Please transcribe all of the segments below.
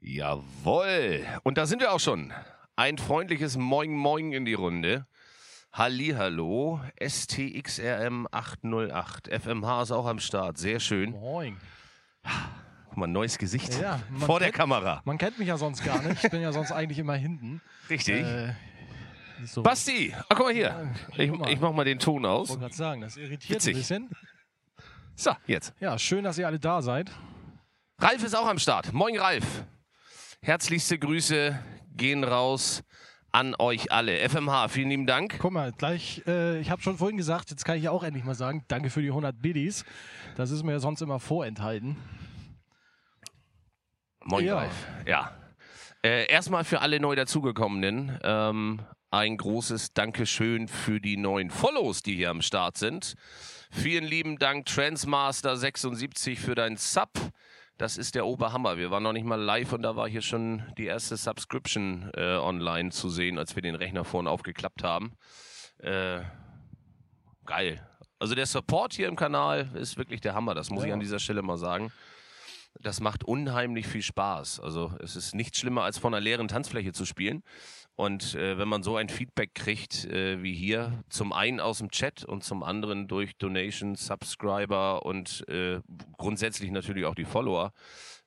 Jawohl. Und da sind wir auch schon. Ein freundliches Moin Moin in die Runde. Hallihallo, STXRM 808. FMH ist auch am Start. Sehr schön. Moin. Guck mal, neues Gesicht Ja, vor der kennt- Kamera. Man kennt mich ja sonst gar nicht. Ich bin ja sonst eigentlich immer hinten. Richtig. Äh, so. Basti, ah, guck mal hier. Ich, guck mal. ich mach mal den Ton Ich aus. wollte gerade sagen, das irritiert Witzig. ein bisschen. So, jetzt. Ja, schön, dass ihr alle da seid. Ralf ist auch am Start. Moin, Ralf. Herzlichste Grüße gehen raus an euch alle. FMH, vielen lieben Dank. Guck mal, gleich, äh, ich habe schon vorhin gesagt, jetzt kann ich ja auch endlich mal sagen, danke für die 100 Biddies. Das ist mir ja sonst immer vorenthalten. Moin, Ja. Ja. Äh, erstmal für alle neu dazugekommenen ähm, ein großes Dankeschön für die neuen Follows, die hier am Start sind. Vielen lieben Dank, Transmaster76, für dein Sub. Das ist der Oberhammer. Wir waren noch nicht mal live und da war hier schon die erste Subscription äh, online zu sehen, als wir den Rechner vorne aufgeklappt haben. Äh, geil. Also der Support hier im Kanal ist wirklich der Hammer, das muss ich Ja. an dieser Stelle mal sagen. Das macht unheimlich viel Spaß. Also es ist nichts schlimmer, als vor einer leeren Tanzfläche zu spielen. Und äh, wenn man so ein Feedback kriegt äh, wie hier, zum einen aus dem Chat und zum anderen durch Donations, Subscriber und äh, grundsätzlich natürlich auch die Follower,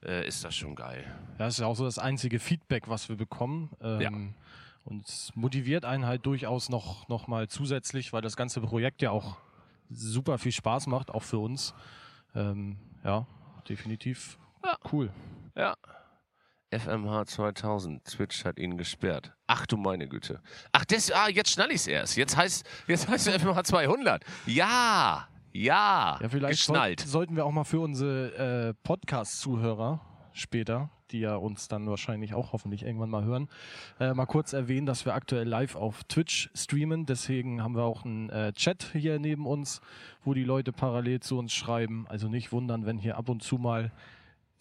äh, ist das schon geil. Das ist ja auch so das einzige Feedback, was wir bekommen. Ähm, Und es motiviert einen halt durchaus noch, noch mal zusätzlich, weil das ganze Projekt ja auch super viel Spaß macht, auch für uns. Ähm, ja, definitiv Ja. cool. Ja. FMH 2000, Twitch hat ihn gesperrt. Ach du meine Güte. Ach, das, ah, jetzt schnall ich's erst. Jetzt heißt, jetzt heißt es FMH 200. Ja, ja, Ja, vielleicht soll, geschnallt. sollten wir auch mal für unsere äh, Podcast-Zuhörer später, die ja uns dann wahrscheinlich auch hoffentlich irgendwann mal hören, äh, mal kurz erwähnen, dass wir aktuell live auf Twitch streamen. Deswegen haben wir auch einen äh, Chat hier neben uns, wo die Leute parallel zu uns schreiben. Also nicht wundern, wenn hier ab und zu mal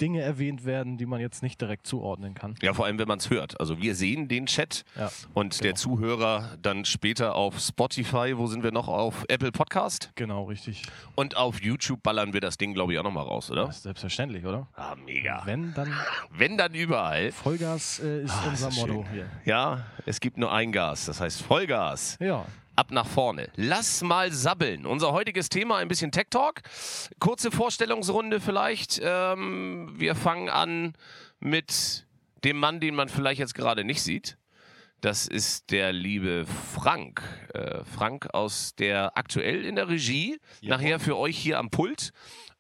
Dinge erwähnt werden, die man jetzt nicht direkt zuordnen kann. Ja, vor allem, wenn man es hört. Also wir sehen den Chat Ja, und der genau. Zuhörer dann später auf Spotify, wo sind wir noch? Auf Apple Podcast genau, richtig. und auf YouTube ballern wir das Ding, glaube ich, auch nochmal raus, oder? Selbstverständlich, oder? Ah, mega. Wenn, dann Wenn dann überall. Vollgas äh, ist Ah, unser ist Motto hier. Ja, es gibt nur ein Gas, das heißt Vollgas. Ja, ab nach vorne. Lass mal sabbeln. Unser heutiges Thema ein bisschen Tech Talk. Kurze Vorstellungsrunde vielleicht. Ähm, wir fangen an mit dem Mann, den man vielleicht jetzt gerade nicht sieht. Das ist der liebe Frank. Äh, Frank aus der aktuell in der Regie. Nachher für euch hier am Pult.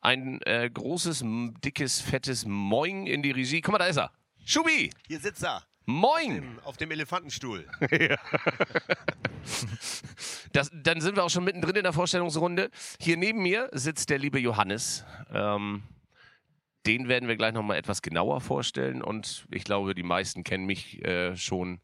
Ein äh, großes, dickes, fettes Moing in die Regie. Guck mal, da ist er. Schubi! Hier sitzt er. Moing! Im, auf dem Elefantenstuhl. Das, dann sind wir auch schon mittendrin in der Vorstellungsrunde. Hier neben mir sitzt der liebe Johannes. Ähm, den werden wir gleich nochmal etwas genauer vorstellen und ich glaube, die meisten kennen mich äh, schon.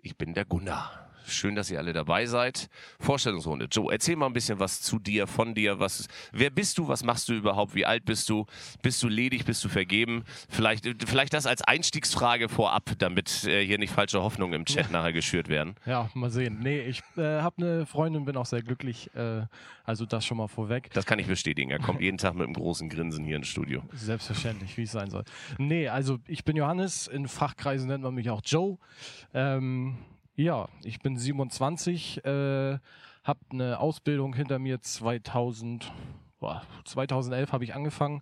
Ich bin der Gunnar. Schön, dass ihr alle dabei seid. Vorstellungsrunde. Joe, erzähl mal ein bisschen was zu dir, von dir. Was, wer bist du? Was machst du überhaupt? Wie alt bist du? Bist du ledig? Bist du vergeben? Vielleicht, vielleicht das als Einstiegsfrage vorab, damit äh, hier nicht falsche Hoffnungen im Chat nachher geschürt werden. Ja, mal sehen. Nee, ich äh, habe eine Freundin, bin auch sehr glücklich. Äh, also das schon mal vorweg. Das kann ich bestätigen. Er kommt jeden Tag mit einem großen Grinsen hier ins Studio. Selbstverständlich, wie es sein soll. Nee, also ich bin Johannes, in Fachkreisen nennt man mich auch Joe. Ähm, ja, ich bin 27, äh, habe eine Ausbildung hinter mir 2000, boah, 2011 habe ich angefangen,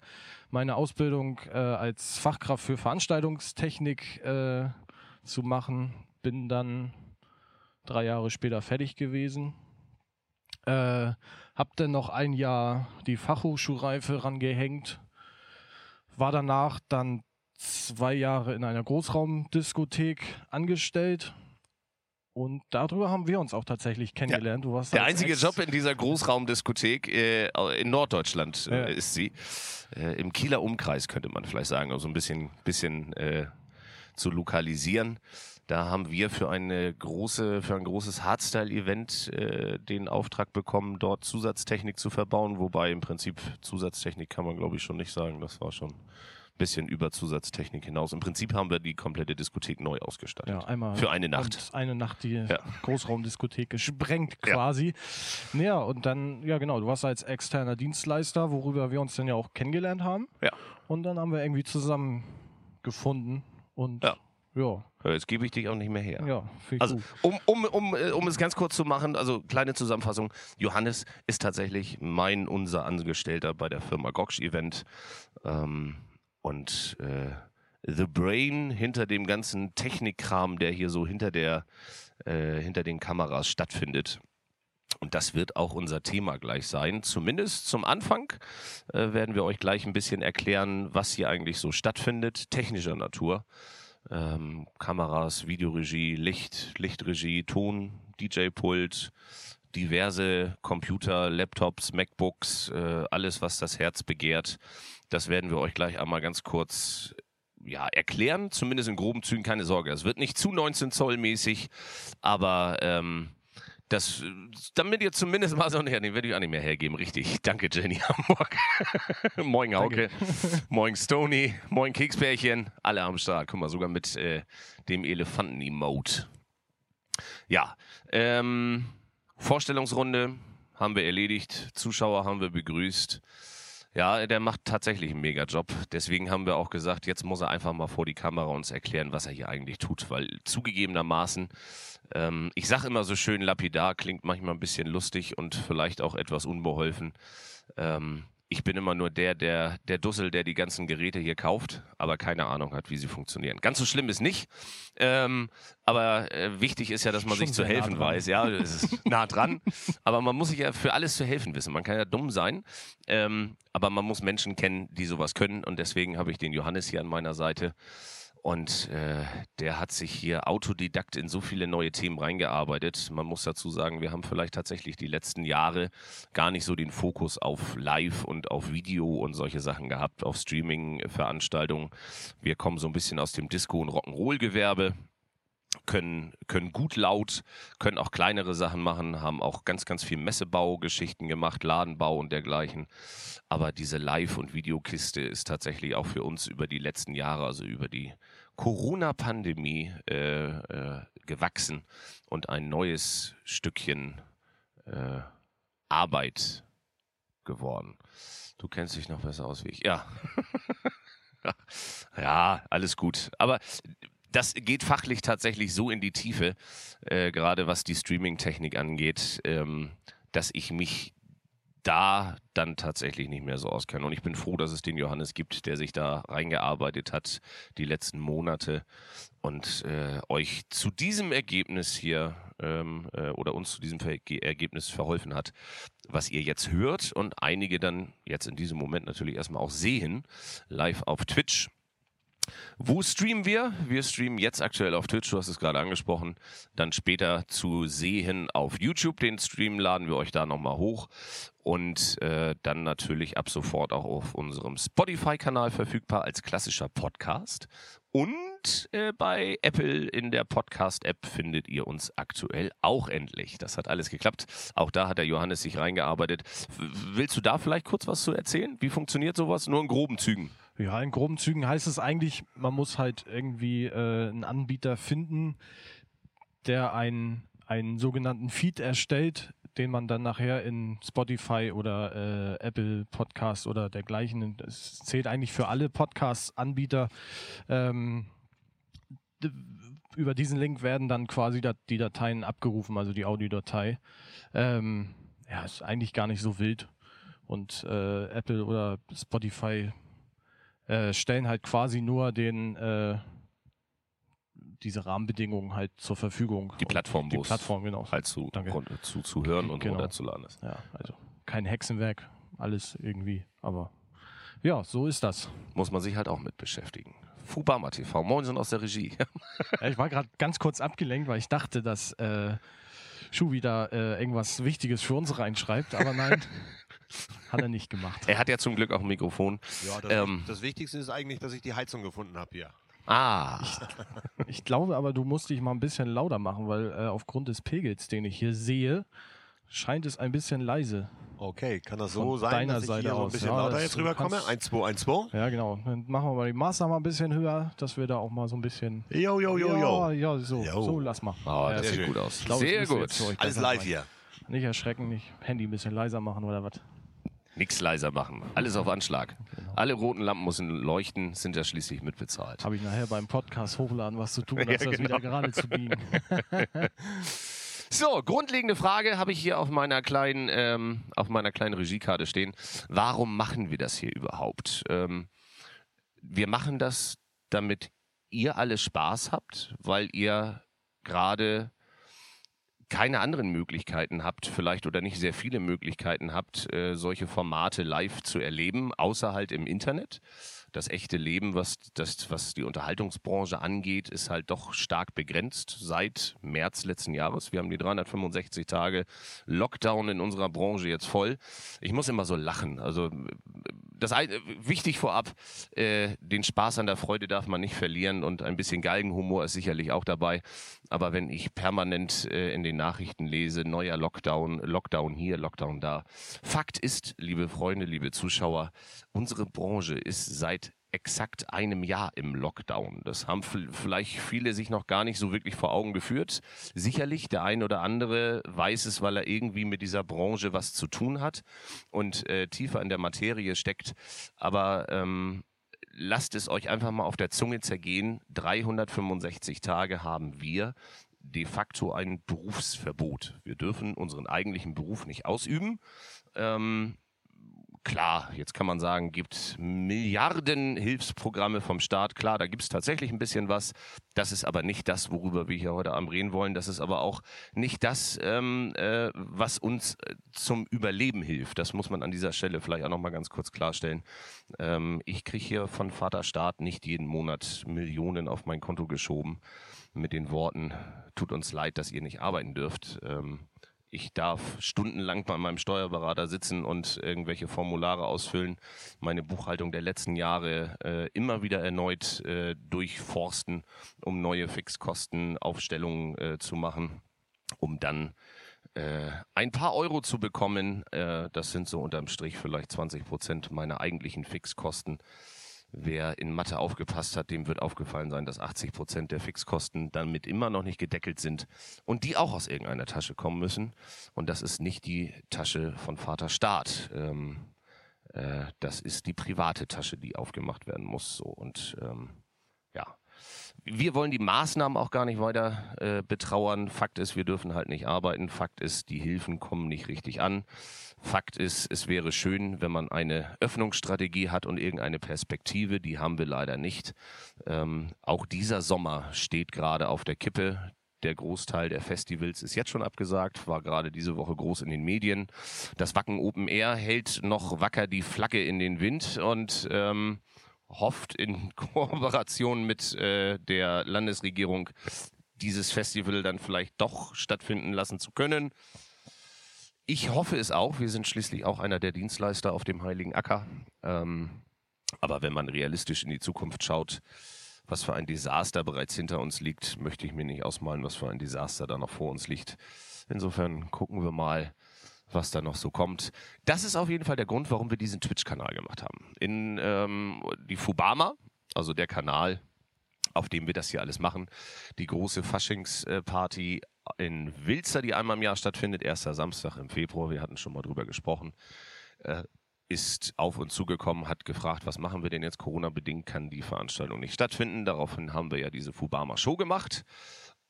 meine Ausbildung äh, als Fachkraft für Veranstaltungstechnik äh, zu machen. Bin dann drei Jahre später fertig gewesen. Äh, hab dann noch ein Jahr die Fachhochschulreife rangehängt. War danach dann zwei Jahre in einer Großraumdiskothek angestellt. Und darüber haben wir uns auch tatsächlich kennengelernt. Warst Der einzige Ex- Job in dieser Großraumdiskothek äh, in Norddeutschland äh, Ja. ist sie. Äh, Im Kieler Umkreis könnte man vielleicht sagen, also ein bisschen, bisschen äh, zu lokalisieren. Da haben wir für eine große, für ein großes Hardstyle-Event äh, den Auftrag bekommen, dort Zusatztechnik zu verbauen. Wobei im Prinzip Zusatztechnik kann man, glaube ich, schon nicht sagen. Das war schon bisschen über Zusatztechnik hinaus. Im Prinzip haben wir die komplette Diskothek neu ausgestattet. Ja, einmal Für eine Nacht. Eine Nacht die Ja. Großraumdiskothek gesprengt Ja. quasi. Ja. und dann, ja genau, du warst als externer Dienstleister, worüber wir uns dann ja auch kennengelernt haben. Ja. Und dann haben wir irgendwie zusammen gefunden Und Ja. ja, Ja, Jetzt gebe ich dich auch nicht mehr her. ja, Also, um, um, um, äh, um es ganz kurz zu machen, also kleine Zusammenfassung. Johannes ist tatsächlich mein, unser Angestellter bei der Firma Goksch Event. Ähm, und äh, The Brain hinter dem ganzen Technikkram, der hier so hinter, der, äh, hinter den Kameras stattfindet. Und das wird auch unser Thema gleich sein. Zumindest zum Anfang äh, werden wir euch gleich ein bisschen erklären, was hier eigentlich so stattfindet, technischer Natur. Ähm, Kameras, Videoregie, Licht, Lichtregie, Ton, DJ-Pult, diverse Computer, Laptops, MacBooks, äh, alles, was das Herz begehrt. Das werden wir euch gleich einmal ganz kurz ja, erklären, zumindest in groben Zügen, keine Sorge. Es wird nicht zu 19 Zoll mäßig, aber ähm, das, damit ihr zumindest mal so, nee, den werde ich auch nicht mehr hergeben, richtig. Danke, Jenny Hamburg. Moin, Hauke. Moin, Stony. Moin, Keksbärchen. Alle am Start. Guck mal, sogar mit äh, dem Elefanten-Emote. Ja, ähm, Vorstellungsrunde haben wir erledigt. Zuschauer haben wir begrüßt. Ja, der macht tatsächlich einen Mega-Job. Deswegen haben wir auch gesagt, jetzt muss er einfach mal vor die Kamera uns erklären, was er hier eigentlich tut. Weil zugegebenermaßen, ähm, ich sage immer so schön lapidar, klingt manchmal ein bisschen lustig und vielleicht auch etwas unbeholfen. Ähm, ich bin immer nur der, der, der Dussel, der die ganzen Geräte hier kauft, aber keine Ahnung hat, wie sie funktionieren. Ganz so schlimm ist nicht. Ähm, aber äh, wichtig ist ja, dass man Schon sich zu nah helfen dran. weiß. Ja, das ist nah dran. Aber man muss sich ja für alles zu helfen wissen. Man kann ja dumm sein, ähm, aber man muss Menschen kennen, die sowas können. Und deswegen habe ich den Johannes hier an meiner Seite. Und äh, der hat sich hier autodidakt in so viele neue Themen reingearbeitet. Man muss dazu sagen, wir haben vielleicht tatsächlich die letzten Jahre gar nicht so den Fokus auf Live und auf Video und solche Sachen gehabt, auf Streaming-Veranstaltungen. Wir kommen so ein bisschen aus dem Disco- und Rock'n'Roll-Gewerbe können, können gut laut, können auch kleinere Sachen machen, haben auch ganz, ganz viel Messebaugeschichten gemacht, Ladenbau und dergleichen. Aber diese Live- und Videokiste ist tatsächlich auch für uns über die letzten Jahre, also über die Corona-Pandemie äh, äh, gewachsen und ein neues Stückchen äh, Arbeit geworden. Du kennst dich noch besser aus wie ich. Ja. ja, alles gut. Aber das geht fachlich tatsächlich so in die Tiefe, äh, gerade was die Streaming-Technik angeht, ähm, dass ich mich da dann tatsächlich nicht mehr so auskenne. Und ich bin froh, dass es den Johannes gibt, der sich da reingearbeitet hat die letzten Monate und äh, euch zu diesem Ergebnis hier ähm, äh, oder uns zu diesem Ver Ergebnis verholfen hat, was ihr jetzt hört und einige dann jetzt in diesem Moment natürlich erstmal auch sehen, live auf Twitch. Wo streamen wir? Wir streamen jetzt aktuell auf Twitch, du hast es gerade angesprochen. Dann später zu sehen auf YouTube. Den Stream laden wir euch da nochmal hoch. Und äh, dann natürlich ab sofort auch auf unserem Spotify-Kanal verfügbar als klassischer Podcast. Und äh, bei Apple in der Podcast-App findet ihr uns aktuell auch endlich. Das hat alles geklappt. Auch da hat der Johannes sich reingearbeitet. Willst du da vielleicht kurz was zu erzählen? Wie funktioniert sowas? Nur in groben Zügen. Ja, in groben Zügen heißt es eigentlich, man muss halt irgendwie äh, einen Anbieter finden, der einen, einen sogenannten Feed erstellt, den man dann nachher in Spotify oder äh, Apple Podcast oder dergleichen, es zählt eigentlich für alle Podcast-Anbieter. Ähm, über diesen Link werden dann quasi die Dateien abgerufen, also die Audiodatei. Ähm, ja, ist eigentlich gar nicht so wild. Und äh, Apple oder Spotify äh, stellen halt quasi nur den äh, diese Rahmenbedingungen halt zur Verfügung. Die Plattform, Die wo es Plattform, genau. halt zu, zu, zu hören und Genau. runterzuladen ist. Ja, also kein Hexenwerk, alles irgendwie. Aber ja, so ist das. Muss man sich halt auch mit beschäftigen. Fubama TV, moin sind aus der Regie. Ja, ich war gerade ganz kurz abgelenkt, weil ich dachte, dass äh, Schuh wieder äh, irgendwas Wichtiges für uns reinschreibt, aber nein, hat er nicht gemacht. er hat ja zum Glück auch ein Mikrofon. Ja, das, Ähm. das Wichtigste ist eigentlich, dass ich die Heizung gefunden habe hier. Ah, Ich glaube aber, du musst dich mal ein bisschen lauter machen, weil äh, aufgrund des Pegels, den ich hier sehe, scheint es ein bisschen leise. Okay, kann das so Von sein, deiner dass ich Seite hier so ein aus. bisschen Ja, lauter jetzt rüberkomme? kannst- 1, 2, 1, 2. Ja, genau. Dann machen wir mal die Maßnahme ein bisschen höher, dass wir da auch mal so ein bisschen. Jo, jo, jo, Ja, jo. ja, so, Jo. so lass mal. oh, das Ja, sehr sieht schön. gut aus. Ich ich Sehr gut. Alles live hier. Nicht erschrecken, nicht Handy ein bisschen leiser machen oder was. Nichts leiser machen. Alles auf Anschlag. Alle roten Lampen müssen leuchten, sind ja schließlich mitbezahlt. Habe ich nachher beim Podcast hochladen was zu tun, Ja, als das genau. wieder gerade zu biegen. So, grundlegende Frage habe ich hier auf meiner kleinen, ähm, auf meiner kleinen Regiekarte stehen. Warum machen wir das hier überhaupt? Ähm, wir machen das, damit ihr alle Spaß habt, weil ihr gerade keine anderen Möglichkeiten habt, vielleicht oder nicht sehr viele Möglichkeiten habt, äh, solche Formate live zu erleben, außer halt im Internet. Das echte Leben, was, das, was die Unterhaltungsbranche angeht, ist halt doch stark begrenzt seit März letzten Jahres. Wir haben die 365 Tage Lockdown in unserer Branche jetzt voll. Ich muss immer so lachen. Also das ein, wichtig vorab, äh, den Spaß an der Freude darf man nicht verlieren und ein bisschen Galgenhumor ist sicherlich auch dabei. Aber wenn ich permanent äh, in den Nachrichten lese, neuer Lockdown, Lockdown hier, Lockdown da. Fakt ist, liebe Freunde, liebe Zuschauer, unsere Branche ist seit exakt einem Jahr im Lockdown. Das haben vielleicht viele sich noch gar nicht so wirklich vor Augen geführt. Sicherlich, der ein oder andere weiß es, weil er irgendwie mit dieser Branche was zu tun hat und äh, tiefer in der Materie steckt. Aber ähm, lasst es euch einfach mal auf der Zunge zergehen. 365 Tage haben wir de facto ein Berufsverbot. Wir dürfen unseren eigentlichen Beruf nicht ausüben. Ähm, klar, jetzt kann man sagen, gibt Milliarden Hilfsprogramme vom Staat. Klar, da gibt es tatsächlich ein bisschen was. Das ist aber nicht das, worüber wir hier heute Abend reden wollen. Das ist aber auch nicht das, ähm, äh, was uns äh, zum Überleben hilft. Das muss man an dieser Stelle vielleicht auch nochmal ganz kurz klarstellen. Ähm, ich kriege hier von Vater Staat nicht jeden Monat Millionen auf mein Konto geschoben mit den Worten, tut uns leid, dass ihr nicht arbeiten dürft. Ähm, ich darf stundenlang bei meinem Steuerberater sitzen und irgendwelche Formulare ausfüllen, meine Buchhaltung der letzten Jahre äh, immer wieder erneut äh, durchforsten, um neue Fixkostenaufstellungen äh, zu machen, um dann äh, ein paar Euro zu bekommen. Äh, das sind so unterm Strich vielleicht 20 Prozent meiner eigentlichen Fixkosten. Wer in Mathe aufgepasst hat, dem wird aufgefallen sein, dass 80 Prozent der Fixkosten damit immer noch nicht gedeckelt sind und die auch aus irgendeiner Tasche kommen müssen. Und das ist nicht die Tasche von Vater Staat. Ähm, äh, das ist die private Tasche, die aufgemacht werden muss. So. Und ähm, ja, wir wollen die Maßnahmen auch gar nicht weiter äh, betrauern. Fakt ist, wir dürfen halt nicht arbeiten. Fakt ist, die Hilfen kommen nicht richtig an. Fakt ist, es wäre schön, wenn man eine Öffnungsstrategie hat und irgendeine Perspektive. Die haben wir leider nicht. Ähm, auch dieser Sommer steht gerade auf der Kippe. Der Großteil der Festivals ist jetzt schon abgesagt, war gerade diese Woche groß in den Medien. Das Wacken Open Air hält noch wacker die Flagge in den Wind und ähm, hofft in Kooperation mit äh, der Landesregierung dieses Festival dann vielleicht doch stattfinden lassen zu können. Ich hoffe es auch. Wir sind schließlich auch einer der Dienstleister auf dem Heiligen Acker. Ähm, aber wenn man realistisch in die Zukunft schaut, was für ein Desaster bereits hinter uns liegt, möchte ich mir nicht ausmalen, was für ein Desaster da noch vor uns liegt. Insofern gucken wir mal, was da noch so kommt. Das ist auf jeden Fall der Grund, warum wir diesen Twitch-Kanal gemacht haben. In ähm, die Fubama, also der Kanal, auf dem wir das hier alles machen, die große Faschingsparty in Wilzer, die einmal im Jahr stattfindet, erster Samstag im Februar, wir hatten schon mal drüber gesprochen, äh, ist auf uns zugekommen, hat gefragt, was machen wir denn jetzt Corona-bedingt, kann die Veranstaltung nicht stattfinden. Daraufhin haben wir ja diese Fubama-Show gemacht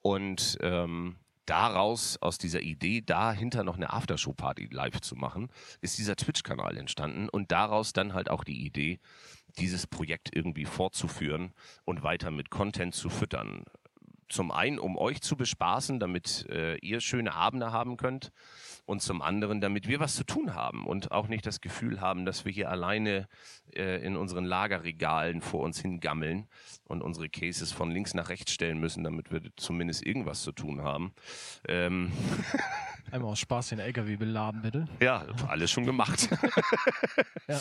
und ähm, daraus, aus dieser Idee, dahinter noch eine Aftershow-Party live zu machen, ist dieser Twitch-Kanal entstanden und daraus dann halt auch die Idee, dieses Projekt irgendwie fortzuführen und weiter mit Content zu füttern. Zum einen, um euch zu bespaßen, damit äh, ihr schöne Abende haben könnt und zum anderen, damit wir was zu tun haben und auch nicht das Gefühl haben, dass wir hier alleine äh, in unseren Lagerregalen vor uns hingammeln und unsere Cases von links nach rechts stellen müssen, damit wir zumindest irgendwas zu tun haben. Ähm, Einmal aus Spaß den LKW beladen, bitte. ja, alles schon gemacht. Ja.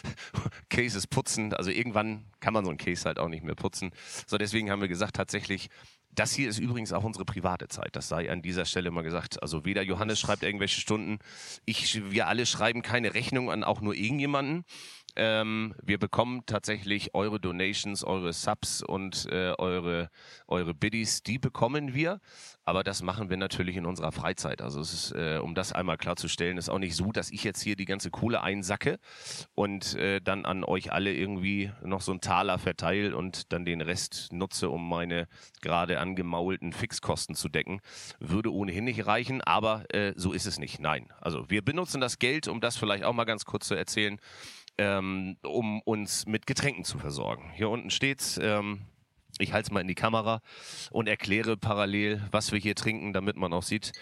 Cases putzen, also irgendwann kann man so ein Case halt auch nicht mehr putzen. So, deswegen haben wir gesagt, tatsächlich, das hier ist übrigens auch unsere private Zeit. Das sei an dieser Stelle mal gesagt. Also weder Johannes schreibt irgendwelche Stunden, ich, wir alle schreiben keine Rechnung an auch nur irgendjemanden. Ähm, wir bekommen tatsächlich eure Donations, eure Subs und äh, eure, eure Biddies, die bekommen wir. Aber das machen wir natürlich in unserer Freizeit. Also es ist, äh, um das einmal klarzustellen, ist auch nicht so, dass ich jetzt hier die ganze Kohle einsacke und äh, dann an euch alle irgendwie noch so einen Taler verteile und dann den Rest nutze, um meine gerade angemaulten Fixkosten zu decken. Würde ohnehin nicht reichen, aber äh, so ist es nicht. Nein. Also wir benutzen das Geld, um das vielleicht auch mal ganz kurz zu erzählen, ähm, um uns mit Getränken zu versorgen. Hier unten steht's. Ähm, ich halte es mal in die Kamera und erkläre parallel, was wir hier trinken, damit man auch sieht.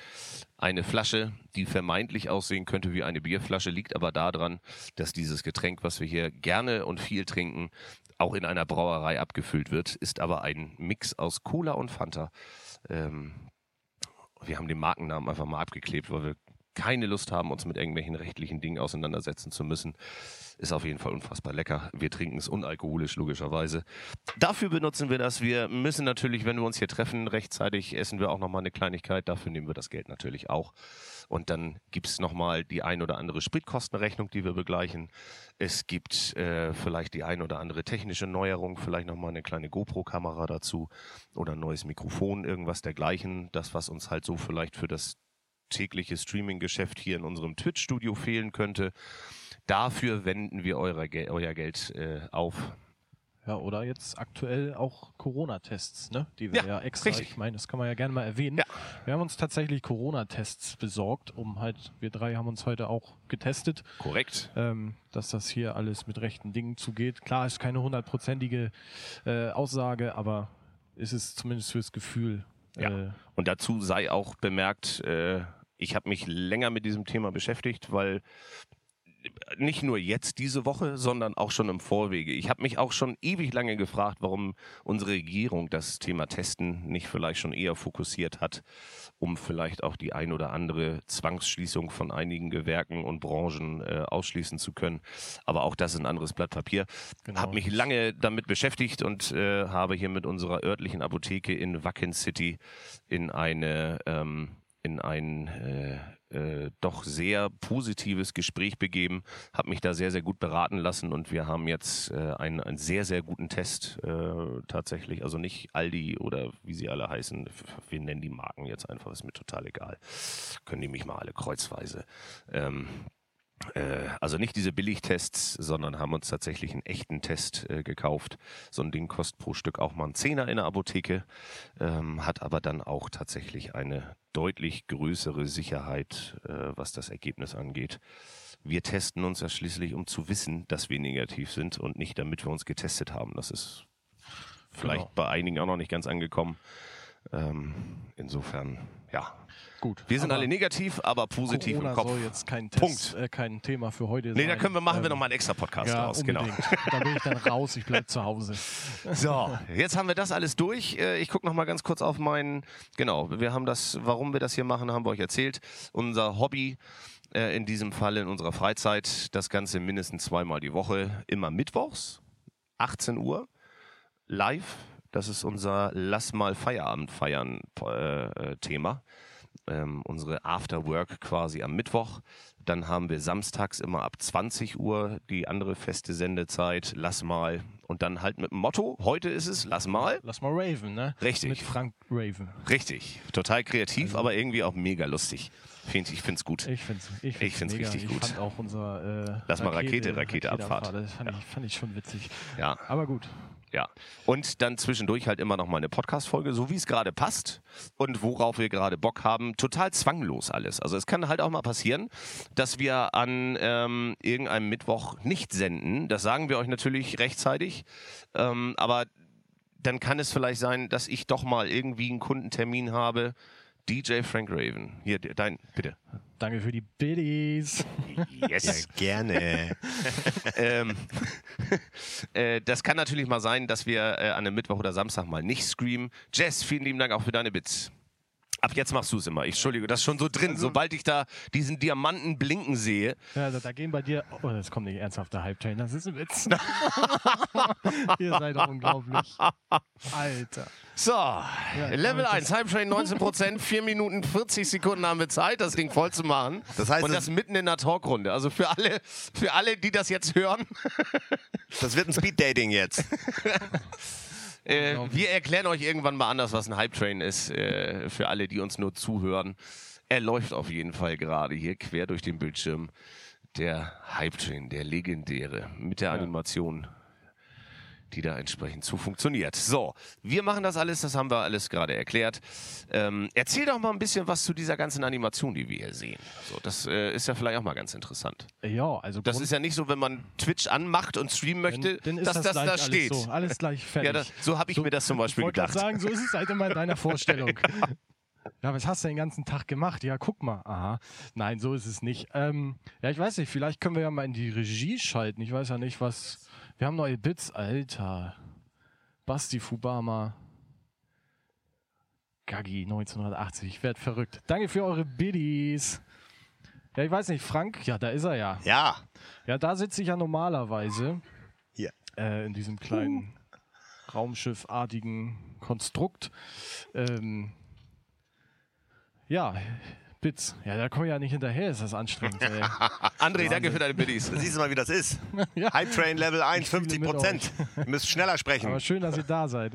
Eine Flasche, die vermeintlich aussehen könnte wie eine Bierflasche, liegt aber daran, dass dieses Getränk, was wir hier gerne und viel trinken, auch in einer Brauerei abgefüllt wird, ist aber ein Mix aus Cola und Fanta. Ähm, wir haben den Markennamen einfach mal abgeklebt, weil wir keine Lust haben, uns mit irgendwelchen rechtlichen Dingen auseinandersetzen zu müssen. Ist auf jeden Fall unfassbar lecker. Wir trinken es unalkoholisch, logischerweise. Dafür benutzen wir das. Wir müssen natürlich, wenn wir uns hier treffen, rechtzeitig essen wir auch nochmal eine Kleinigkeit. Dafür nehmen wir das Geld natürlich auch. Und dann gibt es nochmal die ein oder andere Spritkostenrechnung, die wir begleichen. Es gibt äh, vielleicht die ein oder andere technische Neuerung, vielleicht nochmal eine kleine GoPro-Kamera dazu oder ein neues Mikrofon, irgendwas dergleichen. Das, was uns halt so vielleicht für das tägliche Streaming-Geschäft hier in unserem Twitch-Studio fehlen könnte. Dafür wenden wir eure, Gel euer Geld äh, auf. Ja, oder jetzt aktuell auch Corona-Tests, ne? Die wir Ja, ja, extra, richtig. ich meine, das kann man ja gerne mal erwähnen. Ja. Wir haben uns tatsächlich Corona-Tests besorgt, um halt, wir drei haben uns heute auch getestet, Korrekt. ähm, dass das hier alles mit rechten Dingen zugeht. Klar, ist keine hundertprozentige äh, Aussage, aber ist es zumindest fürs Gefühl. Ja. Äh, Und dazu sei auch bemerkt, äh, ich habe mich länger mit diesem Thema beschäftigt, weil nicht nur jetzt diese Woche, sondern auch schon im Vorwege. Ich habe mich auch schon ewig lange gefragt, warum unsere Regierung das Thema Testen nicht vielleicht schon eher fokussiert hat, um vielleicht auch die ein oder andere Zwangsschließung von einigen Gewerken und Branchen äh, ausschließen zu können. Aber auch das ist ein anderes Blatt Papier. Genau. Habe mich lange damit beschäftigt und äh, habe hier mit unserer örtlichen Apotheke in Wacken City in eine ähm, in ein äh, äh, doch sehr positives Gespräch begeben, habe mich da sehr, sehr gut beraten lassen und wir haben jetzt äh, einen, einen sehr, sehr guten Test äh, tatsächlich. Also nicht Aldi oder wie sie alle heißen, wir nennen die Marken jetzt einfach, ist mir total egal. Können die mich mal alle kreuzweise. Ähm, äh, also nicht diese Billigtests, sondern haben uns tatsächlich einen echten Test äh, gekauft. So ein Ding kostet pro Stück auch mal einen Zehner in der Apotheke, ähm, hat aber dann auch tatsächlich eine deutlich größere Sicherheit, äh, was das Ergebnis angeht. Wir testen uns ja schließlich, um zu wissen, dass wir negativ sind und nicht, damit wir uns getestet haben. Das ist vielleicht Genau. bei einigen auch noch nicht ganz angekommen. Ähm, insofern, ja. gut. Wir sind alle negativ, aber positiv Corona im Kopf. soll jetzt kein Punkt. Test, äh, kein Thema für heute Nee, sein. da können wir machen wir Ähm, noch mal einen extra Podcast ja, draus. Genau. Da bin ich dann raus, ich bleib zu Hause. So, jetzt haben wir das alles durch. Äh, Ich gucke noch mal ganz kurz auf meinen. Genau, wir haben das, warum wir das hier machen, haben wir euch erzählt. Unser Hobby äh, in diesem Fall in unserer Freizeit, das Ganze mindestens zweimal die Woche, immer mittwochs, 18 Uhr, live. Das ist unser Lass mal Feierabend feiern äh, äh, Thema. Ähm, unsere After Work quasi am Mittwoch. Dann haben wir samstags immer ab 20 Uhr die andere feste Sendezeit. Lass mal. Und dann halt mit dem Motto, heute ist es, lass mal. Lass mal Raven, ne? Richtig. Mit Frank Raven. Richtig. Total kreativ, aber irgendwie auch mega lustig. Find, ich finde es gut. Ich find's, ich find's, Ich find's mega. richtig ich gut. fand auch unser äh, Lass mal Rakete, Raketeabfahrt. Das fand, ich, fand ich schon witzig. Ja. Aber gut. Ja. Und dann zwischendurch halt immer noch mal eine Podcast-Folge, so wie es gerade passt und worauf wir gerade Bock haben. Total zwanglos alles. Also es kann halt auch mal passieren, dass wir an ähm, irgendeinem Mittwoch nicht senden. Das sagen wir euch natürlich rechtzeitig. Ähm, aber dann kann es vielleicht sein, dass ich doch mal irgendwie einen Kundentermin habe. DJ Frank Raven. Hier, dein, bitte. Danke für die Biddies. Yes. Gerne. ähm, äh, das kann natürlich mal sein, dass wir äh, an einem Mittwoch oder Samstag mal nicht streamen. Jess, vielen lieben Dank auch für deine Bits. Ab jetzt machst du es immer. Ich, Entschuldige, das ist schon so drin. Sobald ich da diesen Diamanten blinken sehe, Ja, da, da gehen bei dir. Oh, das kommt nicht ernsthaft, der Hype Train. Das ist ein Witz. Ihr seid doch unglaublich. Alter. So, kann Level man 1, Hype Train 19%, 4 Minuten 40 Sekunden haben wir Zeit, das Ding voll zu machen. Das heißt, Und das mitten in der Talkrunde. Also für alle, für alle, die das jetzt hören, Das wird ein Speed-Dating jetzt. äh, wir erklären euch irgendwann mal anders, was ein Hype Train ist, äh, für alle, die uns nur zuhören. Er läuft auf jeden Fall gerade hier quer durch den Bildschirm. Der Hype Train, der legendäre, mit der Animation, die da entsprechend zu funktioniert. So, wir machen das alles, das haben wir alles gerade erklärt. Ähm, erzähl doch mal ein bisschen was zu dieser ganzen Animation, die wir hier sehen. So, das äh, ist ja vielleicht auch mal ganz interessant. Ja, also. Das ist ja nicht so, wenn man Twitch anmacht und streamen möchte, dann, dann ist dass das, gleich da alles steht. So, alles gleich fertig. Ja, das, so habe ich mir das zum Beispiel ich wollte gedacht. gerade sagen, so ist es halt immer in deiner Vorstellung. Ja, was hast du den ganzen Tag gemacht? Ja, guck mal. Aha. Nein, so ist es nicht. Ähm, ja, ich weiß nicht, vielleicht können wir ja mal in die Regie schalten. Ich weiß ja nicht, was. Wir haben neue Bits, Alter. Basti Fubama. Gaggi 1980. Ich werd verrückt. Danke für eure Biddies. Ja, ich weiß nicht, Frank, ja, da ist er ja. Ja. Ja, da sitze ich ja normalerweise Hier. äh, in diesem kleinen Raumschiffartigen Konstrukt. Ähm, ja, Bits. Ja, da komme ich ja nicht hinterher, ist das anstrengend. Ey. André, danke für deine Biddies. Siehst du mal, wie das ist. Ja. Hype Train Level 1, fühle 50 mit Prozent. Ihr müsst schneller sprechen. Aber schön, dass ihr da seid.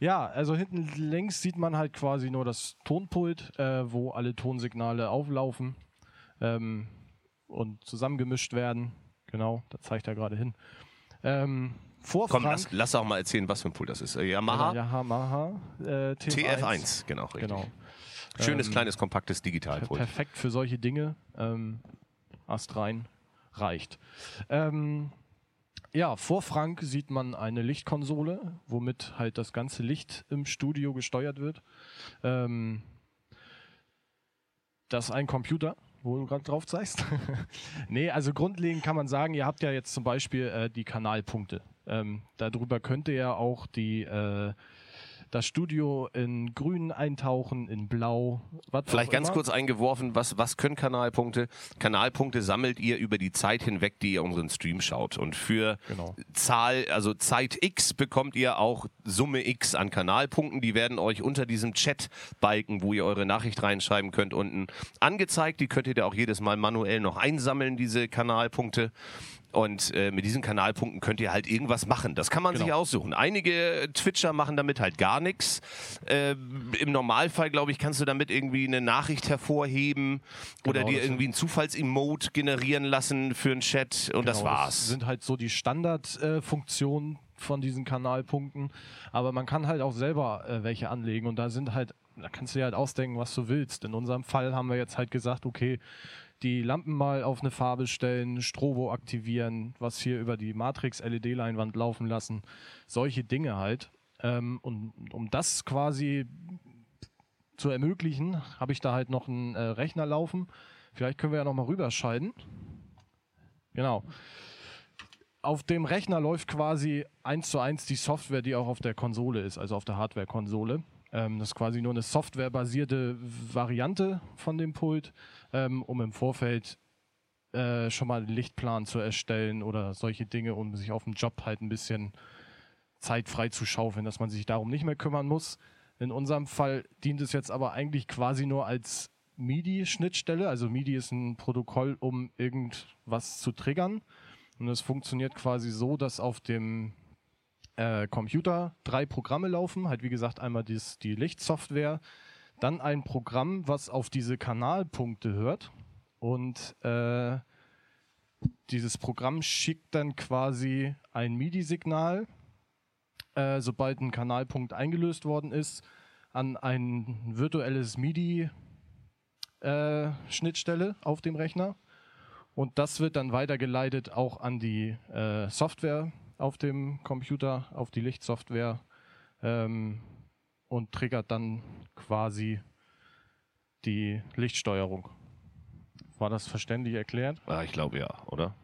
Ja, also hinten links sieht man halt quasi nur das Tonpult, äh, wo alle Tonsignale auflaufen ähm, und zusammengemischt werden. Genau, da zeigt er gerade hin. Ähm, vor Komm, Frank, lass, lass auch mal erzählen, was für ein Pult das ist. Äh, Yamaha Yamaha äh, TF1. TF1, genau, richtig. Genau. Schönes, Ähm, kleines, kompaktes Digitalpult. Perfekt für solche Dinge. Ähm, Ast rein reicht. Ähm, ja, vor Frank sieht man eine Lichtkonsole, womit halt das ganze Licht im Studio gesteuert wird. Ähm, das ist ein Computer, wo du gerade drauf zeigst. nee, also grundlegend kann man sagen, ihr habt ja jetzt zum Beispiel äh, die Kanalpunkte. Ähm, darüber könnt ihr ja auch die äh, das Studio in grün eintauchen, in blau. Vielleicht ganz immer. kurz eingeworfen, was, was können Kanalpunkte? Kanalpunkte sammelt ihr über die Zeit hinweg, die ihr unseren Stream schaut. Und für Genau. Zahl, also Zeit X bekommt ihr auch Summe X an Kanalpunkten. Die werden euch unter diesem Chat-Balken, wo ihr eure Nachricht reinschreiben könnt, unten angezeigt. Die könnt ihr da auch jedes Mal manuell noch einsammeln, diese Kanalpunkte. Und äh, mit diesen Kanalpunkten könnt ihr halt irgendwas machen. Das kann man Genau. sich aussuchen. Einige Twitcher machen damit halt gar nichts. Äh, Im Normalfall, glaube ich, kannst du damit irgendwie eine Nachricht hervorheben oder Genau, dir das irgendwie ein Zufalls-Emote generieren lassen für einen Chat und das Genau, war's. sind halt so die Standardfunktionen von diesen Kanalpunkten. Aber man kann halt auch selber äh, welche anlegen und da sind halt, da kannst du dir halt ausdenken, was du willst. In unserem Fall haben wir jetzt halt gesagt, okay, die Lampen mal auf eine Farbe stellen, Strobo aktivieren, was hier über die Matrix-LED-Leinwand laufen lassen. Solche Dinge halt. Ähm, und um das quasi zu ermöglichen, habe ich da halt noch einen äh, Rechner laufen. Vielleicht können wir ja noch mal rüberschalten. Genau. Auf dem Rechner läuft quasi eins zu eins die Software, die auch auf der Konsole ist, also auf der Hardware-Konsole. Ähm, das ist quasi nur eine softwarebasierte Variante von dem Pult, ähm, um im Vorfeld äh, schon mal einen Lichtplan zu erstellen oder solche Dinge, um sich auf dem Job halt ein bisschen Zeit frei zu schaufeln, dass man sich darum nicht mehr kümmern muss. In unserem Fall dient es jetzt aber eigentlich quasi nur als MIDI-Schnittstelle. Also MIDI ist ein Protokoll, um irgendwas zu triggern. Und es funktioniert quasi so, dass auf dem äh, Computer drei Programme laufen. Halt wie gesagt einmal dies, die Lichtsoftware, dann ein Programm, was auf diese Kanalpunkte hört. Und äh, dieses Programm schickt dann quasi ein MIDI-Signal, äh, sobald ein Kanalpunkt eingelöst worden ist, an ein virtuelles MIDI-Schnittstelle auf dem Rechner. Und das wird dann weitergeleitet auch an die äh, Software auf dem Computer, auf die Lichtsoftware ähm, und triggert dann quasi die Lichtsteuerung. War das verständlich erklärt? Ja, ich glaube ja, oder?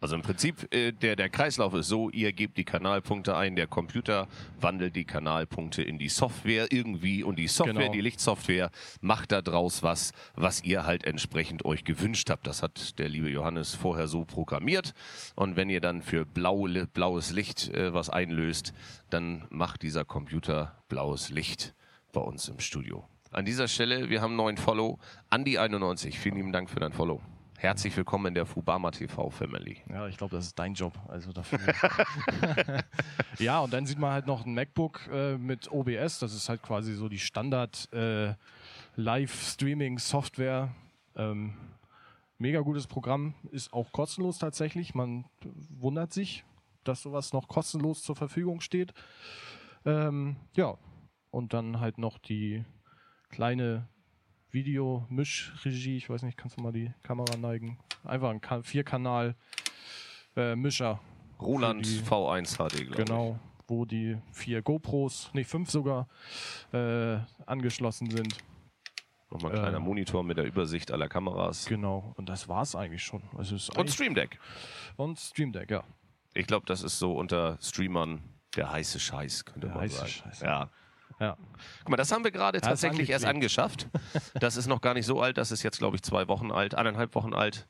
Also im Prinzip, äh, der, der Kreislauf ist so, ihr gebt die Kanalpunkte ein, der Computer wandelt die Kanalpunkte in die Software irgendwie und die Software, Genau. die Lichtsoftware, macht da draus was, was ihr halt entsprechend euch gewünscht habt. Das hat der liebe Johannes vorher so programmiert. Und wenn ihr dann für blau, blaues Licht äh, was einlöst, dann macht dieser Computer blaues Licht bei uns im Studio. An dieser Stelle, wir haben einen neuen Follow. Andi91, vielen lieben Dank für dein Follow. Herzlich willkommen in der Fubama TV Family. Ja, ich glaube, das ist dein Job. Also dafür. ja, und dann sieht man halt noch ein MacBook äh, mit OBS. Das ist halt quasi so die Standard äh, Live-Streaming-Software. Ähm, mega gutes Programm, ist auch kostenlos tatsächlich. Man wundert sich, dass sowas noch kostenlos zur Verfügung steht. Ähm, ja, und dann halt noch die kleine Video-Mischregie. Ich weiß nicht, kannst du mal die Kamera neigen? Einfach ein Ka- Vierkanal äh. Roland Für die- V1 HD, glaube Genau, wo die vier GoPros, nee, fünf sogar, äh, angeschlossen sind. ich. Nochmal ein kleiner äh, Monitor mit der Übersicht aller Kameras. Genau, und das war's eigentlich schon. Also es ist Und Stream Deck. und Stream Deck, ja. Ich glaube, das ist so unter Streamern der heiße Scheiß, könnte Der man heiße sagen. Scheiß. Ja. Ja. Guck mal, das haben wir gerade tatsächlich erst angeschafft. Das ist noch gar nicht so alt, das ist jetzt, glaube ich, zwei Wochen alt, eineinhalb Wochen alt.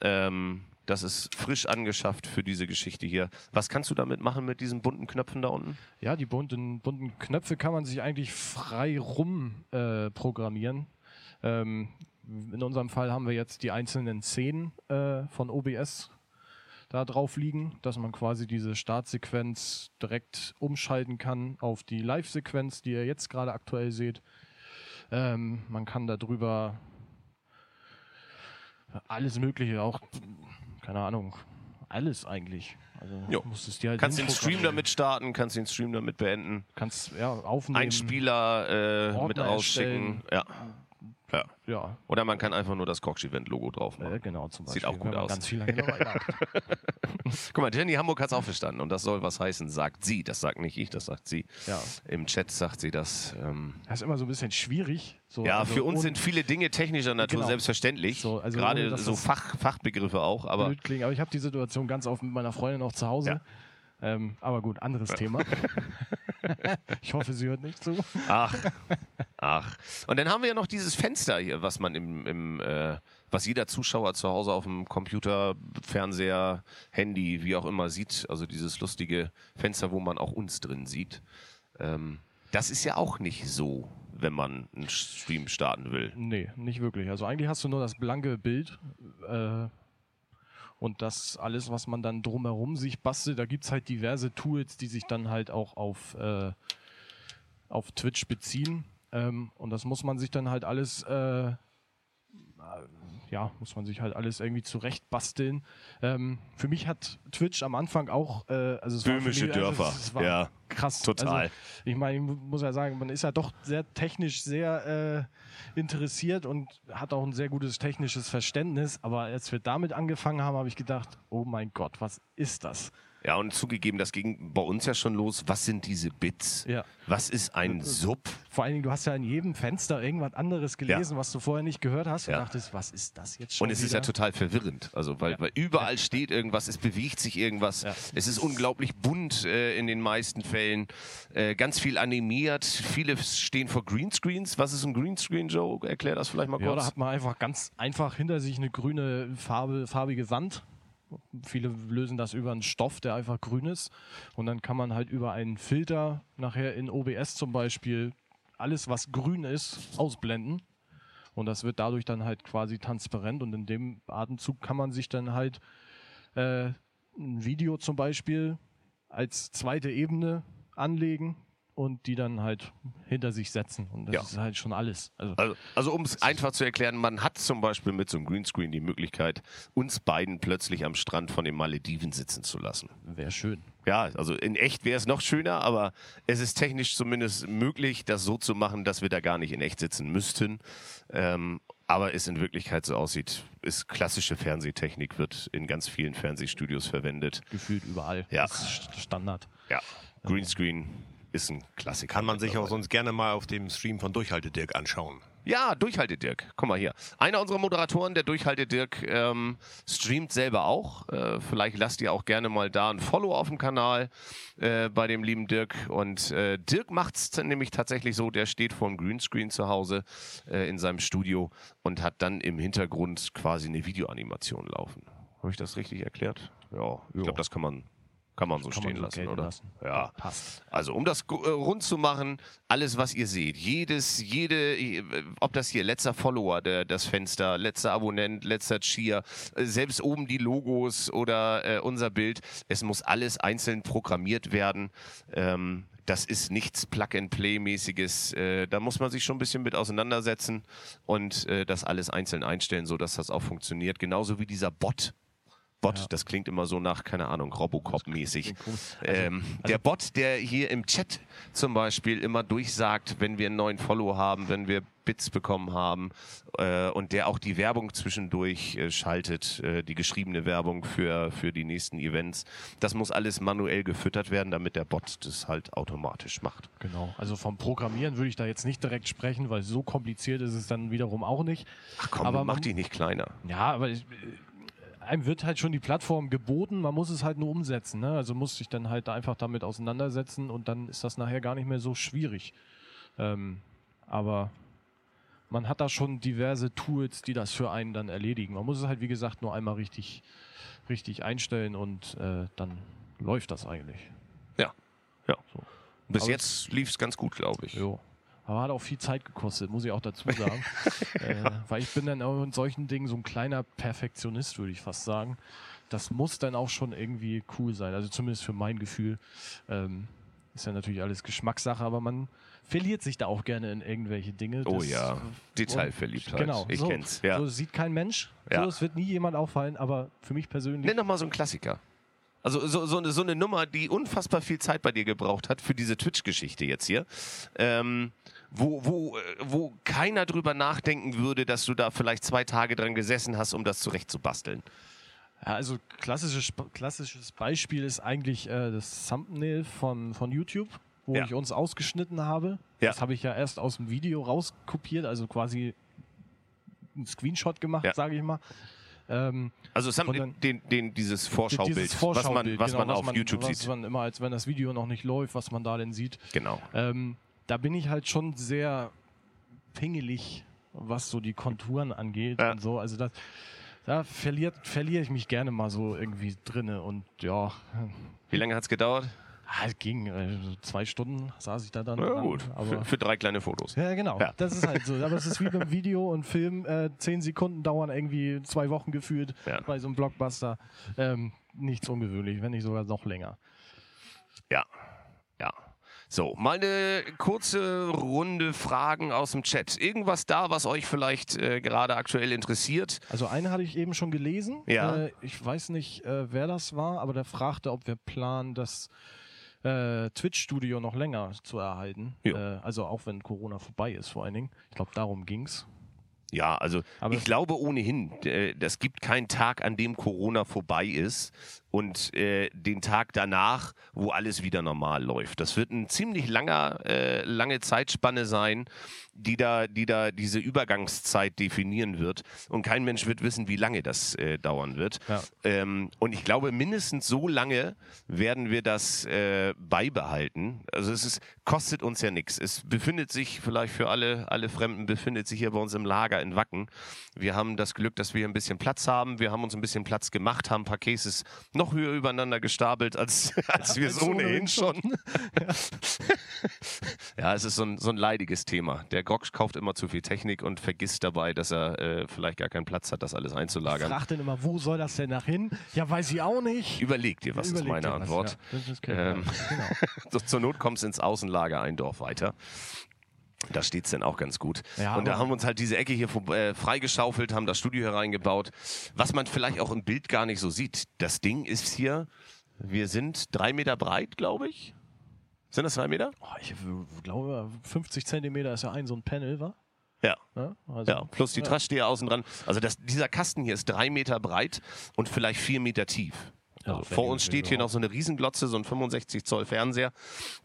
Ähm, das ist frisch angeschafft für diese Geschichte hier. Was kannst du damit machen mit diesen bunten Knöpfen da unten? Ja, die bunten, bunten Knöpfe kann man sich eigentlich frei rum äh, programmieren. Ähm, in unserem Fall haben wir jetzt die einzelnen Szenen äh, von OBS da drauf liegen, dass man quasi diese Startsequenz direkt umschalten kann auf die Live-Sequenz, die ihr jetzt gerade aktuell seht. Ähm, man kann darüber alles Mögliche, auch, keine Ahnung, alles eigentlich. Also Jo. musst es dir halt Kannst den Stream damit starten, kannst den Stream damit beenden. Kannst ja aufnehmen. Einspieler äh, mit Ordner rausschicken. Ja. Ja. Ja, Oder man kann einfach nur das Koch-Event-Logo drauf machen. äh, genau, zum Beispiel. Sieht auch gut aus. ganz viel. Guck mal, Jenny Hamburg hat es auch verstanden. Und das soll was heißen, sagt sie. Das sagt nicht ich, das sagt sie. Ja. Im Chat sagt sie das. Ähm, Das ist immer so ein bisschen schwierig. So, ja, also für uns sind viele Dinge technischer Natur Genau. selbstverständlich. So, also Gerade so Fach, Fachbegriffe auch. Aber blöd klingen, aber ich habe die Situation ganz oft mit meiner Freundin auch zu Hause. Ähm, aber gut, anderes Thema. ich hoffe, sie hört nicht zu. ach, ach. Und dann haben wir ja noch dieses Fenster hier, was man im, im äh, was jeder Zuschauer zu Hause auf dem Computer, Fernseher, Handy, wie auch immer sieht. Also dieses lustige Fenster, wo man auch uns drin sieht. Ähm, das ist ja auch nicht so, wenn man einen Stream starten will. Nee, nicht wirklich. Also eigentlich hast du nur das blanke Bild äh, und das alles, was man dann drumherum sich bastelt. Da gibt es halt diverse Tools, die sich dann halt auch auf, äh, auf Twitch beziehen. Ähm, und das muss man sich dann halt alles, äh, ja, muss man sich halt alles irgendwie zurecht basteln. Ähm, für mich hat Twitch am Anfang auch, äh, also es war Böhmische mich, also Dörfer, es, es war ja, krass. total. Also, ich meine, ich mu- muss ja sagen, man ist ja doch sehr technisch sehr äh, interessiert und hat auch ein sehr gutes technisches Verständnis. Aber als wir damit angefangen haben, habe ich gedacht, oh mein Gott, was ist das? Ja, und zugegeben, das ging bei uns ja schon los. Was sind diese Bits? Ja. Was ist ein Sub? Vor allen Dingen, du hast ja in jedem Fenster irgendwas anderes gelesen, was du vorher nicht gehört hast und Ja. dachtest, was ist das jetzt schon Und es ist wieder? ja total verwirrend, also weil, weil überall steht irgendwas, es bewegt sich irgendwas, Ja. es ist unglaublich bunt äh, in den meisten Fällen, äh, ganz viel animiert, viele stehen vor Greenscreens. Was ist ein Greenscreen, Joe? Erklär das vielleicht mal Ja, da kurz. hat man einfach ganz einfach hinter sich eine grüne Farbe, farbige Wand. Viele lösen das über einen Stoff, der einfach grün ist. Und dann kann man halt über einen Filter nachher in OBS zum Beispiel alles, was grün ist, ausblenden. Und das wird dadurch dann halt quasi transparent. Und in dem Atemzug kann man sich dann halt äh, ein Video zum Beispiel als zweite Ebene anlegen und die dann halt hinter sich setzen. Und das Ja. ist halt schon alles. Also, Also, also um es einfach zu erklären, man hat zum Beispiel mit so einem Greenscreen die Möglichkeit, uns beiden plötzlich am Strand von den Malediven sitzen zu lassen. Wäre schön. Ja, also in echt wäre es noch schöner, aber es ist technisch zumindest möglich, das so zu machen, dass wir da gar nicht in echt sitzen müssten. Ähm, aber es in Wirklichkeit so aussieht, ist klassische Fernsehtechnik, wird in ganz vielen Fernsehstudios verwendet. Gefühlt überall. Ja. Das ist St- Standard. Ja, Greenscreen ist ein Klassiker. Kann man sich auch sonst gerne mal auf dem Stream von Durchhalte Dirk anschauen. Ja, Durchhalte Dirk. Guck mal hier. Einer unserer Moderatoren, der Durchhalte Dirk, ähm, streamt selber auch. Äh, vielleicht lasst ihr auch gerne mal da ein Follow auf dem Kanal äh, bei dem lieben Dirk. Und äh, Dirk macht es nämlich tatsächlich so, der steht vor dem Greenscreen zu Hause äh, in seinem Studio und hat dann im Hintergrund quasi eine Videoanimation laufen. Habe ich das richtig erklärt? Ja, ich glaube, das kann man, kann man so Kann man stehen so lassen, oder? lassen. Ja. Passt. Also um das äh, rund zu machen, alles was ihr seht, jedes, jede, äh, ob das hier letzter Follower, der, das Fenster, letzter Abonnent, letzter Cheer, äh, selbst oben die Logos oder äh, unser Bild, es muss alles einzeln programmiert werden. Ähm, das ist nichts Plug-and-Play-mäßiges. Äh, da muss man sich schon ein bisschen mit auseinandersetzen und äh, das alles einzeln einstellen, sodass das auch funktioniert. Genauso wie dieser Bot. Bot, Ja. das klingt immer so nach, keine Ahnung, Robocop-mäßig. komisch. Ähm, der Bot, der hier im Chat zum Beispiel immer durchsagt, wenn wir einen neuen Follow haben, wenn wir Bits bekommen haben äh, und der auch die Werbung zwischendurch äh, schaltet, äh, die geschriebene Werbung für, für die nächsten Events. Das muss alles manuell gefüttert werden, damit der Bot das halt automatisch macht. Genau. Also vom Programmieren würde ich da jetzt nicht direkt sprechen, weil so kompliziert ist es dann wiederum auch nicht. Ach komm, Aber mach dich nicht kleiner. Ja, aber ich, einem wird halt schon die Plattform geboten, man muss es halt nur umsetzen. Ne? Also muss sich dann halt einfach damit auseinandersetzen und dann ist das nachher gar nicht mehr so schwierig. Ähm, aber man hat da schon diverse Tools, die das für einen dann erledigen. Man muss es halt, wie gesagt, nur einmal richtig, richtig einstellen und äh, dann läuft das eigentlich. Ja, ja. So. Bis Aber jetzt lief es ganz gut, glaube ich. Jo. Aber hat auch viel Zeit gekostet, muss ich auch dazu sagen. äh, weil ich bin dann auch in solchen Dingen so ein kleiner Perfektionist, würde ich fast sagen. Das muss dann auch schon irgendwie cool sein. Also zumindest für mein Gefühl. Ähm, ist ja natürlich alles Geschmackssache, aber man verliert sich da auch gerne in irgendwelche Dinge. Oh Das- ja, Detailverliebtheit. Genau, Ich so, kenn's. Ja. so sieht kein Mensch. Ja. So, es wird nie jemand auffallen, aber für mich persönlich. Nenn doch mal so einen Klassiker. Also so, so, eine, so eine Nummer, die unfassbar viel Zeit bei dir gebraucht hat für diese Twitch-Geschichte jetzt hier. Ähm, wo, wo, äh, wo keiner drüber nachdenken würde, dass du da vielleicht zwei Tage dran gesessen hast, um das zurechtzubasteln. Ja, also klassisches, klassisches Beispiel ist eigentlich äh, das Thumbnail von, von YouTube, wo Ja. ich uns ausgeschnitten habe. Ja. Das habe ich ja erst aus dem Video rauskopiert, also quasi einen Screenshot gemacht, Ja. sage ich mal. Ähm, Also es haben den, den, dieses Vorschaubild, dieses was man, Vorschaubild, was genau, man auf YouTube was sieht. Man immer, als wenn das Video noch nicht läuft, was man da denn sieht. Genau. Ähm, da bin ich halt schon sehr pingelig, was so die Konturen angeht Ja. und so. Also das, da verliert, verliere ich mich gerne mal so irgendwie drinne und ja, Wie lange hat es gedauert? Es ging. äh, so zwei Stunden saß ich da dann. Dran, gut, Aber, für, für drei kleine Fotos. ja, genau. Ja. Das ist halt so. Aber es ist wie beim Video und Film. Äh, zehn Sekunden dauern irgendwie zwei Wochen gefühlt Ja. bei so einem Blockbuster. Ähm, nichts ungewöhnlich, wenn nicht sogar noch länger. Ja, ja. So, mal eine kurze Runde Fragen aus dem Chat. Irgendwas da, was euch vielleicht äh, gerade aktuell interessiert? Also eine hatte ich eben schon gelesen. Ja. Äh, ich weiß nicht, äh, wer das war, aber der fragte, ob wir planen, das äh, Twitch-Studio noch länger zu erhalten. Äh, also auch wenn Corona vorbei ist, vor allen Dingen. Ich glaube, darum ging's. Ja, also Aber- ich glaube ohnehin, äh, es gibt keinen Tag, an dem Corona vorbei ist und äh, den Tag danach, wo alles wieder normal läuft. Das wird ein ziemlich langer, äh, lange Zeitspanne sein, die da, die da diese Übergangszeit definieren wird. Und kein Mensch wird wissen, wie lange das äh, dauern wird. Ja. Ähm, und ich glaube, mindestens so lange werden wir das äh, beibehalten. Also es ist, kostet uns ja nichts. Es befindet sich vielleicht für alle, alle Fremden, befindet sich hier bei uns im Lager in Wacken. Wir haben das Glück, dass wir ein bisschen Platz haben. Wir haben uns ein bisschen Platz gemacht, haben ein paar Cases noch höher übereinander gestapelt, als, als wir es ohnehin schon. ja, es ist so ein, so ein leidiges Thema. Der Grog kauft immer zu viel Technik und vergisst dabei, dass er äh, vielleicht gar keinen Platz hat, das alles einzulagern. Fragt dann immer, wo soll das denn nach hin? Ja, weiß ich auch nicht. Überleg dir, was ist Überleg meine dir was, Antwort. Ja, das ist Ähm, genau. So, zur Not kommst ins Außenlager ein Dorf weiter. Da steht es dann auch ganz gut. Ja, und da haben wir uns halt diese Ecke hier äh, freigeschaufelt, haben das Studio hereingebaut. Was man vielleicht auch im Bild gar nicht so sieht. Das Ding ist hier, wir sind drei Meter breit, glaube ich. Sind das drei Meter? Oh, ich glaube, 50 Zentimeter ist ja ein so ein Panel, wa? Ja. Ja, also, Ja, plus die ja. Trassteher außen dran. Also das, dieser Kasten hier ist drei Meter breit und vielleicht vier Meter tief. Also vor uns steht hier noch so eine Riesenglotze, so ein 65 Zoll Fernseher,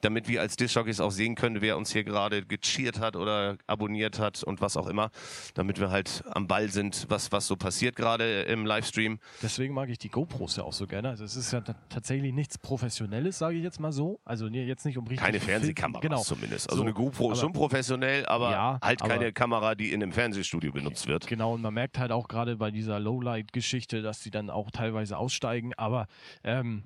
damit wir als Discjockeys auch sehen können, wer uns hier gerade gecheert hat oder abonniert hat und was auch immer, damit wir halt am Ball sind, was, was so passiert gerade im Livestream. Deswegen mag ich die GoPros ja auch so gerne. Also es ist ja ta- tatsächlich nichts Professionelles, sage ich jetzt mal so. Also nee, jetzt nicht um richtig Keine Fernsehkamera Genau. zumindest. Also So, eine GoPro ist aber- schon professionell, aber Ja, halt aber- keine Kamera, die in einem Fernsehstudio benutzt wird. Genau, und man merkt halt auch gerade bei dieser Lowlight-Geschichte, dass die dann auch teilweise aussteigen, aber ähm,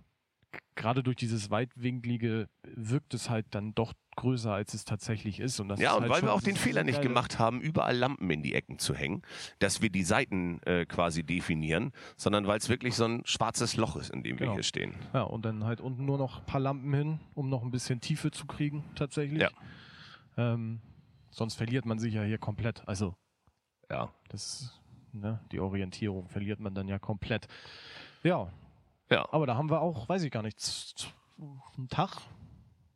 g- gerade durch dieses weitwinklige wirkt es halt dann doch größer, als es tatsächlich ist. Und das Ja, und halt weil wir auch den Fehler nicht gemacht haben, überall Lampen in die Ecken zu hängen, dass wir die Seiten äh, quasi definieren, sondern weil es wirklich so ein schwarzes Loch ist, in dem wir Genau. hier stehen. Ja, und dann halt unten nur noch ein paar Lampen hin, um noch ein bisschen Tiefe zu kriegen, tatsächlich. Ja. Ähm, sonst verliert man sich ja hier komplett. Also, Ja. das, ne, die Orientierung verliert man dann ja komplett. Ja, Ja. aber da haben wir auch, weiß ich gar nicht, einen Tag.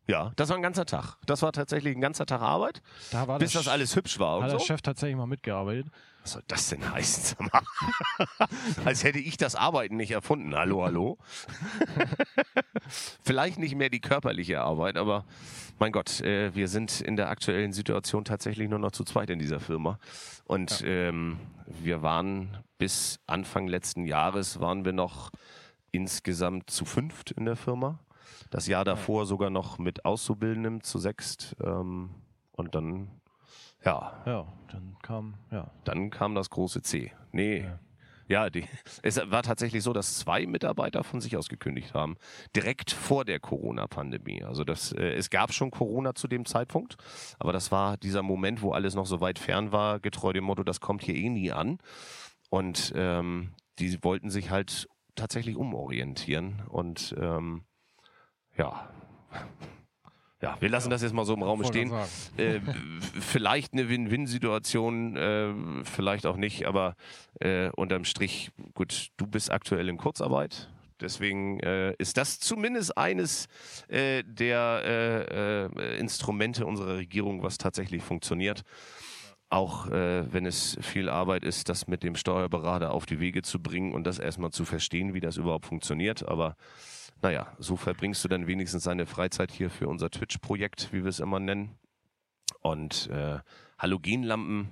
Ja, das war ein ganzer Tag. Das war tatsächlich ein ganzer Tag Arbeit, Da war bis das alles hübsch war Hat und der so. Chef tatsächlich mal mitgearbeitet. Was soll das denn heißen? Als hätte ich das Arbeiten nicht erfunden. Hallo, hallo. Vielleicht nicht mehr die körperliche Arbeit, aber mein Gott, äh, wir sind in der aktuellen Situation tatsächlich nur noch zu zweit in dieser Firma. Und ähm, wir waren bis Anfang letzten Jahres waren wir noch insgesamt zu fünft in der Firma. Das Jahr davor sogar noch mit Auszubildendem zu sechst. Ähm, und dann, ja, Ja, dann kam, ja. dann kam das große C. Nee. Ja. Ja, die, es war tatsächlich so, dass zwei Mitarbeiter von sich aus gekündigt haben. Direkt vor der Corona-Pandemie. Also das, äh, es gab schon Corona zu dem Zeitpunkt, aber das war dieser Moment, wo alles noch so weit fern war, getreu dem Motto, das kommt hier eh nie an. Und ähm, die wollten sich halt tatsächlich umorientieren. Und ähm, ja. Ja, wir lassen das jetzt mal so im Raum stehen äh, vielleicht eine Win-Win-Situation, äh, vielleicht auch nicht, aber äh, unterm Strich, gut, du bist aktuell in Kurzarbeit. Deswegen äh, ist das zumindest eines äh, der äh, Instrumente unserer Regierung, was tatsächlich funktioniert. Auch äh, wenn es viel Arbeit ist, das mit dem Steuerberater auf die Wege zu bringen und das erstmal zu verstehen, wie das überhaupt funktioniert. Aber naja, so verbringst du dann wenigstens deine Freizeit hier für unser Twitch-Projekt, wie wir es immer nennen. Und äh, Halogenlampen.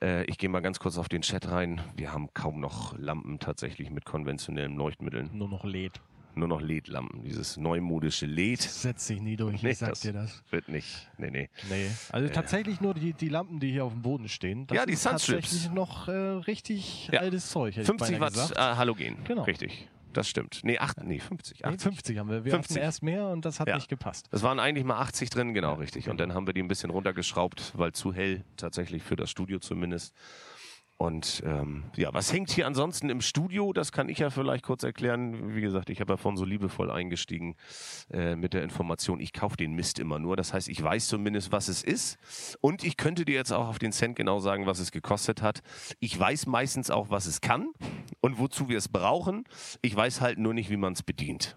Äh, ich gehe mal ganz kurz auf den Chat rein. Wir haben kaum noch Lampen tatsächlich mit konventionellen Leuchtmitteln. Nur noch lädt. Nur noch LED-Lampen. Dieses neumodische LED Setzt sich nie durch, Nee, ich sag das- dir das. wird nicht. Nee, nee. Nee. Also tatsächlich nur die, die Lampen, die hier auf dem Boden stehen. Das Ja, die ist Sunstrips. tatsächlich noch äh, richtig Ja. altes Zeug. hätte ich 50 beinahe Watt gesagt. äh, Halogen. Genau. Richtig. Das stimmt. Nee, acht, nee 50. Nee, 80. 50 haben wir. Wir 50. hatten erst mehr und das hat Ja. nicht gepasst. Es waren eigentlich mal 80 drin, genau, richtig. Und dann haben wir die ein bisschen runtergeschraubt, weil zu hell, tatsächlich für das Studio zumindest. Und ähm, ja, was hängt hier ansonsten im Studio? Das kann ich ja vielleicht kurz erklären. Wie gesagt, ich habe ja von so liebevoll eingestiegen äh, mit der Information, ich kaufe den Mist immer nur. Das heißt, ich weiß zumindest, was es ist. Und ich könnte dir jetzt auch auf den Cent genau sagen, was es gekostet hat. Ich weiß meistens auch, was es kann und wozu wir es brauchen. Ich weiß halt nur nicht, wie man es bedient.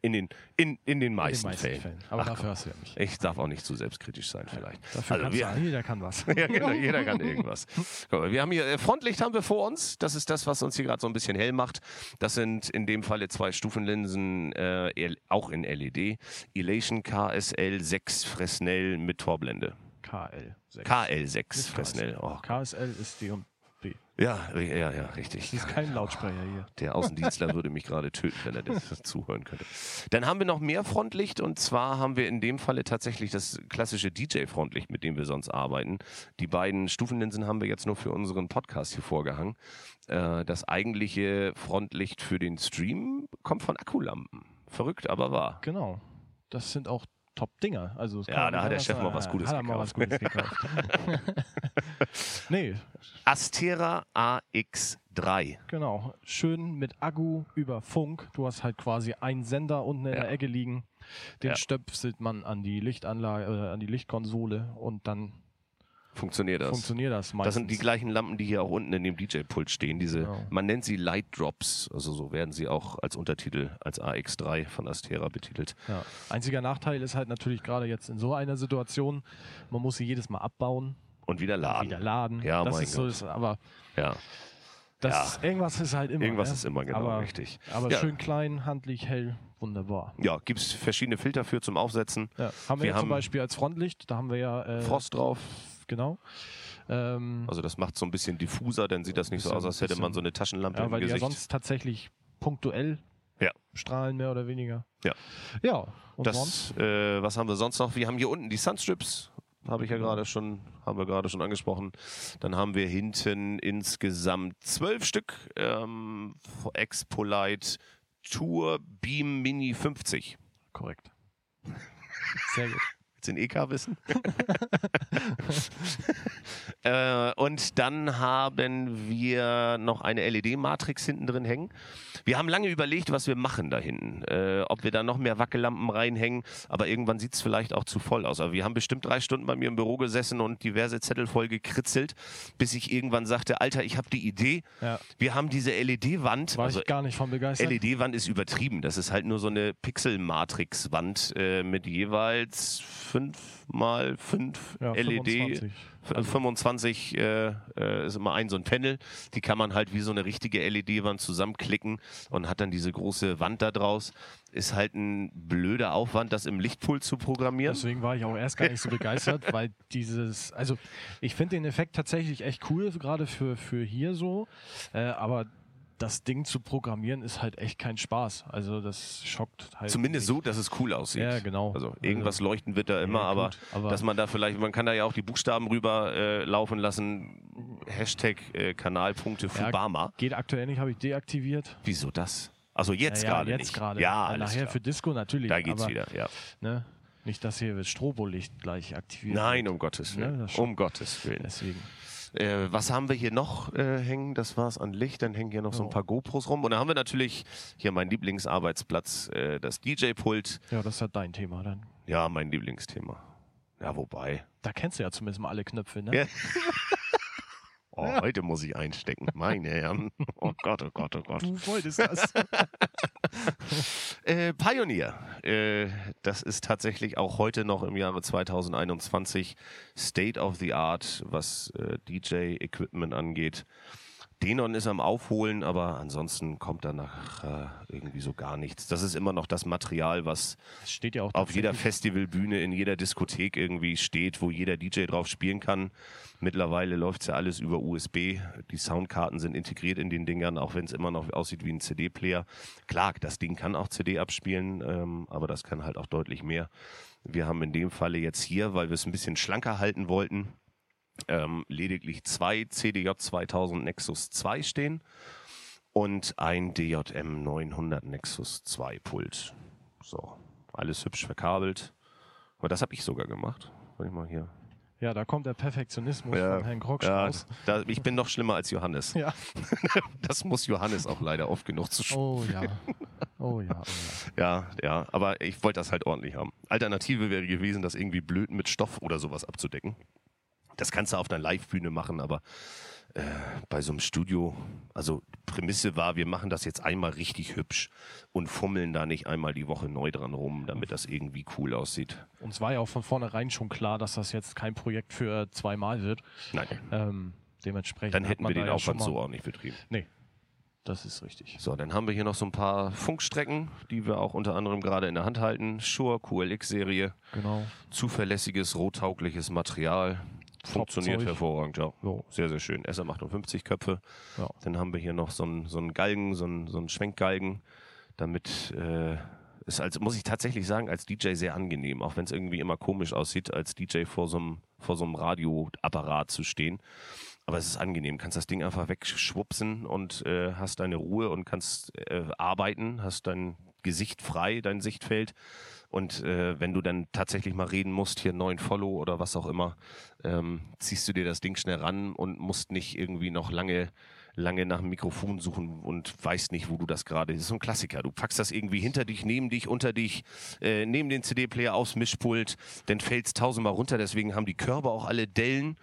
In den, in, in den meisten, In den meisten Fällen. Aber Ach, dafür hast du ja mich. ich darf auch nicht zu selbstkritisch sein, vielleicht. Dafür Also kannst wir- du, jeder kann was. ja, genau, jeder kann irgendwas. Mal, wir haben hier äh, Frontlicht haben wir vor uns. Das ist das, was uns hier gerade so ein bisschen hell macht. Das sind in dem Falle zwei Stufenlinsen, äh, auch in LED. Elation KSL 6 Fresnel mit Torblende. KL. 6. KL6 Fresnel. Oh. KSL ist D und B. Ja, ja, ja, richtig. Das ist kein Lautsprecher hier. Der Außendienstler würde mich gerade töten, wenn er das zuhören könnte. Dann haben wir noch mehr Frontlicht und zwar haben wir in dem Falle tatsächlich das klassische DJ-Frontlicht, mit dem wir sonst arbeiten. Die beiden Stufenlinsen haben wir jetzt nur für unseren Podcast hier vorgehangen. Äh, das eigentliche Frontlicht für den Stream kommt von Akkulampen. Verrückt, aber wahr. Genau. Das sind auch Top-Dinger. Also, Ja, da hat der Chef anders mal was sagen. Gutes hat mal was Gutes gekauft. nee, Astera AX3. genau. Schön mit Akku über Funk. Du hast halt quasi einen Sender unten in Ja. der Ecke liegen. Den Ja. stöpselt man an die Lichtanlage, äh, an die Lichtkonsole und dann Funktioniert das? funktioniert das meistens. Das sind die gleichen Lampen, die hier auch unten in dem DJ-Pult stehen. Diese, Genau. man nennt sie Light Drops, also so werden sie auch als Untertitel als AX3 von Astera betitelt. Ja. Einziger Nachteil ist halt natürlich gerade jetzt in so einer Situation, man muss sie jedes Mal abbauen, Und wieder laden. wieder laden. Ja, das mein ist so, Gott. das, aber Ja. Das, Irgendwas ist halt immer. Irgendwas ja. ist immer, genau, aber, richtig. Aber Ja. schön klein, handlich, hell, wunderbar. Ja, gibt es verschiedene Filter für zum Aufsetzen. Ja. Haben wir, Wir ja zum haben- Beispiel als Frontlicht, da haben wir ja äh, Frost drauf. Genau. Ähm, Also das macht so ein bisschen diffuser, dann sieht das nicht so aus, als hätte man so eine Taschenlampe ja, im weil die ja Gesicht. sonst tatsächlich punktuell Ja. strahlen, mehr oder weniger. Ja. Ja, und sonst? Das, äh, was haben wir sonst noch? Wir haben hier unten die Sunstrips, habe ich ja Genau. gerade schon, haben wir gerade schon angesprochen. Dann haben wir hinten insgesamt zwölf Stück ähm, Expolite Tour Beam Mini 50. Korrekt. Sehr gut. Willst du den EK wissen? äh, und dann haben wir noch eine LED-Matrix hinten drin hängen. Wir haben lange überlegt, was wir machen da hinten. Äh, ob wir da noch mehr Wackellampen reinhängen, aber irgendwann sieht es vielleicht auch zu voll aus. Aber wir haben bestimmt drei Stunden bei mir im Büro gesessen und diverse Zettel voll gekritzelt, bis ich irgendwann sagte, Alter, ich habe die Idee, Ja. wir haben diese LED-Wand. War also ich gar nicht von begeistert. LED-Wand ist übertrieben. Das ist halt nur so eine Pixel-Matrix-Wand äh, mit jeweils 5 mal 5 ja, LED. 25. F- 25 äh, äh, ist immer ein so ein Panel. Die kann man halt wie so eine richtige LED-Wand zusammenklicken und hat dann diese große Wand da draus. Ist halt ein blöder Aufwand, das im Lichtpool zu programmieren. Deswegen war ich auch erst gar nicht so begeistert, weil dieses, also ich finde den Effekt tatsächlich echt cool, gerade für, für hier so, äh, aber das Ding zu programmieren ist halt echt kein Spaß. Also das schockt halt. Zumindest so, dass es cool aussieht. Ja, genau. Also irgendwas leuchten wird da immer, Ja, aber, gut, aber- dass man da vielleicht, man kann da ja auch die Buchstaben rüber äh, laufen lassen. Hashtag äh, Kanalpunkte Ja, Fubama. Geht aktuell nicht, habe ich deaktiviert. Wieso das? Also jetzt Ja, ja, gerade jetzt gerade. Ja, Äh, Nachher klar. für Disco natürlich. Da geht's aber, wieder, ja. Ne, nicht, dass hier das Strobolicht gleich aktiviert Nein, wird. um Gottes Ja, Willen. schon. um Gottes Willen. Deswegen. Äh, was haben wir hier noch äh, hängen? Das war's an Licht. Dann hängen hier noch so ein Ja. paar GoPros rum. Und dann haben wir natürlich hier meinen Lieblingsarbeitsplatz, äh, das DJ-Pult. Ja, das ist halt dein Thema dann. Ja, mein Lieblingsthema. Ja, wobei. Da kennst du ja zumindest mal alle Knöpfe, ne? Ja. Oh, heute muss ich einstecken. Meine Herren. Oh Gott, oh Gott, oh Gott. Du wolltest das. Äh, Pioneer. Äh, das ist tatsächlich auch heute noch im Jahre 2021 State of the Art, was äh, DJ-Equipment angeht. Denon ist am Aufholen, aber ansonsten kommt danach äh, irgendwie so gar nichts. Das ist immer noch das Material, was Das ja auf jeder Festivalbühne, in jeder Diskothek irgendwie steht, wo jeder DJ drauf spielen kann. Mittlerweile läuft ja alles über USB. Die Soundkarten sind integriert in den Dingern, auch wenn es immer noch aussieht wie ein CD-Player. Klar, das Ding kann auch CD abspielen, ähm, aber das kann halt auch deutlich mehr. Wir haben in dem Falle jetzt hier, weil wir es ein bisschen schlanker halten wollten, ähm, lediglich zwei CDJ 2000 Nexus 2 stehen und ein DJM 900 Nexus 2 Pult. So, alles hübsch verkabelt. Aber das habe ich sogar gemacht. Warte mal hier. Ja, da kommt der Perfektionismus von Herrn Krogsch ja, raus. da, ich bin noch schlimmer als Johannes. Ja. Das muss Johannes auch leider oft genug zu Oh ja. Oh ja, oh ja. Ja, ja, aber ich wollte das halt ordentlich haben. Alternative wäre gewesen, das irgendwie blöd mit Stoff oder sowas abzudecken. Das kannst du auf einer Live-Bühne machen, aber äh, bei so einem Studio, also Prämisse war, wir machen das jetzt einmal richtig hübsch und fummeln da nicht einmal die Woche neu dran rum, damit das irgendwie cool aussieht. Uns war ja auch von vornherein schon klar, dass das jetzt kein Projekt für zweimal wird. Nein, Ähm, dementsprechend. dann hätten wir den Aufwand so auch nicht betrieben. Nee. Das ist richtig. So, dann haben wir hier noch so ein paar Funkstrecken, die wir auch unter anderem gerade in der Hand halten. Shure QLX-Serie, Genau. zuverlässiges, rohtaugliches Material. Funktioniert hervorragend, ja. So. Sehr, sehr schön. SM58 Köpfe. Ja. Dann haben wir hier noch so einen, so einen Galgen, so einen, so einen Schwenkgalgen. Damit äh, ist als, muss ich tatsächlich sagen, als DJ sehr angenehm, auch wenn es irgendwie immer komisch aussieht, als DJ vor so einem, vor so einem Radioapparat zu stehen. Aber es ist angenehm, kannst das Ding einfach wegschwupsen und äh, hast deine Ruhe und kannst äh, arbeiten, hast dein Gesicht frei, dein Sichtfeld. Und äh, wenn du dann tatsächlich mal reden musst, hier neuen Follow oder was auch immer, ähm, ziehst du dir das Ding schnell ran und musst nicht irgendwie noch lange, lange nach dem Mikrofon suchen und weißt nicht, wo du das gerade. Das ist so ein Klassiker. Du packst das irgendwie hinter dich, neben dich, unter dich, äh, neben den CD-Player aufs Mischpult, dann fällt's tausendmal runter. Deswegen haben die Körper auch alle Dellen.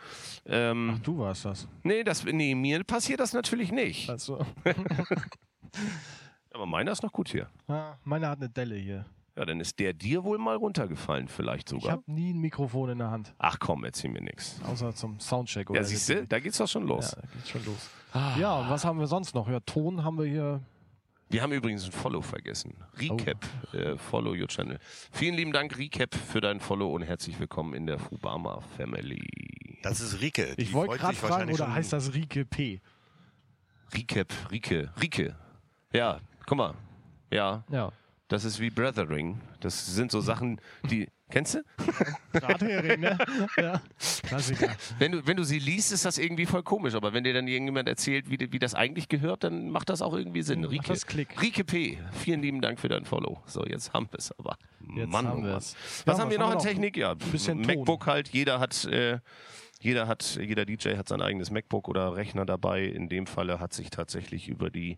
Ähm, Du warst das. nee, das, nee, mir passiert das natürlich nicht. Also, Aber meiner ist noch gut hier. ah, meiner hat eine Delle hier. Ja, dann ist der dir wohl mal runtergefallen, vielleicht Ich sogar. habe nie ein Mikrofon in der Hand, Ach komm, erzähl mir nichts. außer zum Soundcheck oder Ja, siehst du, da geht's doch schon los. Ja, da geht's schon los. Ja, und was haben wir sonst noch? Ja, Ton haben wir hier. Wir haben übrigens ein Follow vergessen. Recap, äh, Follow Your Channel. Vielen lieben Dank, Recap, für dein Follow und herzlich willkommen in der Fubama Family. Das ist Rike. Ich wollte gerade fragen, oder heißt das Rike P? Recap, Rike, Rike. Ja, guck mal. Ja, Ja. Das ist wie Brethering. Das sind so Sachen, die. Kennst du? Drathering, ne? ja. Klassiker. Wenn du, wenn du sie liest, ist das irgendwie voll komisch. Aber wenn dir dann irgendjemand erzählt, wie, wie das eigentlich gehört, dann macht das auch irgendwie Sinn. Macht Rike, das Klick. Rike P., vielen lieben Dank für dein Follow. So, jetzt haben wir es aber. Jetzt Mann, haben oh wir Mann. es. Was Ja, haben wir noch an Technik? Ja, bisschen Ton. MacBook halt. Jeder hat, äh, jeder hat, jeder DJ hat sein eigenes MacBook oder Rechner dabei. In dem Falle hat sich tatsächlich über die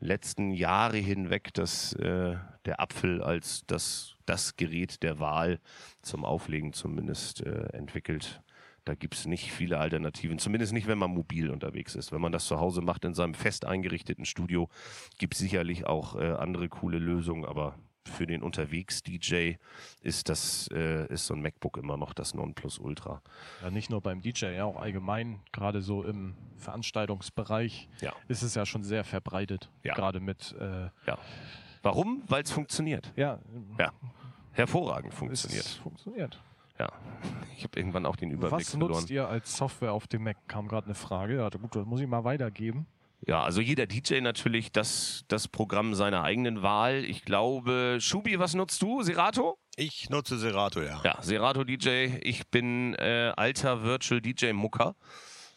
letzten Jahre hinweg das, äh, der Apfel als das, das Gerät der Wahl zum Auflegen zumindest äh, entwickelt. Da gibt es nicht viele Alternativen, zumindest nicht, wenn man mobil unterwegs ist. Wenn man das zu Hause macht in seinem fest eingerichteten Studio, gibt es sicherlich auch äh, andere coole Lösungen, aber für den Unterwegs-DJ ist das äh, ist so ein MacBook immer noch das Nonplusultra. Ja, nicht nur beim DJ, ja, auch allgemein, gerade so im Veranstaltungsbereich Ja. ist es ja schon sehr verbreitet. Ja. Gerade mit, äh, Ja. Warum? Weil es funktioniert. ja, Ja. Hervorragend es funktioniert. funktioniert. Ja. Ich habe irgendwann auch den Überblick Was verloren. nutzt ihr als Software auf dem Mac? Kam gerade eine Frage. Ja, gut, das muss ich mal weitergeben. Ja, also jeder DJ natürlich das, das Programm seiner eigenen Wahl. Ich glaube, Schubi, was nutzt du? Serato? Ich nutze Serato, ja. Ja, Serato DJ. Ich bin äh, alter Virtual DJ Mucker.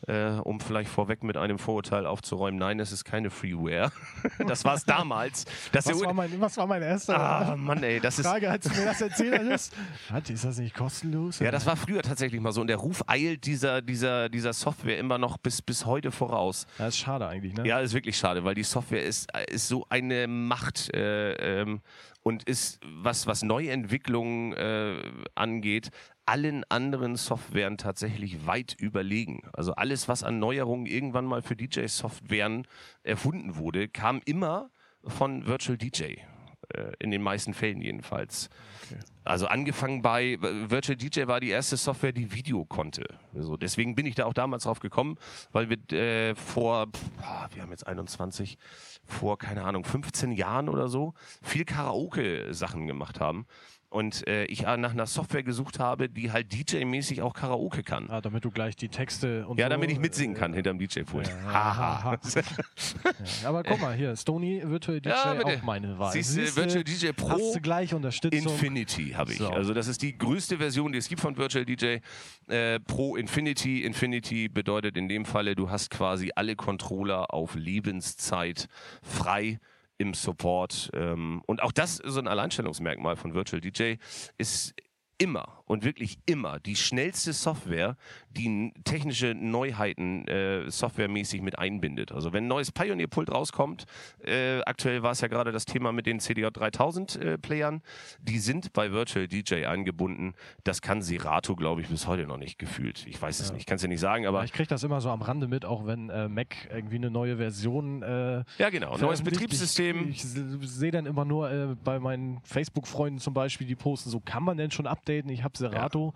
Äh, um vielleicht vorweg mit einem Vorurteil aufzuräumen, nein, es ist keine Freeware. das war es damals. Das Was war, mein, was war meine erste ah, Mann, ey, das ist. Frage, als du mir das erzählt hast? Ist das nicht kostenlos? Ja, das war früher tatsächlich mal so. Und der Ruf eilt dieser, dieser, dieser Software immer noch bis, bis heute voraus. Ja, ist schade eigentlich, ne? Ja, ist wirklich schade, weil die Software ist, ist so eine Macht äh, ähm, und ist, was, was Neuentwicklungen äh, angeht, allen anderen Softwaren tatsächlich weit überlegen. Also alles, was an Neuerungen irgendwann mal für DJ-Softwaren erfunden wurde, kam immer von Virtual DJ. äh, In den meisten Fällen jedenfalls. Also angefangen bei Virtual DJ war die erste Software, die Video konnte. Also deswegen bin ich da auch damals drauf gekommen, weil wir äh, vor, ah, wir haben jetzt 21, vor, keine Ahnung, 15 Jahren oder so, viel Karaoke-Sachen gemacht haben. Und äh, ich nach einer Software gesucht habe, die halt DJ-mäßig auch Karaoke kann. Ah, damit du gleich die Texte und Ja, so, damit ich mitsingen äh, kann hinterm DJ-Pult. ja, Haha. haha. Ja, aber guck mal, hier, Stony Virtual DJ Ja, auch meine Wahl. Siehst du, Virtual DJ Pro Hast du gleich Unterstützung. Infinity habe ich. So. Also das ist die größte Version, die es gibt von Virtual DJ äh, Pro Infinity. Infinity bedeutet in dem Falle, du hast quasi alle Controller auf Lebenszeit frei im Support. Ähm, und auch das ist so ein Alleinstellungsmerkmal von Virtual DJ, ist immer und wirklich immer die schnellste Software, die technische Neuheiten äh, softwaremäßig mit einbindet. Also wenn ein neues Pioneer-Pult rauskommt, äh, aktuell war es ja gerade das Thema mit den CDJ 3000 äh, Playern, die sind bei Virtual DJ eingebunden. Das kann Serato, glaube ich, bis heute noch nicht gefühlt. Ich weiß es nicht, kann es dir nicht sagen, aber ich kriege das immer so am Rande mit, auch wenn äh, Mac irgendwie eine neue Version. Äh, ja genau, neues. Betriebssystem. Ich, ich sehe dann immer nur äh, bei meinen Facebook-Freunden zum Beispiel, die posten so, kann man denn schon updaten? Ich habe Serato.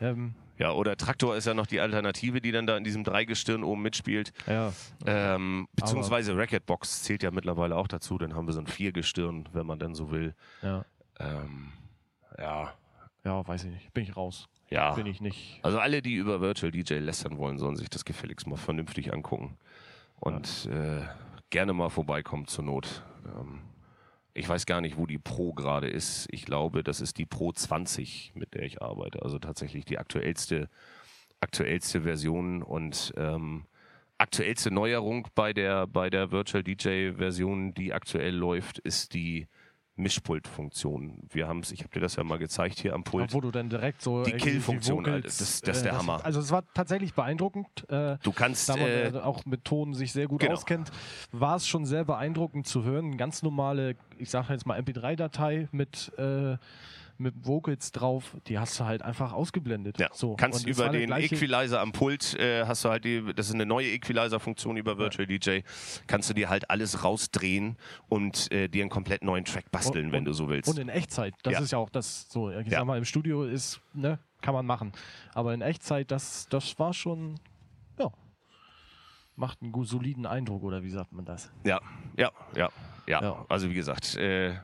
Ähm, Ja, oder Traktor ist ja noch die Alternative, die dann da in diesem Dreigestirn oben mitspielt. ja, Ähm, beziehungsweise Racketbox zählt ja mittlerweile auch dazu. Dann haben wir so ein Viergestirn, wenn man dann so will. ja, Ähm, ja, ja, weiß ich nicht. Bin ich raus. ja. Bin ich nicht. Also alle, die über Virtual DJ lästern wollen, sollen sich das gefälligst mal vernünftig angucken. Und äh, gerne mal vorbeikommen zur Not. Ähm, ich weiß gar nicht, wo die Pro gerade ist. Ich glaube, das ist die Pro 20, mit der ich arbeite. Also tatsächlich die aktuellste, aktuellste Version und ähm, aktuellste Neuerung bei der, bei der Virtual DJ Version, die aktuell läuft, ist die Mischpult-Funktion. Wir haben es, ich habe dir das ja mal gezeigt hier am Pult. Wo du dann direkt so. Die Kill-Funktion, Alter, das- das ist der Hammer. Also, es war tatsächlich beeindruckend. Äh, Du kannst da man äh, äh, auch mit Ton sich sehr gut genau. auskennt, war es schon sehr beeindruckend zu hören. Eine ganz normale, ich sage jetzt mal MP3-Datei mit, äh, mit Vocals drauf, die hast du halt einfach ausgeblendet. Ja, so. kannst über den Equalizer am Pult, äh, hast du halt die, das ist eine neue Equalizer-Funktion über Virtual DJ, kannst du dir halt alles rausdrehen und äh, dir einen komplett neuen Track basteln, Und- wenn du so willst. Und in Echtzeit, das Ja. ist ja auch das so. Ich Ja. sag mal, im Studio ist, ne, kann man machen. Aber in Echtzeit, das, das war schon, ja, macht einen soliden Eindruck, oder wie sagt man das? Ja, ja, ja, ja. Ja. Also wie gesagt, äh,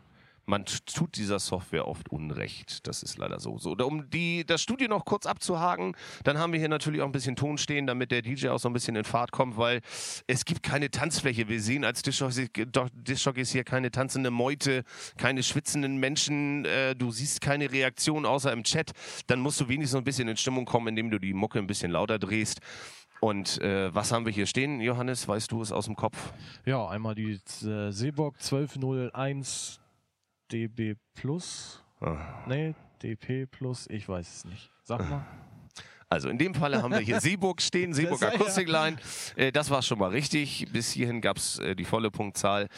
man tut dieser Software oft Unrecht. Das ist leider so. so. Um die, das Studio noch kurz abzuhaken, dann haben wir hier natürlich auch ein bisschen Ton stehen, damit der DJ auch so ein bisschen in Fahrt kommt, weil es gibt keine Tanzfläche. Wir sehen als Dischjockeys hier keine tanzende Meute, keine schwitzenden Menschen. Äh, du siehst keine Reaktion außer im Chat. Dann musst du wenigstens ein bisschen in Stimmung kommen, indem du die Mucke ein bisschen lauter drehst. Und äh, was haben wir hier stehen, Johannes? Weißt du es aus dem Kopf? Ja, einmal die äh, Seeborg 1201 DB Plus. Ah. Nee, DP Plus, ich weiß es nicht. Sag mal. Also in dem Falle haben wir hier Seeburg stehen, Seeburg ja. Akustikline. Äh, das war schon mal richtig. Bis hierhin gab es äh, die volle Punktzahl.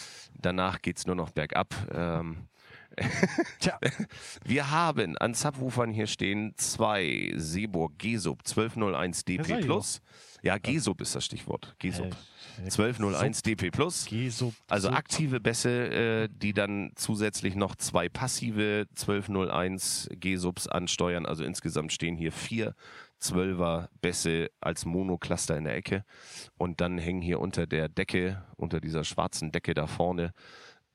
Danach geht es nur noch bergab. Ähm, Tja, wir haben an Subwoofern hier stehen zwei Seeburg G-Sub 1201 Ja, sag DP Plus. Ja, G-Sub ist das Stichwort. G-Sub. Äh, 1201 DP so. Also so, aktive Bässe, äh, die dann zusätzlich noch zwei passive 1201 G-Subs ansteuern. Also insgesamt stehen hier vier 12er Bässe als Monocluster in der Ecke. Und dann hängen hier unter der Decke, unter dieser schwarzen Decke da vorne,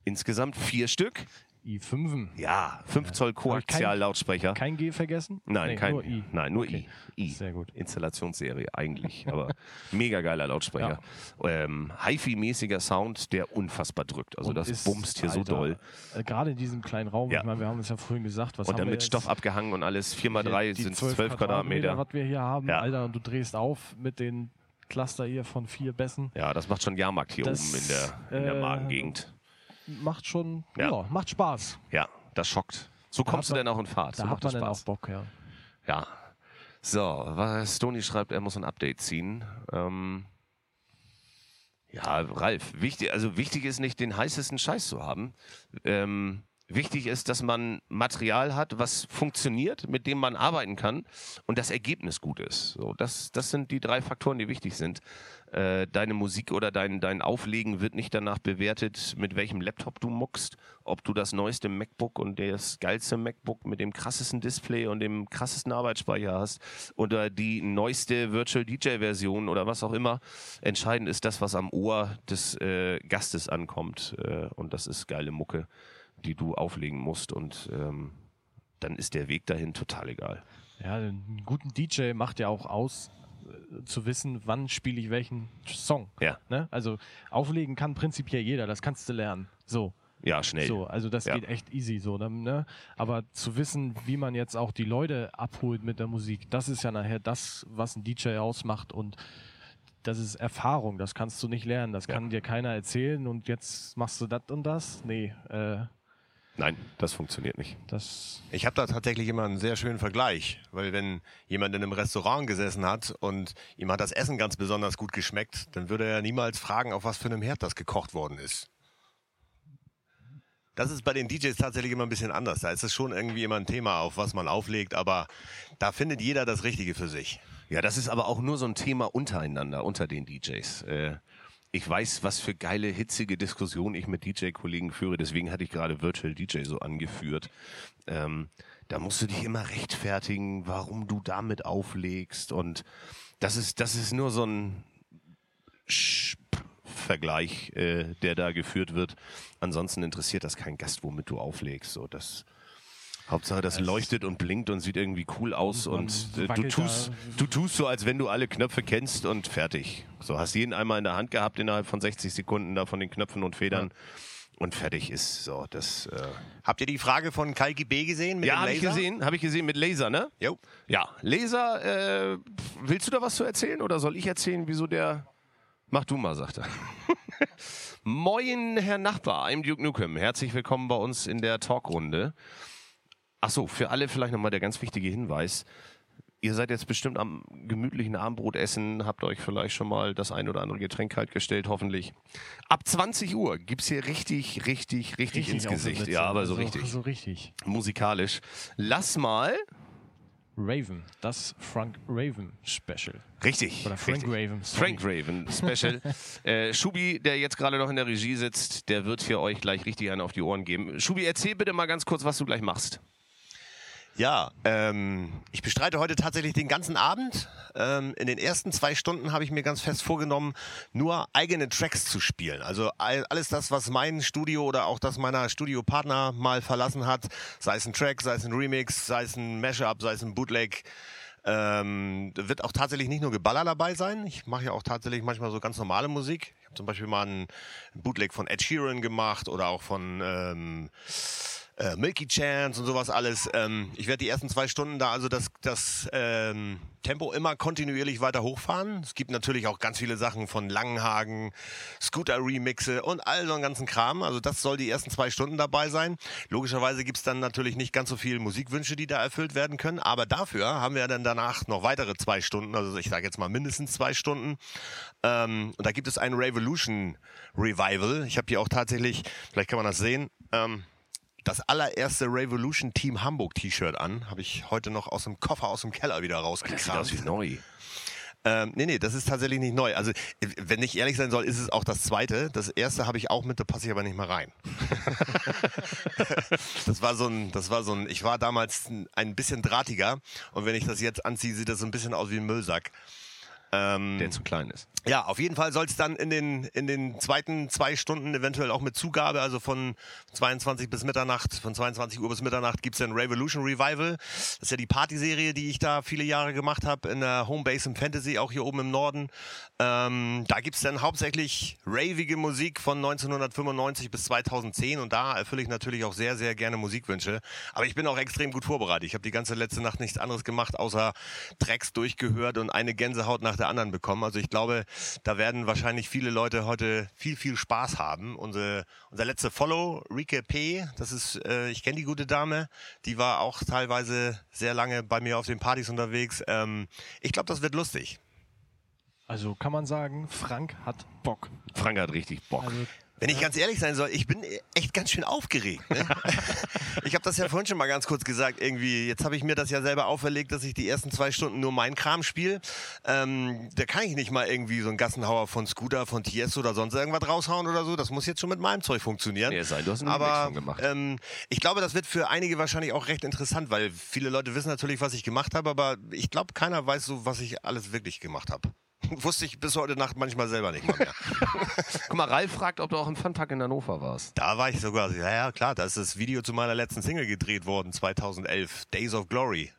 insgesamt vier Stück. I5. Ja, 5 Zoll Koaxial-Lautsprecher. Kein G vergessen? Nein, Nee, kein Nur I. Nein, nur Okay. I. I. Sehr gut. Installationsserie eigentlich, aber mega geiler Lautsprecher. Ähm, HiFi-mäßiger Sound, der unfassbar drückt. Also Und das ist, bumst hier so Alter, doll. Äh, Gerade in diesem kleinen Raum, Ja. ich meine, wir haben es ja vorhin gesagt, was Und dann mit? Stoff abgehangen und alles. 4x3 Die- die sind 12 Quadratmeter. was wir hier haben, Ja. Alter, und du drehst auf mit den Cluster hier von vier Bässen. Ja, das macht schon Jahrmarkt hier Das, oben in der, in der äh, Magengegend. Macht schon, Ja. ja, macht Spaß. Ja, das schockt. So Da kommst du hat denn auch in Fahrt. Da so hat macht man das dann auch Spaß. Bock, ja. Ja. So, was Stony schreibt, er muss ein Update ziehen. Ähm, ja, Ralf, wichtig, also wichtig ist nicht, den heißesten Scheiß zu haben. Ähm, wichtig ist, dass man Material hat, was funktioniert, mit dem man arbeiten kann und das Ergebnis gut ist. So, das, das sind die drei Faktoren, die wichtig sind. Äh, deine Musik oder dein, dein Auflegen wird nicht danach bewertet, mit welchem Laptop du muckst, ob du das neueste MacBook und das geilste MacBook mit dem krassesten Display und dem krassesten Arbeitsspeicher hast oder die neueste Virtual DJ Version oder was auch immer. Entscheidend ist das, was am Ohr des äh, Gastes ankommt äh, und das ist geile Mucke, die du auflegen musst und ähm, dann ist der Weg dahin total egal. Ja, einen guten DJ macht ja auch aus, zu wissen, wann spiele ich welchen Song. Ja. Ne? Also auflegen kann prinzipiell jeder, das kannst du lernen. So. Ja, schnell. So, also das Ja. geht echt easy so. dann, Ne? Aber zu wissen, wie man jetzt auch die Leute abholt mit der Musik, das ist ja nachher das, was ein DJ ausmacht und das ist Erfahrung, das kannst du nicht lernen, das Ja. kann dir keiner erzählen und jetzt machst du das und das. Nee, äh, Nein, das funktioniert nicht. das Ich habe da tatsächlich immer einen sehr schönen Vergleich, weil wenn jemand in einem Restaurant gesessen hat und ihm hat das Essen ganz besonders gut geschmeckt, dann würde er niemals fragen, auf was für einem Herd das gekocht worden ist. Das ist bei den DJs tatsächlich immer ein bisschen anders. Da ist es schon irgendwie immer ein Thema, auf was man auflegt, aber da findet jeder das Richtige für sich. Ja, das ist aber auch nur so ein Thema untereinander, unter den DJs. Äh, ich weiß, was für geile, hitzige Diskussionen ich mit DJ-Kollegen führe. Deswegen hatte ich gerade Virtual DJ so angeführt. Ähm, da musst du dich immer rechtfertigen, warum du damit auflegst. Und das ist, das ist nur so ein Sch- Vergleich, äh, der da geführt wird. Ansonsten interessiert das kein Gast, womit du auflegst. So, das, Hauptsache, das leuchtet und blinkt und sieht irgendwie cool aus Und und äh, du tust, du tust so, als wenn du alle Knöpfe kennst und fertig. So hast jeden einmal in der Hand gehabt innerhalb von 60 Sekunden da von den Knöpfen und Federn und fertig ist. So, das. Äh Habt ihr die Frage von Kalki B gesehen? Mit ja, habe ich Laser? gesehen, habe ich gesehen mit Laser, ne? Jo. Ja, Laser. Äh, willst du da was zu erzählen oder soll ich erzählen, wieso der? Mach du mal, sagt er. Moin, Herr Nachbar, I'm Duke Nukem. Herzlich willkommen bei uns in der Talkrunde. Ach so, für alle vielleicht nochmal der ganz wichtige Hinweis. ihr seid jetzt bestimmt am gemütlichen Abendbrot essen, habt euch vielleicht schon mal das ein oder andere Getränk kalt gestellt, hoffentlich. Ab 20 Uhr gibt's hier richtig, richtig, richtig, ins auf der Gesicht. Ja, aber so Also, richtig. So richtig. Musikalisch. Lass mal. Raven, das Frank Raven Special. Richtig. Oder Frank richtig. Raven. sorry. Frank Raven Special. äh, Schubi, der jetzt gerade noch in der Regie sitzt, der wird hier euch gleich richtig einen auf die Ohren geben. Schubi, erzähl bitte mal ganz kurz, was du gleich machst. Ja, ähm, ich bestreite heute tatsächlich den ganzen Abend. Ähm, in den ersten zwei Stunden habe ich mir ganz fest vorgenommen, nur eigene Tracks zu spielen. Also all, alles das, was mein Studio oder auch das meiner Studiopartner mal verlassen hat, sei es ein Track, sei es ein Remix, sei es ein Mashup, sei es ein Bootleg. Ähm, wird auch tatsächlich nicht nur Geballer dabei sein. Ich mache ja auch tatsächlich manchmal so ganz normale Musik. Ich habe zum Beispiel mal ein Bootleg von Ed Sheeran gemacht oder auch von ähm, äh, Milky Chance und sowas alles. Ähm, ich werde die ersten zwei Stunden da also das, das ähm, Tempo immer kontinuierlich weiter hochfahren. Es gibt natürlich auch ganz viele Sachen von Langenhagen, Scooter-Remixe und all so einen ganzen Kram. Also das soll die ersten zwei Stunden dabei sein. Logischerweise gibt's dann natürlich nicht ganz so viele Musikwünsche, die da erfüllt werden können. Aber dafür haben wir dann danach noch weitere zwei Stunden. Also ich sage jetzt mal mindestens zwei Stunden. Ähm, und da gibt es ein Revolution Revival. Ich habe hier auch tatsächlich, vielleicht kann man das sehen, ähm, das allererste Revolution Team Hamburg T-Shirt an. Habe ich heute noch aus dem Koffer aus dem Keller wieder Das sieht aus rausgekramt. wie neu. Ähm, nee, nee, das ist tatsächlich nicht neu. Also, wenn ich ehrlich sein soll, ist es auch das zweite. Das erste habe ich auch mit, da passe ich aber nicht mehr rein. das war so ein, das war so ein, ich war damals ein- ein bisschen drahtiger und wenn ich das jetzt anziehe, sieht das so ein bisschen aus wie ein Müllsack. Ähm, Der zu klein ist. Ja, auf jeden Fall soll es dann in den, in den zweiten zwei Stunden eventuell auch mit Zugabe, also von 22 bis Mitternacht, von 22 Uhr bis Mitternacht gibt's dann Revolution Revival. Das ist ja die Partyserie, die ich da viele Jahre gemacht habe in der Homebase im Fantasy, auch hier oben im Norden. Ähm, da gibt's dann hauptsächlich ravige Musik von 1995 bis 2010 und da erfülle ich natürlich auch sehr, sehr gerne Musikwünsche. Aber ich bin auch extrem gut vorbereitet. Ich habe die ganze letzte Nacht nichts anderes gemacht, außer Tracks durchgehört und eine Gänsehaut nach der anderen bekommen. Also ich glaube, da werden wahrscheinlich viele Leute heute viel, viel Spaß haben. Unsere, unser letzter Follow, Rike P., das ist, äh, ich kenne die gute Dame, die war auch teilweise sehr lange bei mir auf den Partys unterwegs. Ähm, ich glaube, das wird lustig. Also kann man sagen, Frank hat Bock. Frank hat richtig Bock. Also, Wenn ich ganz ehrlich sein soll, ich bin echt ganz schön aufgeregt. Ne? ich habe das ja vorhin schon mal ganz kurz gesagt. Irgendwie, jetzt habe ich mir das ja selber auferlegt, dass ich die ersten zwei Stunden nur meinen Kram spiele. Ähm, da kann ich nicht mal irgendwie so einen Gassenhauer von Scooter, von Tiesto oder sonst irgendwas raushauen oder so. Das muss jetzt schon mit meinem Zeug funktionieren. Es sei du hast einen Aber von gemacht. ähm, ich glaube, das wird für einige wahrscheinlich auch recht interessant, weil viele Leute wissen natürlich, was ich gemacht habe, aber ich glaube, keiner weiß so, was ich alles wirklich gemacht habe. Wusste ich bis heute Nacht manchmal selber nicht mal mehr. Guck mal, Ralf fragt, ob du auch im Funtag in Hannover warst. Da war ich sogar, ja, ja, klar, da ist das Video zu meiner letzten Single gedreht worden, 2011, Days of Glory.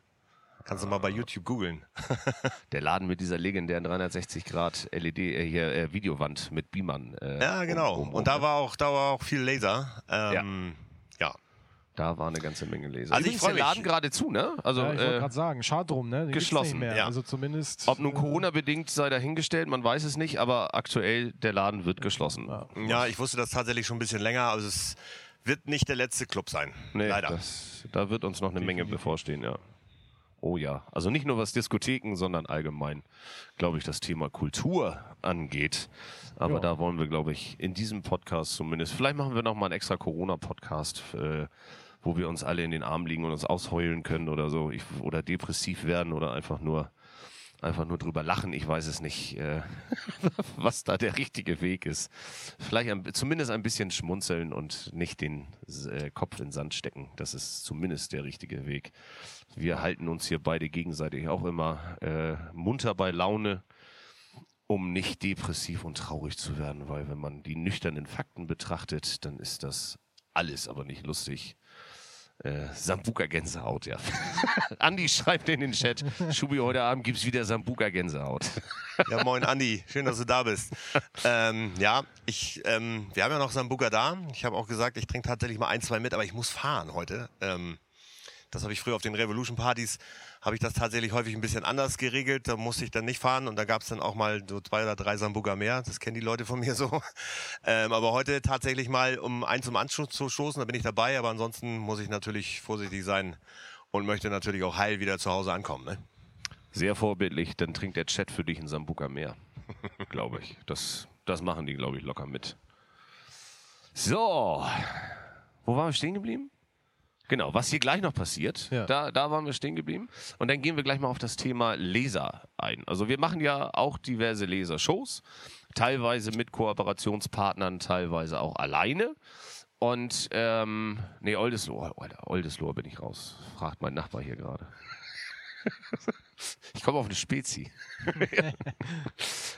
Kannst du mal bei YouTube googeln. Der Laden mit dieser legendären 360 Grad LED äh, hier äh, Videowand mit Beamern. Äh, Ja, genau. um- um- um, Und da ne? war auch, da war auch viel Laser. Ähm, ja. Da war eine ganze Menge Leser. Also ich Übrigens, freu der Laden mich. gerade zu, ne? Also ja, ich wollte äh, gerade sagen, schade drum, ne? Den geschlossen, Nicht mehr. ja. Also zumindest. ob nun äh, Corona bedingt sei dahingestellt, man weiß es nicht, aber aktuell der Laden wird geschlossen. Ja. ja, ich wusste das tatsächlich schon ein bisschen länger, also es wird nicht der letzte Club sein. Nee, Leider. Das, da wird uns noch eine Menge Definitiv. bevorstehen, ja. Oh ja, also nicht nur was Diskotheken, sondern allgemein, glaube ich, das Thema Kultur angeht. Aber Ja. da wollen wir, glaube ich, in diesem Podcast zumindest, vielleicht machen wir noch mal einen extra Corona-Podcast, äh, wo wir uns alle in den Arm liegen und uns ausheulen können oder so, ich, oder depressiv werden oder einfach nur einfach nur drüber lachen. Ich weiß es nicht, äh, was da der richtige Weg ist. Vielleicht ein, zumindest ein bisschen schmunzeln und nicht den äh, Kopf in Sand stecken. Das ist zumindest der richtige Weg. Wir halten uns hier beide gegenseitig auch immer äh, munter bei Laune, um nicht depressiv und traurig zu werden, weil wenn man die nüchternen Fakten betrachtet, dann ist das alles aber nicht lustig. Äh, Sambuka-Gänsehaut, ja. Andi schreibt in den Chat, Schubi, heute Abend gibt's wieder Sambuka-Gänsehaut. Ja, moin Andi, schön, dass du da bist. ähm, ja, ich, ähm, wir haben ja noch Sambuka da. Ich habe auch gesagt, ich trinke tatsächlich mal ein, zwei mit, aber ich muss fahren heute. Ähm, das habe ich früher auf den Revolution Partys, habe ich das tatsächlich häufig ein bisschen anders geregelt. Da musste ich dann nicht fahren und da gab es dann auch mal so zwei oder drei Sambuka mehr. Das kennen die Leute von mir so. Ähm, aber heute tatsächlich mal, um einen zum Anschluss zu stoßen, da bin ich dabei. Aber ansonsten muss ich natürlich vorsichtig sein und möchte natürlich auch heil wieder zu Hause ankommen. Ne? Sehr vorbildlich, dann trinkt der Chat für dich ein Sambuka mehr. glaube ich. Das, das machen die, glaube ich, locker mit. So, wo waren wir stehen geblieben? Genau, was hier gleich noch passiert, Ja. da, da waren wir stehen geblieben. Und dann gehen wir gleich mal auf das Thema Leser ein. Also wir machen ja auch diverse Lesershows, teilweise mit Kooperationspartnern, teilweise auch alleine. Und, ähm, nee, Oldesloe, Alter, Oldesloe bin ich raus, fragt mein Nachbar hier gerade. ich komme auf eine Spezi.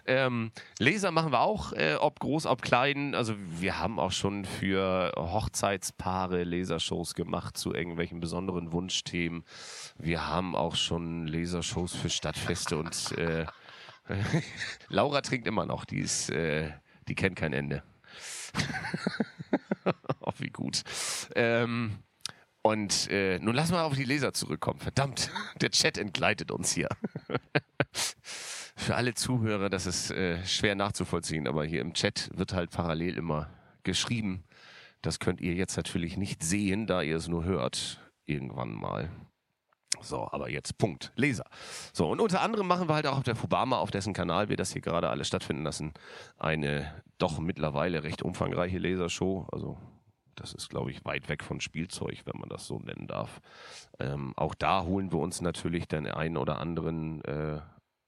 Ähm, Laser machen wir auch, äh, ob groß, ob klein. Also wir haben auch schon für Hochzeitspaare Lasershows gemacht zu irgendwelchen besonderen Wunschthemen. Wir haben auch schon Lasershows für Stadtfeste und äh, Laura trinkt immer noch. Die ist, äh, die kennt kein Ende. oh, wie gut. Ähm, und äh, nun lass mal auf die Leser zurückkommen. Verdammt, der Chat entgleitet uns hier. Für alle Zuhörer, das ist äh, schwer nachzuvollziehen, aber hier im Chat wird halt parallel immer geschrieben. Das könnt ihr jetzt natürlich nicht sehen, da ihr es nur hört. Irgendwann mal. So, aber jetzt Punkt. Leser. So, und unter anderem machen wir halt auch auf der Fubama, auf dessen Kanal wir das hier gerade alles stattfinden lassen, eine doch mittlerweile recht umfangreiche Lasershow. Also, das ist, glaube ich, weit weg von Spielzeug, wenn man das so nennen darf. Ähm, auch da holen wir uns natürlich den einen oder anderen äh,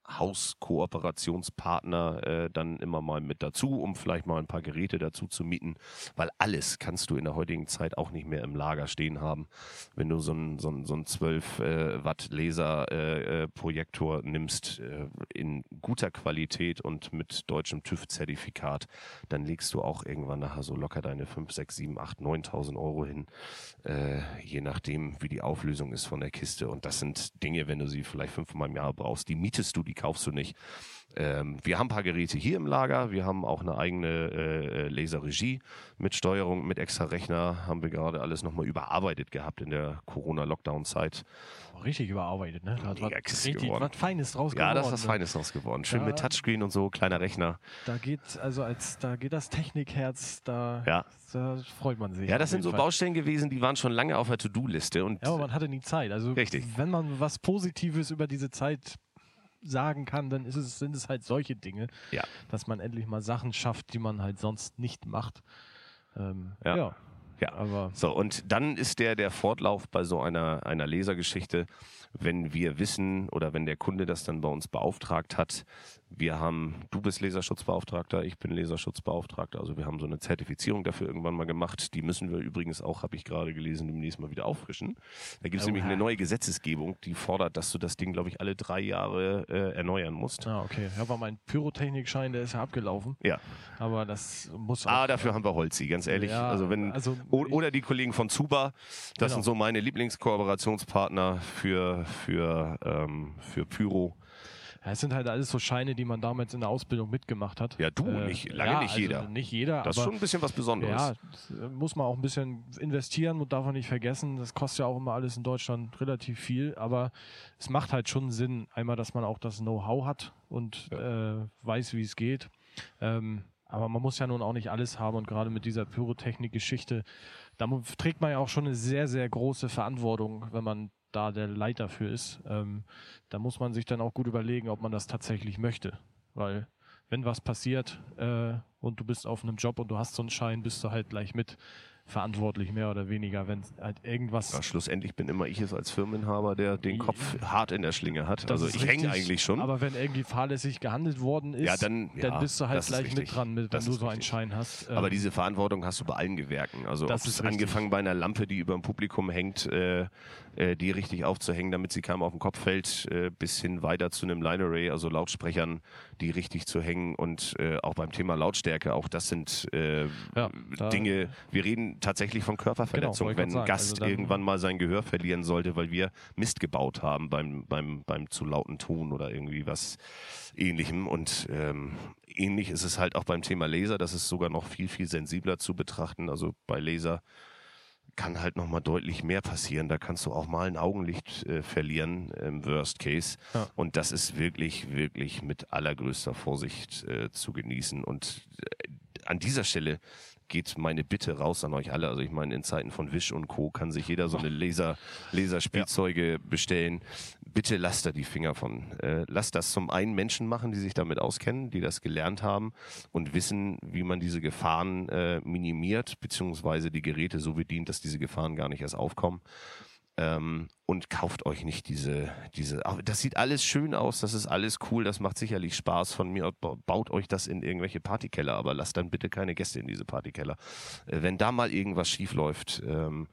Hauskooperationspartner äh, dann immer mal mit dazu, um vielleicht mal ein paar Geräte dazu zu mieten, weil alles kannst du in der heutigen Zeit auch nicht mehr im Lager stehen haben. Wenn du so einen so einen- so einen 12 äh, Watt Laser äh, äh, Projektor nimmst äh, in guter Qualität und mit deutschem TÜV-Zertifikat, dann legst du auch irgendwann nachher so locker deine 5, 6, 7, 8, 9.000 Euro hin, äh, je nachdem, wie die Auflösung ist von der Kiste. Und das sind Dinge, wenn du sie vielleicht fünfmal im Jahr brauchst, die mietest du, die kaufst du nicht. Ähm, wir haben ein paar Geräte hier im Lager. Wir haben auch eine eigene äh, Laserregie mit Steuerung, mit extra Rechner. Haben wir gerade alles nochmal überarbeitet gehabt in der Corona-Lockdown-Zeit. Richtig überarbeitet, ne? Da hat was, richtig geworden. was Feines draus Ja, das ist geworden, was ne? Feines draus geworden. Schön Ja. mit Touchscreen und so, kleiner Rechner. Da geht, also als da geht das Technikherz, da, Ja. da freut man sich. Ja, das sind so Fall. Baustellen gewesen, die waren schon lange auf der To-Do-Liste. Und Ja, aber man hatte nie Zeit. Also Richtig. wenn man was Positives über diese Zeit sagen kann, dann ist es, sind es halt solche Dinge, Ja. dass man endlich mal Sachen schafft, die man halt sonst nicht macht. Ähm, Ja. ja. Ja. aber So, und dann ist der, der Fortlauf bei so einer, einer Lasergeschichte, wenn wir wissen oder wenn der Kunde das dann bei uns beauftragt hat, wir haben, du bist Laserschutzbeauftragter, ich bin Laserschutzbeauftragter, also wir haben so eine Zertifizierung dafür irgendwann mal gemacht. Die müssen wir übrigens auch, habe ich gerade gelesen, demnächst mal wieder auffrischen. Da gibt es Oha. nämlich eine neue Gesetzesgebung, die fordert, dass du das Ding, glaube ich, alle drei Jahre äh, erneuern musst. Ah, okay. Ja, aber mein Pyrotechnikschein, der ist ja abgelaufen. Ja. Aber das muss Ah, auch- dafür haben wir Holzi, ganz ehrlich. Ja, also wenn also oder die Kollegen von Zuba, das Genau. sind so meine Lieblingskooperationspartner für für ähm, für Pyro. Ja, es sind halt alles so Scheine, die man damals in der Ausbildung mitgemacht hat. Ja, du, nicht- lange ja, nicht also jeder. Nicht jeder, Das ist schon ein bisschen was Besonderes. ja, äh, muss man auch ein bisschen investieren und darf man nicht vergessen. Das kostet ja auch immer alles in Deutschland relativ viel, aber es macht halt schon Sinn, einmal, dass man auch das Know-how hat und äh, weiß, wie es geht. Ähm, aber man muss ja nun auch nicht alles haben und gerade mit dieser Pyrotechnik-Geschichte, da trägt man ja auch schon eine sehr, sehr große Verantwortung, wenn man da der Leiter für ist. Ähm, da muss man sich dann auch gut überlegen, ob man das tatsächlich möchte. Weil wenn was passiert äh, und du bist auf einem Job und du hast so einen Schein, bist du halt gleich mit verantwortlich, mehr oder weniger, wenn halt irgendwas. Ja, schlussendlich bin immer ich es als Firmenhaber, der den Kopf hart in der Schlinge hat. Das also ich hänge eigentlich schon. Aber wenn irgendwie fahrlässig gehandelt worden ist, Ja, dann- ja, bist du halt gleich mit dran, mit, wenn du so einen richtig. Schein hast. Aber Ähm, diese Verantwortung hast du bei allen Gewerken. Also angefangen bei einer Lampe, die über dem Publikum hängt, äh, äh, die richtig aufzuhängen, damit sie keinem auf den Kopf fällt, äh, bis hin weiter zu einem Line Array, also Lautsprechern, die richtig zu hängen und äh, auch beim Thema Lautstärke, auch das sind äh, Dinge, wir reden tatsächlich von Körperverletzung, ich wenn ein. Gast Also irgendwann mal sein Gehör verlieren sollte, weil wir Mist gebaut haben beim, beim, beim zu lauten Ton oder irgendwie was ähnlichem. Und ähm, ähnlich ist es halt auch beim Thema Laser. Das ist sogar noch viel, viel sensibler zu betrachten. Also bei Laser kann halt noch mal deutlich mehr passieren. Da kannst du auch mal ein Augenlicht äh, verlieren im Worst Case. Ja. Und das ist wirklich, wirklich mit allergrößter Vorsicht äh, zu genießen. Und äh, an dieser Stelle geht meine Bitte raus an euch alle. Also ich meine, in Zeiten von Wish und Co. kann sich jeder so eine Laser, Laserspielzeuge ja. bestellen. Bitte lasst da die Finger von. Äh, lasst das zum einen Menschen machen, die sich damit auskennen, die das gelernt haben und wissen, wie man diese Gefahren äh, minimiert, beziehungsweise die Geräte so bedient, dass diese Gefahren gar nicht erst aufkommen. Ähm, und kauft euch nicht diese, diese, das sieht alles schön aus, das ist alles cool, das macht sicherlich Spaß von mir, baut euch das in irgendwelche Partykeller, aber lasst dann bitte keine Gäste in diese Partykeller. Äh, wenn da mal irgendwas schief läuft, ähm,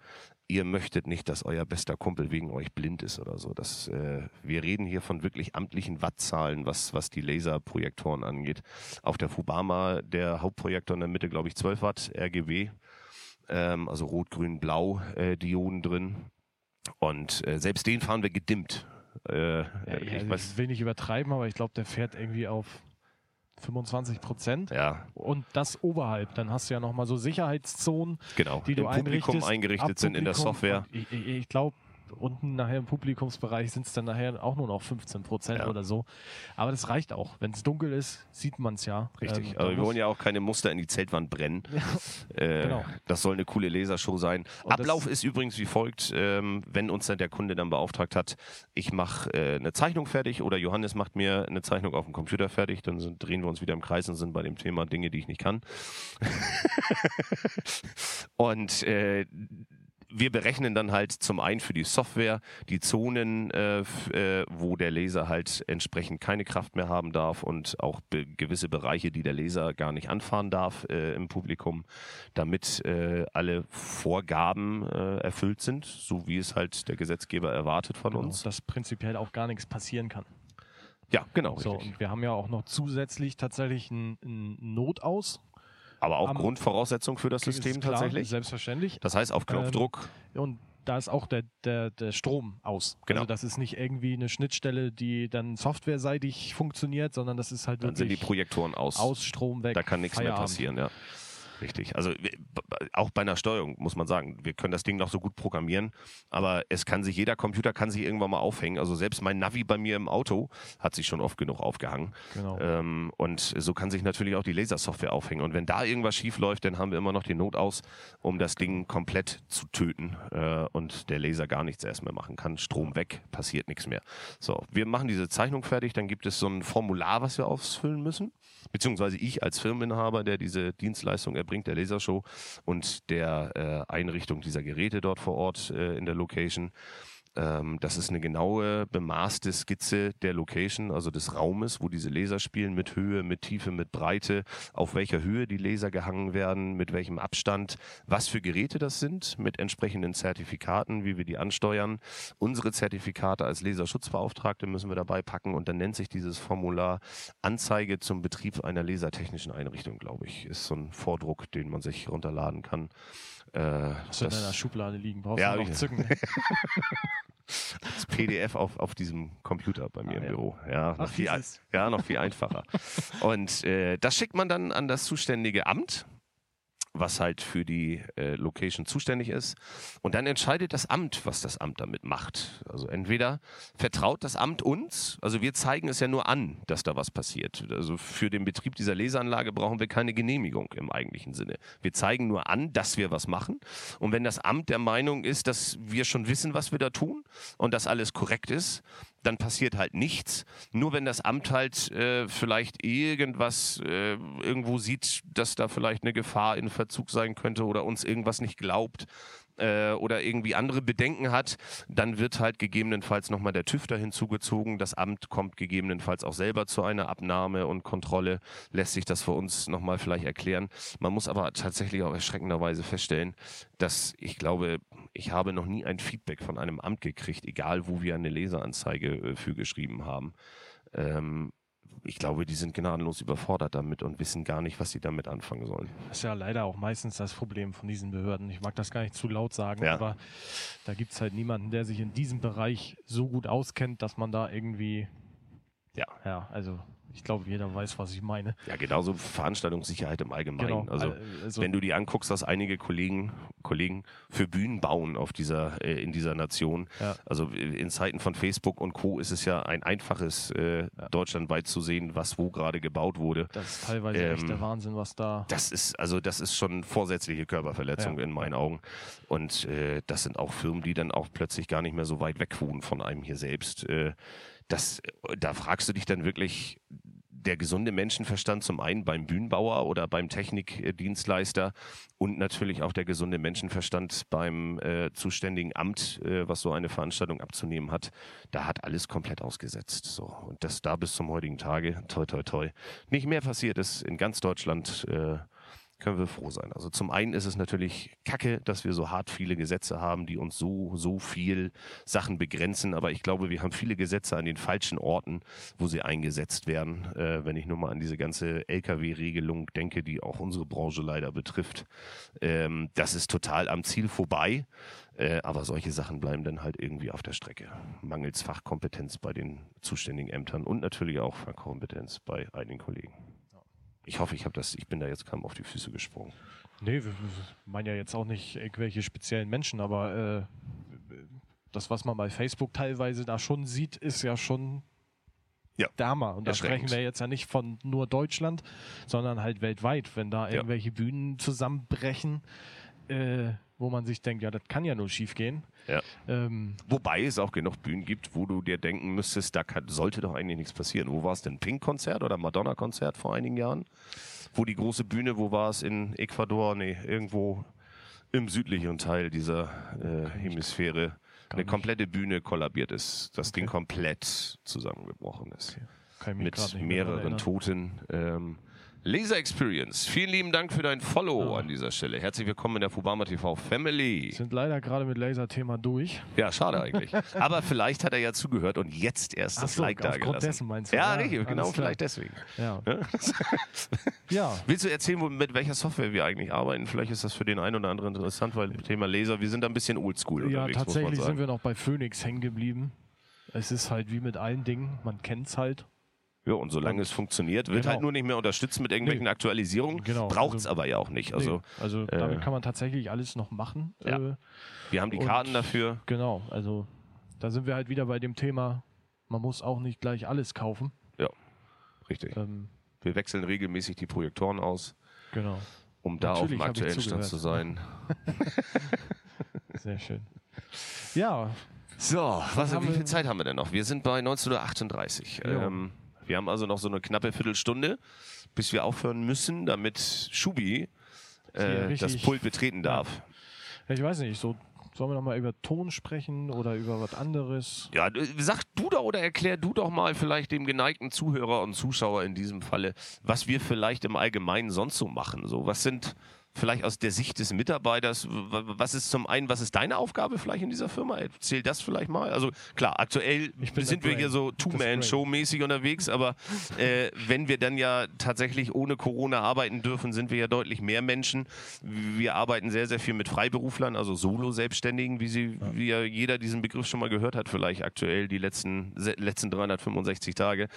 ihr möchtet nicht, dass euer bester Kumpel wegen euch blind ist oder so. Das, äh, wir reden hier von wirklich amtlichen Wattzahlen, was, was die Laserprojektoren angeht. Auf der Fubama, der Hauptprojektor in der Mitte, glaube ich, 12 Watt RGB, ähm, also rot, grün, blau äh, Dioden drin. Und äh, selbst den fahren wir gedimmt. Äh, ja, ich, ja, ich will nicht übertreiben, aber ich glaube, der fährt irgendwie auf 25 Prozent. Ja. Und das oberhalb. Dann hast du ja nochmal so Sicherheitszonen, genau. die du Im Publikum eingerichtet sind in der Software. Ich, ich glaube, unten nachher im Publikumsbereich sind es dann nachher auch nur noch 15 Prozent ja. oder so. Aber das reicht auch. Wenn es dunkel ist, sieht man es ja. Richtig. Ähm, Aber wir wollen ja auch keine Muster in die Zeltwand brennen. Ja. Äh, genau. Das soll eine coole Lasershow sein. Und Ablauf ist übrigens wie folgt, ähm, wenn uns dann der Kunde dann beauftragt hat, ich mache äh, eine Zeichnung fertig oder Johannes macht mir eine Zeichnung auf dem Computer fertig, dann sind, drehen wir uns wieder im Kreis und sind bei dem Thema Dinge, die ich nicht kann. und äh, wir berechnen dann halt zum einen für die Software die Zonen, äh, äh, wo der Laser halt entsprechend keine Kraft mehr haben darf und auch gewisse Bereiche, die der Laser gar nicht anfahren darf äh, im Publikum, damit äh, alle Vorgaben äh, erfüllt sind, so wie es halt der Gesetzgeber erwartet von genau, uns. Dass prinzipiell auch gar nichts passieren kann. Ja, genau. So, und wir haben ja auch noch zusätzlich tatsächlich ein, ein Notaus, aber auch Grundvoraussetzung für das System klar, tatsächlich? Selbstverständlich. Das heißt auf Knopfdruck. Ähm, und da ist auch der, der, der Strom aus. Genau. Also das ist nicht irgendwie eine Schnittstelle, die dann softwareseitig funktioniert, sondern das ist halt dann wirklich. Dann sind die Projektoren aus. Aus Strom weg. Da kann nichts mehr passieren, ja. Richtig. Also auch bei einer Steuerung muss man sagen, wir können das Ding noch so gut programmieren, aber es kann sich, jeder Computer kann sich irgendwann mal aufhängen. Also selbst mein Navi bei mir im Auto hat sich schon oft genug aufgehangen. Genau. Ähm, und so kann sich natürlich auch die Lasersoftware aufhängen. Und wenn da irgendwas schief läuft, dann haben wir immer noch die Not aus, um das Ding komplett zu töten äh, und der Laser gar nichts erst mehr machen kann. Strom weg, passiert nichts mehr. So, wir machen diese Zeichnung fertig, dann gibt es so ein Formular, was wir ausfüllen müssen beziehungsweise ich als Firmeninhaber, der diese Dienstleistung erbringt, der Lasershow und der äh, Einrichtung dieser Geräte dort vor Ort äh, in der Location. Ähm, das ist eine genaue, bemaßte Skizze der Location, also des Raumes, wo diese Laser spielen, mit Höhe, mit Tiefe, mit Breite, auf welcher Höhe die Laser gehangen werden, mit welchem Abstand, was für Geräte das sind, mit entsprechenden Zertifikaten, wie wir die ansteuern. Unsere Zertifikate als Laserschutzbeauftragte müssen wir dabei packen und dann nennt sich dieses Formular Anzeige zum Betrieb einer lasertechnischen Einrichtung, glaube ich. Ist so ein Vordruck, den man sich runterladen kann. Äh, Hast du in deiner Schublade liegen? Brauchst ja, du noch zücken? das PDF auf, auf diesem Computer bei mir ah, im ja. Büro. Ja, noch Ach, viel, ja, noch viel einfacher. Und äh, das schickt man dann an das zuständige Amt was halt für die äh, Location zuständig ist. Und dann entscheidet das Amt, was das Amt damit macht. Also entweder vertraut das Amt uns, also wir zeigen es ja nur an, dass da was passiert. Also für den Betrieb dieser Leseanlage brauchen wir keine Genehmigung im eigentlichen Sinne. Wir zeigen nur an, dass wir was machen. Und wenn das Amt der Meinung ist, dass wir schon wissen, was wir da tun und dass alles korrekt ist, dann passiert halt nichts. Nur wenn das Amt halt äh, vielleicht irgendwas äh, irgendwo sieht, dass da vielleicht eine Gefahr in Verzug sein könnte oder uns irgendwas nicht glaubt, äh, oder irgendwie andere Bedenken hat, dann wird halt gegebenenfalls nochmal der da hinzugezogen. Das Amt kommt gegebenenfalls auch selber zu einer Abnahme und Kontrolle, lässt sich das für uns nochmal vielleicht erklären. Man muss aber tatsächlich auch erschreckenderweise feststellen, dass ich glaube, ich habe noch nie ein Feedback von einem Amt gekriegt, egal wo wir eine Leseranzeige äh, für geschrieben haben. Ähm, ich glaube, die sind gnadenlos überfordert damit und wissen gar nicht, was sie damit anfangen sollen. Das ist ja leider auch meistens das Problem von diesen Behörden. Ich mag das gar nicht zu laut sagen, ja. aber da gibt es halt niemanden, der sich in diesem Bereich so gut auskennt, dass man da irgendwie, ja, ja, also ich glaube, jeder weiß, was ich meine. Ja, genauso Veranstaltungssicherheit im Allgemeinen. Genau, Also, äh, also- wenn du dir anguckst, dass einige Kollegen, Kollegen für Bühnen bauen auf dieser, äh, in dieser Nation. Ja. Also äh, in Zeiten von Facebook und Co. ist es ja ein einfaches, äh, deutschlandweit zu sehen, was wo gerade gebaut wurde. Das ist teilweise echt Ähm, der Wahnsinn, was da. Das ist, also das ist schon vorsätzliche Körperverletzung Ja. in meinen Augen. Und äh, das sind auch Firmen, die dann auch plötzlich gar nicht mehr so weit weg wohnen von einem hier selbst. Äh, das, da fragst du dich dann wirklich, der gesunde Menschenverstand zum einen beim Bühnenbauer oder beim Technikdienstleister und natürlich auch der gesunde Menschenverstand beim äh, zuständigen Amt, äh, was so eine Veranstaltung abzunehmen hat. Da hat alles komplett ausgesetzt. So. Und das da bis zum heutigen Tage, toi toi toi, nicht mehr passiert ist in ganz Deutschland. Äh, können wir froh sein. Also zum einen ist es natürlich kacke, dass wir so hart viele Gesetze haben, die uns so, so viel Sachen begrenzen. Aber ich glaube, wir haben viele Gesetze an den falschen Orten, wo sie eingesetzt werden. Äh, wenn ich nur mal an diese ganze Lkw-Regelung denke, die auch unsere Branche leider betrifft. Ähm, das ist total am Ziel vorbei. Äh, aber solche Sachen bleiben dann halt irgendwie auf der Strecke. Mangels Fachkompetenz bei den zuständigen Ämtern und natürlich auch Fachkompetenz bei einigen Kollegen. Ich hoffe, ich habe das, ich bin da jetzt kaum auf die Füße gesprungen. Nee, wir, wir meinen ja jetzt auch nicht irgendwelche speziellen Menschen, aber äh, das, was man bei Facebook teilweise da schon sieht, ist ja schon Ja. Hammer. Und da sprechen wir jetzt ja nicht von nur Deutschland, sondern halt weltweit, wenn da Ja. irgendwelche Bühnen zusammenbrechen, äh, wo man sich denkt, ja, das kann ja nur schief gehen. Ja. Ähm, Wobei es auch genug Bühnen gibt, wo du dir denken müsstest, da kann, sollte doch eigentlich nichts passieren. Wo war es denn? Pink-Konzert oder Madonna-Konzert vor einigen Jahren? Wo die große Bühne, wo war es? In Ecuador? Nee, irgendwo im südlichen Teil dieser äh, Hemisphäre eine komplette Bühne kollabiert ist. Das Ding komplett zusammengebrochen ist. grad Mit mehreren. Toten. Ähm, Laser Experience. Vielen lieben Dank für dein Follow Ja. an dieser Stelle. Herzlich willkommen in der Fubama TV Family. Sind leider gerade mit Laser-Thema durch. Ja, schade eigentlich. Aber vielleicht hat er ja zugehört und jetzt erst das so, Like da gelassen. dessen meinst du? Ja, Ja, richtig, genau, vielleicht deswegen. Ja. Ja? ja. Willst du erzählen, wo- mit welcher Software wir eigentlich arbeiten? Vielleicht ist das für den einen oder anderen interessant, weil Thema Laser, wir sind da ein bisschen oldschool Ja, unterwegs, man tatsächlich sind wir noch bei Phoenix hängen geblieben. Es ist halt wie mit allen Dingen, man kennt es halt. Ja, und solange es funktioniert, wird Genau. halt nur nicht mehr unterstützt mit irgendwelchen Nee. Aktualisierungen. Genau, Braucht es also- aber ja auch nicht. Also, nee, also äh, damit kann man tatsächlich alles noch machen. Ja. Äh, wir haben die und- Karten dafür. genau, also da sind wir halt wieder bei dem Thema, man muss auch nicht gleich alles kaufen. Ja, richtig. Ähm, Wir wechseln regelmäßig die Projektoren aus, genau, um da auf Natürlich dem hab ich aktuellen Stand zu sein. sehr schön. Ja, So, was, haben wie viel Zeit haben wir denn noch? Wir sind bei 19.38 Uhr. Ja. Ähm, wir haben also noch so eine knappe Viertelstunde, bis wir aufhören müssen, damit Schubi äh, das Pult betreten darf. ich weiß nicht, so sollen wir noch mal über Ton sprechen oder über was anderes? Ja, sag du doch oder erklär du doch mal vielleicht dem geneigten Zuhörer und Zuschauer in diesem Falle, was wir vielleicht im Allgemeinen sonst so machen. So, was sind vielleicht aus der Sicht des Mitarbeiters, was ist zum einen, was ist deine Aufgabe vielleicht in dieser Firma? Erzähl das vielleicht mal. Also klar, aktuell sind wir hier so Two-Man-Show-mäßig unterwegs, aber äh, wenn wir dann ja tatsächlich ohne Corona arbeiten dürfen, sind wir ja deutlich mehr Menschen. Wir arbeiten sehr, sehr viel mit Freiberuflern, also Solo-Selbstständigen, wie sie, wie ja jeder diesen Begriff schon mal gehört hat, vielleicht aktuell die letzten, letzten 365 Tage.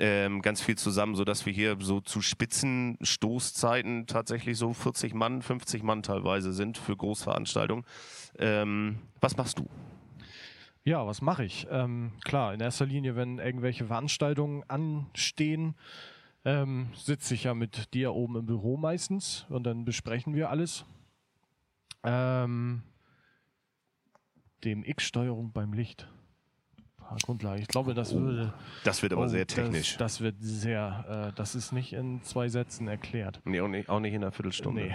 Ähm, ganz viel zusammen, sodass wir hier so zu Spitzenstoßzeiten tatsächlich so 40 Mann, 50 Mann teilweise sind für Großveranstaltungen. Ähm, was machst du? Ja, was mache ich? Ähm, klar, in erster Linie, wenn irgendwelche Veranstaltungen anstehen, ähm, sitze ich ja mit dir oben im Büro meistens und dann besprechen wir alles. Ähm, dem X-Steuerung beim Licht. Grundlage. Ich glaube, das würde. Das wird aber oh, sehr technisch. Das, das wird sehr. Äh, das ist nicht in zwei Sätzen erklärt. Nee, auch nicht, auch nicht in einer Viertelstunde. Nee.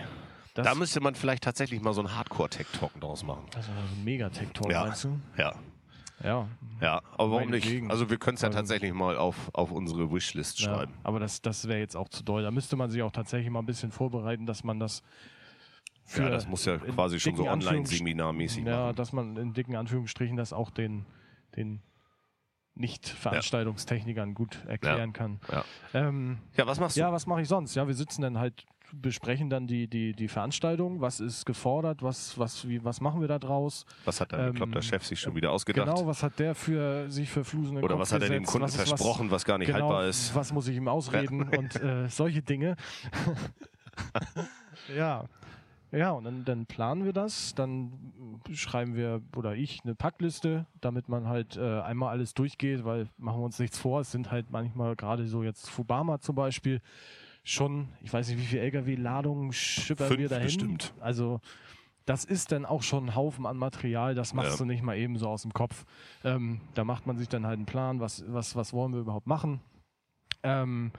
Das, Da müsste man vielleicht tatsächlich mal so einen Hardcore-Tech-Talk draus machen. also ein Megatech-Talk, Ja. meinst du? Ja, Ja. ja. Aber warum nicht? Meinetwegen. Also wir können es ja Also- tatsächlich mal auf, auf unsere Wishlist Ja, schreiben. aber das, das wäre jetzt auch zu doll. Da müsste man sich auch tatsächlich mal ein bisschen vorbereiten, dass man das Ja, das muss ja quasi schon so Online-Seminar-mäßig Ja, machen. dass man in dicken Anführungsstrichen das auch den, den Nicht-Veranstaltungstechnikern gut erklären kann. Ja. Ähm, Ja, was machst du? ja, was mache ich sonst? Ja, wir sitzen dann halt besprechen dann die, die, die Veranstaltung, was ist gefordert, was, was, wie, was machen wir da draus. Was hat der Ähm, bekloppter Chef sich schon wieder ausgedacht? Genau, was hat der für sich für Flusen Oder Kopf was hat er dem? Kunden was ist versprochen, was, gar nicht genau, haltbar ist? Was muss ich ihm ausreden und äh, solche Dinge. ja. Ja, und dann, dann planen wir das, dann schreiben wir oder ich eine Packliste, damit man halt äh, einmal alles durchgeht, weil machen wir uns nichts vor, es sind halt manchmal gerade so jetzt Fubama zum Beispiel schon, ich weiß nicht, wie viel LKW-Ladungen schippern Fünf wir dahin. bestimmt. Also das ist dann auch schon ein Haufen an Material, das machst Ja. du nicht mal eben so aus dem Kopf. Ähm, da macht man sich dann halt einen Plan, was, was, was wollen wir überhaupt machen. Ähm,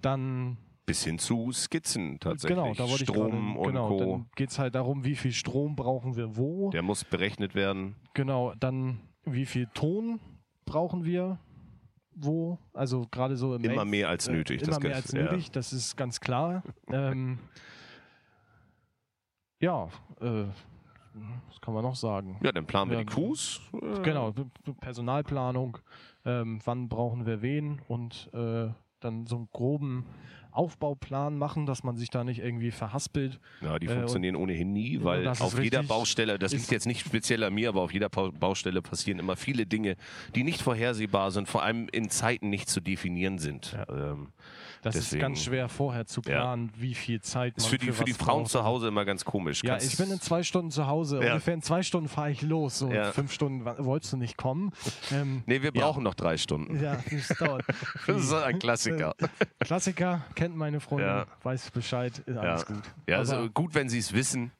dann Bis hin zu Skizzen tatsächlich. Genau, da wollte Strom ich gerade, und genau, Co. dann geht es halt darum, wie viel Strom brauchen wir wo. Der muss berechnet werden. Genau, dann wie viel Ton brauchen wir wo. Also gerade so im Immer Main- mehr als äh, nötig. Immer das mehr als ja. nötig, das ist ganz klar. ähm, ja, äh, was kann man noch sagen? Ja, dann planen wir Ja, die Crews. Äh, Genau, Personalplanung, ähm, wann brauchen wir wen und äh, dann so einen groben Aufbauplan machen, dass man sich da nicht irgendwie verhaspelt. Ja, die Äh, funktionieren ohnehin nie, weil auf jeder Baustelle, das liegt jetzt nicht speziell an mir, aber auf jeder Baustelle passieren immer viele Dinge, die nicht vorhersehbar sind, vor allem in Zeiten nicht zu definieren sind. Ähm, Das Deswegen- ist ganz schwer vorher zu Ja. planen, wie viel Zeit man ist für die, für die was Frauen braucht. zu Hause immer ganz komisch. Ja, Kannst- ich bin in zwei Stunden zu Hause. Ja. Ungefähr in zwei Stunden fahre ich los. So Ja. fünf Stunden wolltest du nicht kommen. Ähm, nee, wir Ja. brauchen noch drei Stunden. ja, das dauert. Das ist ein Klassiker. Klassiker, kennt meine Freundin, Ja. weiß Bescheid, ist alles gut. Ja, also Aber- gut, wenn sie es wissen.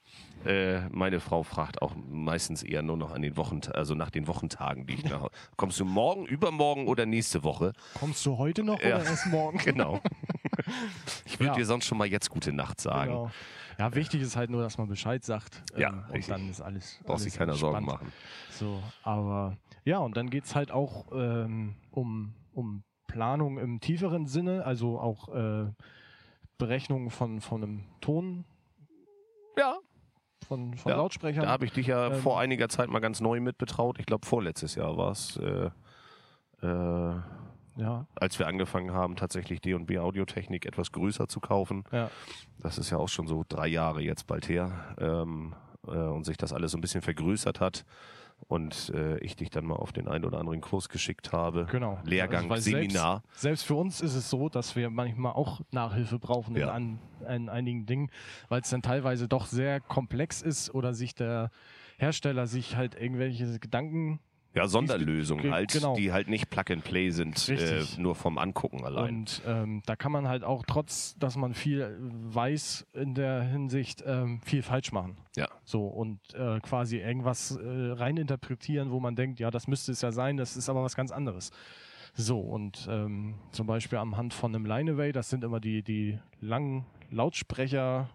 Äh, meine Frau fragt auch meistens eher nur noch an den Wochen, also nach den Wochentagen, die ich nach. Kommst du morgen, übermorgen oder nächste Woche? Kommst du heute noch Ja. oder erst morgen? Genau. Ich würde Ja. dir sonst schon mal jetzt gute Nacht sagen. Genau. Ja, wichtig ist halt nur, dass man Bescheid sagt. ähm, Ja, und dann ist alles. Brauchst dir keiner Sorgen entspannt. machen. So, aber ja, und dann geht es halt auch ähm, um, um Planung im tieferen Sinne, also auch äh, Berechnungen von, von einem Ton, Ja, von, von Ja, Lautsprechern. da habe ich dich ja Ähm, vor einiger Zeit mal ganz neu mit betraut. Ich glaube, vorletztes Jahr war es, äh, äh, ja, als wir angefangen haben, tatsächlich D&B Audiotechnik etwas größer zu kaufen. ja, Das ist ja auch schon so drei Jahre jetzt bald her. Ähm, äh, und sich das alles so ein bisschen vergrößert hat. Und äh, ich dich dann mal auf den einen oder anderen Kurs geschickt habe. genau. Lehrgang, Also, Seminar. Selbst, selbst für uns ist es so, dass wir manchmal auch Nachhilfe brauchen in, Ja. an, in einigen Dingen, weil es dann teilweise doch sehr komplex ist oder sich der Hersteller sich halt irgendwelche Gedanken Ja, Sonderlösungen Ge- halt, genau. die halt nicht Plug and Play sind, äh, nur vom Angucken allein. Und ähm, da kann man halt auch, trotz dass man viel weiß in der Hinsicht, ähm, viel falsch machen. Ja. So und äh, quasi irgendwas äh, reininterpretieren, wo man denkt, ja, das müsste es ja sein, das ist aber was ganz anderes. So, und ähm, zum Beispiel am Hand von einem Lineaway, das sind immer die, die langen Lautsprecher.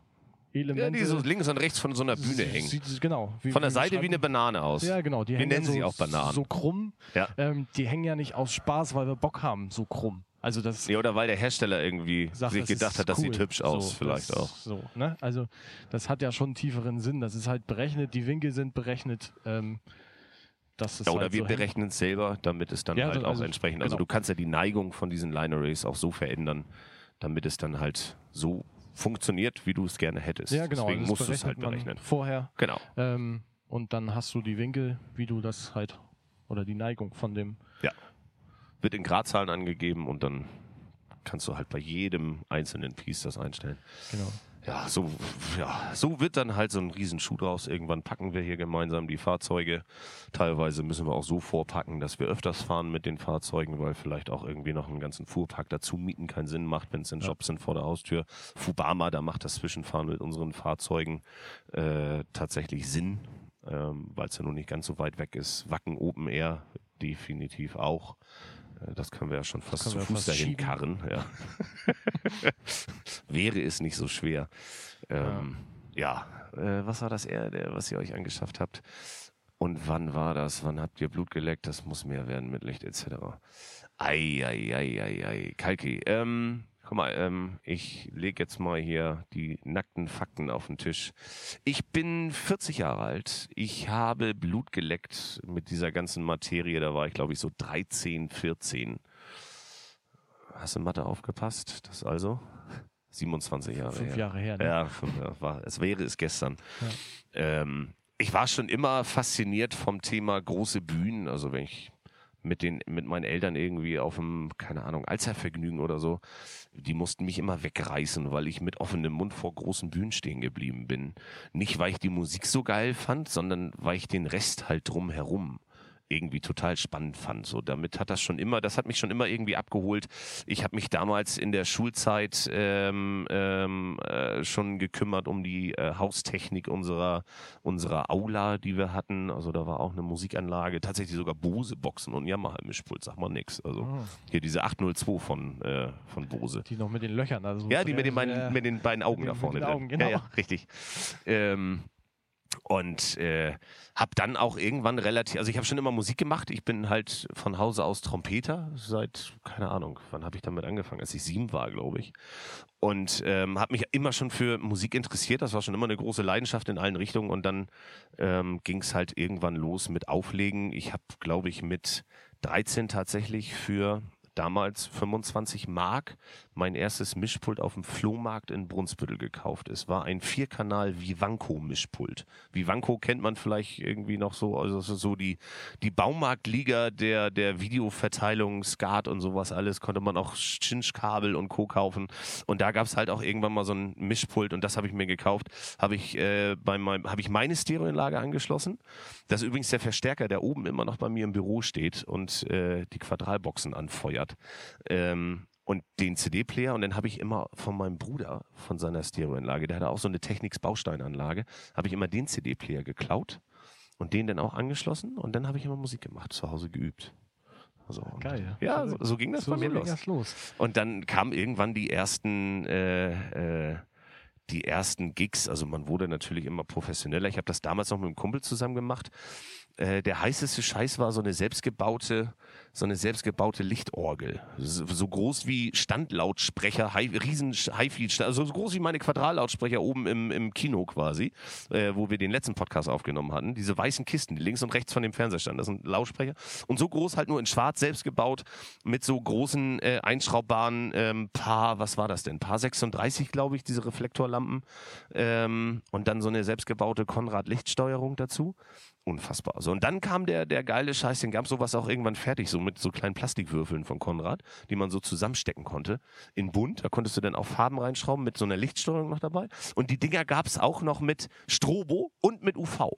Elemente. ja, die so links und rechts von so einer Bühne hängen. Sieht- Genau. wie- Von der Seite wie eine Banane aus. ja, genau. Die Wir nennen ja sie so, auch Bananen. So krumm. Ja. Ähm, die hängen ja nicht aus Spaß, weil wir Bock haben, so krumm. Also das Ja, oder weil der Hersteller irgendwie sagt, sich das gedacht ist hat, das cool. sieht hübsch aus, So, vielleicht das, auch. So, ne? Also das hat ja schon einen tieferen Sinn. Das ist halt berechnet, die Winkel sind berechnet. Ähm, dass es Ja, oder halt wir so berechnen es selber, damit es dann Ja, halt das- auch also, entsprechend. Also genau. du kannst ja die Neigung von diesen Line Arrays auch so verändern, damit es dann halt so funktioniert, wie du es gerne hättest. Ja, genau. Deswegen das musst du es halt berechnen. Vorher. Genau. Ähm, und dann hast du die Winkel, wie du das halt, oder die Neigung von dem. Wird in Gradzahlen angegeben und dann kannst du halt bei jedem einzelnen Piece das einstellen. Genau. Ja, so, ja, so wird dann halt so ein Riesenschuh draus. Irgendwann packen wir hier gemeinsam die Fahrzeuge. Teilweise müssen wir auch so vorpacken, dass wir öfters fahren mit den Fahrzeugen, weil vielleicht auch irgendwie noch einen ganzen Fuhrpark dazu mieten keinen Sinn macht, wenn es in Jobs sind vor der Haustür. Fubama, da macht das Zwischenfahren mit unseren Fahrzeugen äh, tatsächlich Sinn, ähm, weil es ja nun nicht ganz so weit weg ist. Wacken Open Air definitiv auch. Äh, Das können wir ja schon fast zu Fuß dahin schieben. karren. Ja. Wäre es nicht so schwer. Ähm, ja, Äh, was war das eher, der, was ihr euch angeschafft habt? Und wann war das? Wann habt ihr Blut geleckt? Das muss mehr werden mit Licht etc. Ei, ei, ei, ei, ei. Kalki, ähm, guck mal, ähm, ich lege jetzt mal hier die nackten Fakten auf den Tisch. Ich bin 40 Jahre alt. Ich habe Blut geleckt mit dieser ganzen Materie. Da war ich, glaube ich, so 13, 14. Hast du Mathe aufgepasst? Das also? 27 Jahre Fünf her. Jahre her, ne? Ja, fünf, ja war, es wäre es gestern. Ähm, ich war schon immer fasziniert vom Thema große Bühnen. Also wenn ich mit den mit meinen Eltern irgendwie auf dem keine Ahnung Allzeitvergnügen oder so, die mussten mich immer wegreißen, weil ich mit offenem Mund vor großen Bühnen stehen geblieben bin. Nicht weil ich die Musik so geil fand, sondern weil ich den Rest halt drumherum irgendwie total spannend fand. So, damit hat das schon immer, das hat mich schon immer irgendwie abgeholt. Ich habe mich damals in der Schulzeit ähm, ähm, äh, schon gekümmert um die äh, Haustechnik unserer unserer Aula, die wir hatten. Also da war auch eine Musikanlage, tatsächlich sogar Bose-Boxen und Yamaha-Mischpult, sag mal nix. Also Ah. hier diese 802 von äh, von Bose. Die noch mit den Löchern. Also Ja, die mit den, beiden, mit den beiden Augen da vorne mit den. Augen, genau. Ja, ja, richtig. Ähm, und äh, habe dann auch irgendwann relativ, also ich habe schon immer Musik gemacht. Ich bin halt von Hause aus Trompeter seit, keine Ahnung, wann habe ich damit angefangen? Als ich sieben war, glaube ich. Und ähm, habe mich immer schon für Musik interessiert. Das war schon immer eine große Leidenschaft in allen Richtungen. Und dann ähm, ging es halt irgendwann los mit Auflegen. Ich habe, glaube ich, mit 13 tatsächlich für damals 25 Mark mein erstes Mischpult auf dem Flohmarkt in Brunsbüttel gekauft. Es war ein Vierkanal Vivanco Mischpult. Vivanco kennt man vielleicht irgendwie noch so, also so- die, die Baumarktliga der, der Videoverteilung, Skat und sowas alles, konnte man auch Chinch-Kabel und Co. kaufen. Und da gab es halt auch irgendwann mal so ein Mischpult und das habe ich mir gekauft. Habe ich, äh, habe ich meine Stereoanlage angeschlossen. Das ist übrigens der Verstärker, der oben immer noch bei mir im Büro steht und äh, die Quadralboxen anfeuert. Ähm, und den CD-Player und dann habe ich immer von meinem Bruder, von seiner Stereoanlage, der hatte auch so eine Technics-Bausteinanlage, habe ich immer den CD-Player geklaut und den dann auch angeschlossen und dann habe ich immer Musik gemacht, zu Hause geübt. Also, und- Geil. Ja, so, so ging das so, bei mir so los. los. Und dann kamen irgendwann die ersten, äh, äh, die ersten Gigs. Also man wurde natürlich immer professioneller. Ich habe das damals noch mit einem Kumpel zusammen gemacht. Äh, der heißeste Scheiß war so eine selbstgebaute, so eine selbstgebaute Lichtorgel. So, so groß wie Standlautsprecher, Hi, riesen Hi-Fi, also so groß wie meine Quadrallautsprecher oben im, im Kino quasi, äh, wo wir den letzten Podcast aufgenommen hatten. Diese weißen Kisten, die links und rechts von dem Fernseher standen. Das sind Lautsprecher. Und so groß halt nur in schwarz selbst gebaut, mit so großen äh, einschraubbaren ähm, Paar, was war das denn? Paar 36, glaube ich, diese Reflektorlampen. Ähm, und dann so eine selbstgebaute Konrad-Lichtsteuerung dazu. Unfassbar. So, und dann kam der, der geile Scheiß, den gab sowas auch irgendwann fertig, so mit so kleinen Plastikwürfeln von Konrad, die man so zusammenstecken konnte. In bunt, da konntest du dann auch Farben reinschrauben, mit so einer Lichtsteuerung noch dabei. Und die Dinger gab es auch noch mit Strobo und mit UV.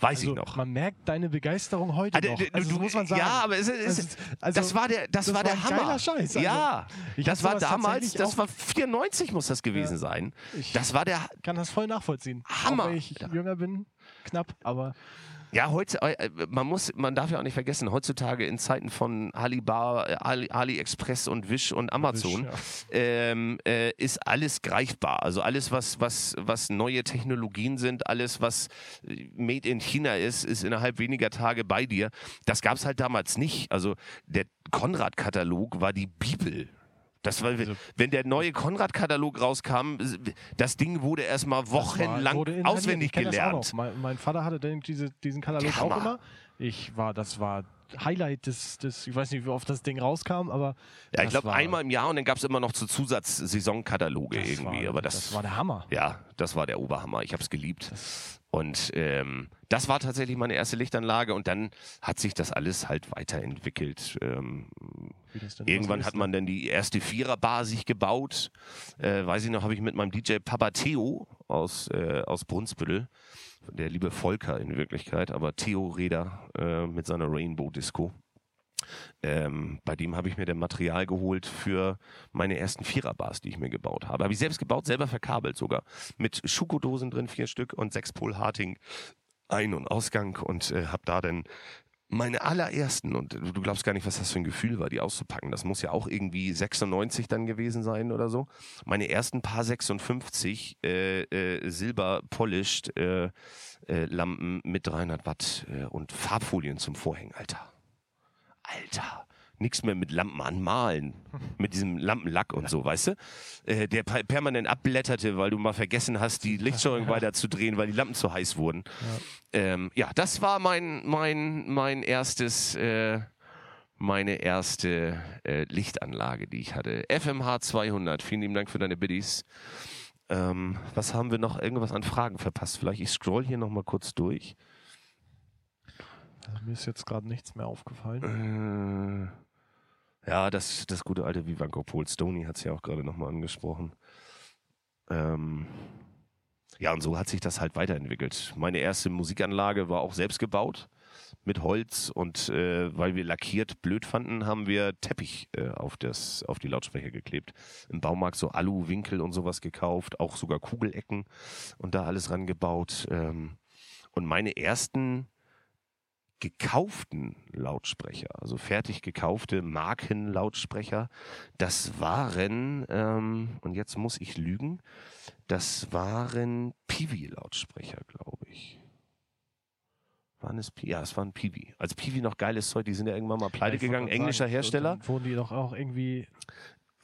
Weiß Also, ich noch. Man merkt deine Begeisterung heute du- noch. Also, das du- muss man sagen. Ja, aber es ist, es Also- ist, also, das war der, das, das war war der ein Hammer. Scheiß, also. ja, das war damals, das war 94 muss das gewesen Ja. sein. Ich- Das war der, kann das voll nachvollziehen. Hammer. Auch wenn ich jünger bin, knapp, aber Ja, heute, äh, man muss, man darf ja auch nicht vergessen, heutzutage in Zeiten von Alibaba, äh, Ali, AliExpress und Wish und Amazon Wish, ähm, äh, ist alles greifbar. Also alles, was, was, was neue Technologien sind, alles, was äh, made in China ist, ist innerhalb weniger Tage bei dir. Das gab es halt damals nicht. Also der Konrad-Katalog war die Bibel. Das war, Also- wenn der neue Konrad-Katalog rauskam, das Ding wurde erstmal wochenlang wurde auswendig Das gelernt. Mein, mein Vater hatte den, diese, diesen Katalog Hammer. auch immer. Ich war, das war Highlight des, des, ich weiß nicht, wie oft das Ding rauskam, aber Ja, ich das glaube einmal im Jahr und dann gab es immer noch zu Zusatz-Saisonkataloge das irgendwie. war, aber das, war der Hammer. ja, das war der Oberhammer. Ich habe es geliebt. Und ähm, das war tatsächlich meine erste Lichtanlage und dann hat sich das alles halt weiterentwickelt. Ähm, das irgendwann hat ist, man dann die erste Viererbar sich gebaut. Äh, weiß ich noch, habe ich mit meinem DJ Papa Theo aus, äh, aus Brunsbüttel, der liebe Volker in Wirklichkeit, aber Theo Reder äh, mit seiner Rainbow Disco. Ähm, bei dem habe ich mir dann Material geholt für meine ersten Viererbars, die ich mir gebaut habe. Habe ich selbst gebaut, selber verkabelt sogar. Mit Schukodosen drin, vier Stück und sechs Pol Harting Ein- und Ausgang und äh, habe da dann meine allerersten, und du glaubst gar nicht, was das für ein Gefühl war, die auszupacken. Das muss ja auch irgendwie 96 dann gewesen sein oder so. Meine ersten paar 56 äh, äh, Silber polished äh, äh, Lampen mit 300 Watt äh, und Farbfolien zum Vorhängen, Alter. Alter. Nichts mehr mit Lampen anmalen. Mit diesem Lampenlack und so, weißt du? Äh, der per permanent abblätterte, weil du mal vergessen hast, die Lichtsteuerung weiterzudrehen, weil die Lampen zu heiß wurden. Ja, ähm, ja das war mein, mein, mein erstes, äh, meine erste äh, Lichtanlage, die ich hatte. FMH 200. Vielen lieben Dank für deine Biddies. Ähm, was haben wir noch? Irgendwas an Fragen verpasst? Vielleicht ich scroll hier nochmal kurz durch. Also mir ist jetzt gerade nichts mehr aufgefallen. Äh, ja, das, das gute alte Vivanco Pol. Stoney hat es ja auch gerade nochmal angesprochen. Ähm, ja, und so hat sich das halt weiterentwickelt. Meine erste Musikanlage war auch selbst gebaut mit Holz und äh, weil wir lackiert blöd fanden, haben wir Teppich äh, auf, das, auf die Lautsprecher geklebt. Im Baumarkt so Alu-Winkel und sowas gekauft, auch sogar Kugelecken und da alles rangebaut. Ähm, und meine ersten gekauften Lautsprecher, also fertig gekaufte Markenlautsprecher, das waren, ähm, und jetzt muss ich lügen, das waren Piwi-Lautsprecher, glaube ich. Waren es Piwi? Ja, es waren Piwi. Als Piwi noch geiles Zeug, die sind ja irgendwann mal pleite wollte gegangen, englischer sagen, Hersteller. Wurden die doch auch irgendwie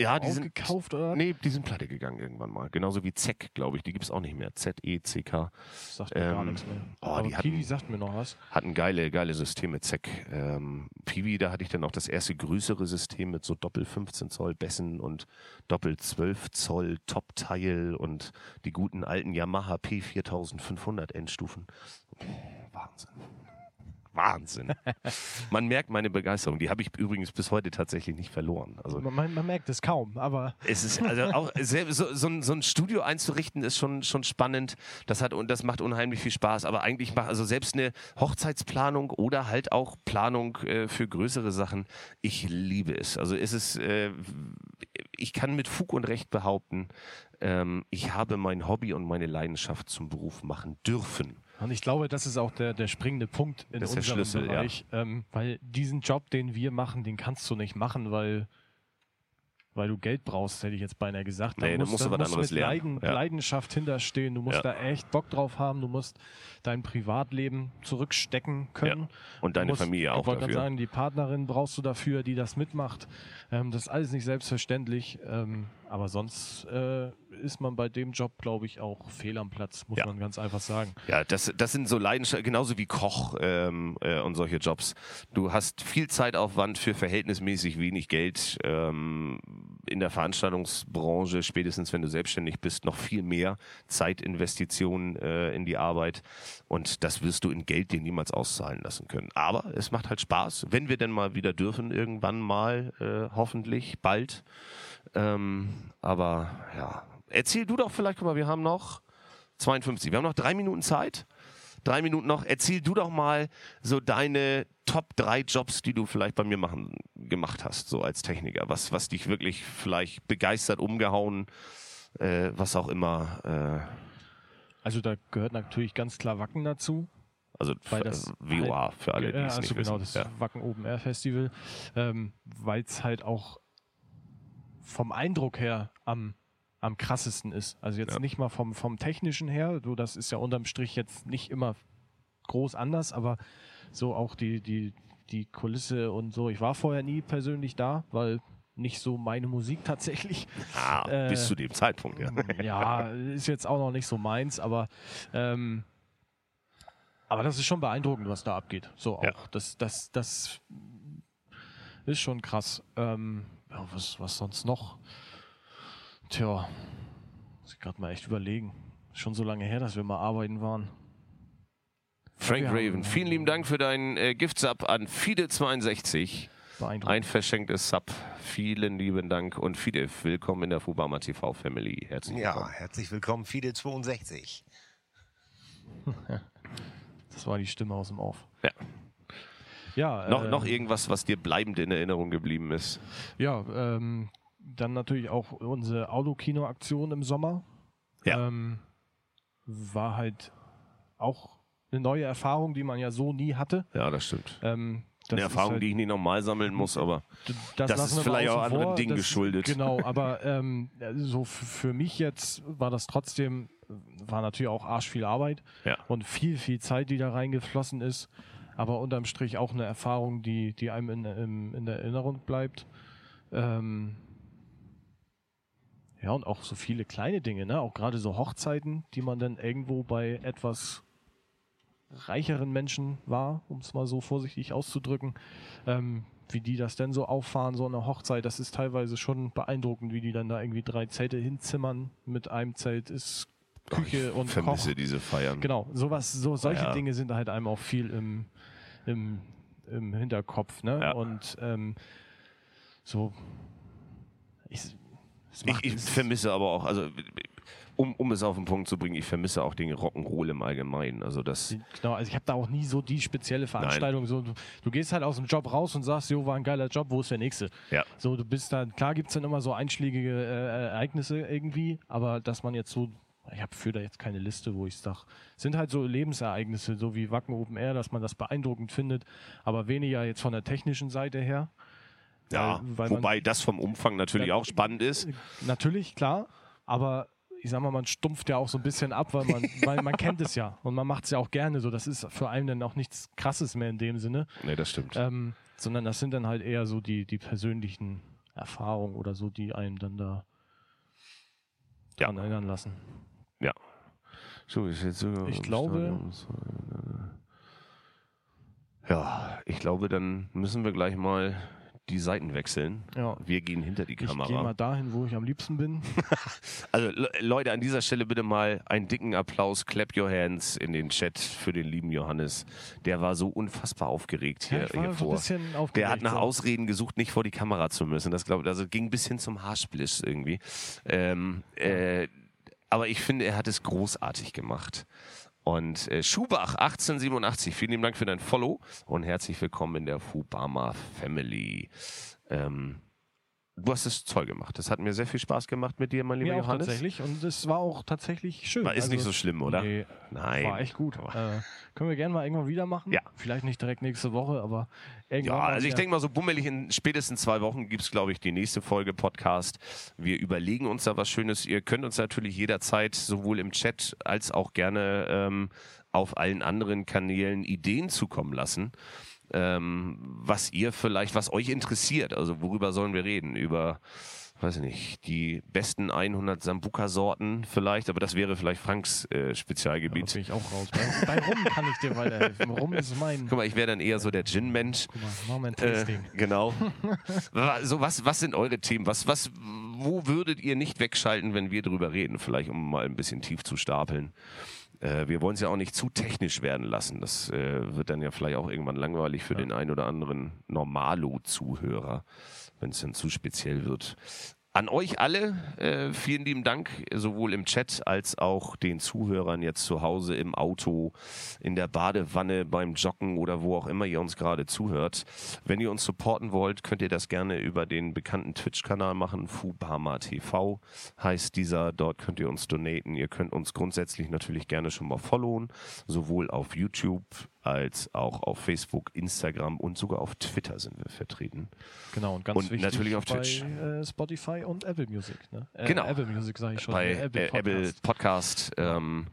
Ja, die sind aufgekauft oder? Nee, die sind pleite gegangen irgendwann mal. Genauso wie ZEC, glaube ich. Die gibt es auch nicht mehr. Z-E-C-K. Sagt mir gar Ähm, nichts mehr. oh, Aber die hatten- Piwi sagt mir noch was. Hatten geile, geile Systeme, ZEC. Ähm, Piwi, da hatte ich dann auch das erste größere System mit so Doppel 15 Zoll Bässen und Doppel 12 Zoll Top-Teil und die guten alten Yamaha P4500 Endstufen. Wahnsinn. Wahnsinn. Man merkt meine Begeisterung. Die habe ich übrigens bis heute tatsächlich nicht verloren. Also Man, man, merkt es kaum, aber es ist also auch so, so, ein, so ein Studio einzurichten ist schon, schon spannend. Das hat und das macht unheimlich viel Spaß. Aber eigentlich macht also selbst eine Hochzeitsplanung oder halt auch Planung äh, für größere Sachen. Ich liebe es. Also es ist, äh, ich kann mit Fug und Recht behaupten, ähm, ich habe mein Hobby und meine Leidenschaft zum Beruf machen dürfen. Und ich glaube, das ist auch der, der springende Punkt in Das unserem Schlüssel, ja. Bereich. Ähm, weil diesen Job, den wir machen, den kannst du nicht machen, weil, weil du Geld brauchst, hätte ich jetzt beinahe gesagt. Nee, da musst du was anderes mit lernen. Leiden, Ja. Leidenschaft hinterstehen. Du musst Ja. da echt Bock drauf haben. Du musst dein Privatleben zurückstecken können. Und deine musst- Familie auch Ich wollte gerade dafür. sagen, die Partnerin brauchst du dafür, die das mitmacht. Ähm, das ist alles nicht selbstverständlich. Ähm, aber sonst äh, ist man bei dem Job, glaube ich, auch fehl am Platz, muss Ja. man ganz einfach sagen. Ja, das, das sind so Leidenschaften, genauso wie Koch ähm, äh, und solche Jobs. Du hast viel Zeitaufwand für verhältnismäßig wenig Geld. Ähm, in der Veranstaltungsbranche, spätestens wenn du selbstständig bist, noch viel mehr Zeitinvestitionen äh, in die Arbeit. Und das wirst du in Geld dir niemals auszahlen lassen können. Aber es macht halt Spaß, wenn wir denn mal wieder dürfen, irgendwann mal, äh, hoffentlich, bald. Ähm, aber ja, erzähl du doch vielleicht, guck mal, wir haben noch 52. Wir haben noch drei Minuten Zeit. Drei Minuten noch. Erzähl du doch mal so deine Top 3 Jobs, die du vielleicht bei mir machen, gemacht hast, so als Techniker. Was, was dich wirklich vielleicht begeistert, umgehauen, äh, was auch immer. Äh, Also da gehört natürlich ganz klar Wacken dazu. also Weil das äh, VOA für alle, die ja, es also nicht genau, wissen. das Ja. Wacken Open Air Festival, ähm, weil es halt auch vom Eindruck her am, am krassesten ist. Also jetzt Ja. nicht mal vom, vom technischen her, so das ist ja unterm Strich jetzt nicht immer groß anders, aber so auch die, die, die Kulisse und so. Ich war vorher nie persönlich da, weil nicht so meine Musik tatsächlich. Ah, Äh, bis zu dem Zeitpunkt, ja. ja, ist jetzt auch noch nicht so meins, aber ähm, aber das ist schon beeindruckend, was da abgeht. So auch. Ja. Das, das, das ist schon krass. Ähm, ja, was, was sonst noch? Tja, muss ich gerade mal echt überlegen. Schon so lange her, dass wir mal arbeiten waren. Frank haben- Raven, vielen lieben Dank für deinen äh, Gift-Sub an Fide62. Beeindruckend. Ein verschenktes Sub. Vielen lieben Dank und Fide, willkommen in der Fubama TV Family. Herzlich Ja, willkommen. herzlich willkommen, Fide 62. Das war die Stimme aus dem Off. Ja. Ja, Noch, äh, noch irgendwas, was dir bleibend in Erinnerung geblieben ist? Ja, ähm, dann natürlich auch unsere Audokino-Aktion im Sommer. Ja. Ähm, war halt auch eine neue Erfahrung, die man ja so nie hatte. Ja, das stimmt. Ähm, das Eine Erfahrung, halt- die ich nicht nochmal sammeln muss, aber Das lassen ist vielleicht auch anderen vor. Dingen Das- geschuldet. Genau, aber ähm, so für mich jetzt war das trotzdem, war natürlich auch arsch viel Arbeit ja. und viel, viel Zeit, die da reingeflossen ist. Aber unterm Strich auch eine Erfahrung, die, die einem in, in, in der Erinnerung bleibt. Ähm ja, und auch so viele kleine Dinge, ne? Auch gerade so Hochzeiten, die man dann irgendwo bei etwas reicheren Menschen war, um es mal so vorsichtig auszudrücken. Ähm, wie die das denn so auffahren, so eine Hochzeit, das ist teilweise schon beeindruckend, wie die dann da irgendwie drei Zelte hinzimmern. Mit einem Zelt ist Küche ich und vermisse Koch. diese Feiern. Genau, sowas, so solche Ja. Dinge sind halt einem auch viel im, im, im Hinterkopf, ne? Ja. Und ähm, so ich, Ich, ich vermisse aber auch, also um, um es auf den Punkt zu bringen, ich vermisse auch den Rock'n'Roll im Allgemeinen. Also das, Genau, also ich habe da auch nie so die spezielle Veranstaltung. So, du, du gehst halt aus dem Job raus und sagst, jo, war ein geiler Job, wo ist der nächste? ja. So, du bist dann, klar gibt es dann immer so einschlägige äh, Ereignisse irgendwie, aber dass man jetzt so, ich habe für da jetzt keine Liste, wo ich sage, sind halt so Lebensereignisse, so wie Wacken Open Air, dass man das beeindruckend findet, aber weniger jetzt von der technischen Seite her. Ja, Weil- weil wobei das vom Umfang natürlich Ja, auch spannend ist. Natürlich, klar, aber ich sag mal, man stumpft ja auch so ein bisschen ab, weil man, weil man kennt es ja und man macht es ja auch gerne so. Das ist für einen dann auch nichts Krasses mehr in dem Sinne. Nee, das stimmt. Ähm, sondern das sind dann halt eher so die, die persönlichen Erfahrungen oder so, die einen dann da Ja. erinnern lassen. So, ist jetzt sogar Ich glaube-. Ja, ich glaube, dann müssen wir gleich mal die Seiten wechseln. Ja. Wir gehen hinter die Ich gehe Kamera. mal dahin, wo ich am liebsten bin. Also Le Leute, an dieser Stelle bitte mal einen dicken Applaus, clap your hands in den Chat für den lieben Johannes. Der war so unfassbar aufgeregt hier, Ja, ich war hier so ein vor. bisschen aufgeregt. Der hat nach so. Ausreden gesucht, nicht vor die Kamera zu müssen. Das glaube also ging bis hin zum Haarspliss irgendwie. Ähm, äh, aber ich finde, er hat es großartig gemacht. Und äh, Schubach 1887, vielen lieben Dank für dein Follow und herzlich willkommen in der Fubama Family. Ähm, du hast es toll gemacht. Das hat mir sehr viel Spaß gemacht mit dir, mein lieber Mir auch Johannes. tatsächlich und es war auch tatsächlich schön. War, ist Also, nicht so schlimm, oder? Nee, Nein. war echt gut. Äh, können wir gerne mal irgendwann wieder machen. Ja. Vielleicht nicht direkt nächste Woche, aber irgendwann. Ja, also ich wieder. denke mal, so bummelig in spätestens zwei Wochen gibt es, glaube ich, die nächste Folge Podcast. Wir überlegen uns da was Schönes. Ihr könnt uns natürlich jederzeit sowohl im Chat als auch gerne ähm, auf allen anderen Kanälen Ideen zukommen lassen. Ähm, was ihr vielleicht, was euch interessiert. Also worüber sollen wir reden? Über, weiß ich nicht, die besten 100 Sambuka-Sorten vielleicht, aber das wäre vielleicht Franks äh, Spezialgebiet. bin ich auch raus. Bei, bei Rum kann ich dir weiterhelfen. Rum ist mein. Guck mal, ich wäre dann eher so der Gin-Mensch. Guck mal, machen wir ein Äh, Tasting. genau. Wa- so, was, was sind eure Themen? Was, was, wo würdet ihr nicht wegschalten, wenn wir drüber reden? Vielleicht, um mal ein bisschen tief zu stapeln. Äh, wir wollen es ja auch nicht zu technisch werden lassen. Das äh, wird dann ja vielleicht auch irgendwann langweilig für den einen oder anderen Normalo-Zuhörer, wenn es dann zu speziell wird. An euch alle äh, vielen lieben Dank, sowohl im Chat als auch den Zuhörern jetzt zu Hause im Auto, in der Badewanne, beim Joggen oder wo auch immer ihr uns gerade zuhört. Wenn ihr uns supporten wollt, könnt ihr das gerne über den bekannten Twitch-Kanal machen. Fubama TV heißt dieser. Dort könnt ihr uns donaten. Ihr könnt uns grundsätzlich natürlich gerne schon mal followen, sowohl auf YouTube als auch auf Facebook, Instagram und sogar auf Twitter sind wir vertreten. Genau, und ganz und wichtig natürlich auf bei Twitch. äh, Spotify und Apple Music. Ne? Äh, Genau. Apple Music sage ich schon. bei äh, Apple, äh, Apple Podcast. Ähm,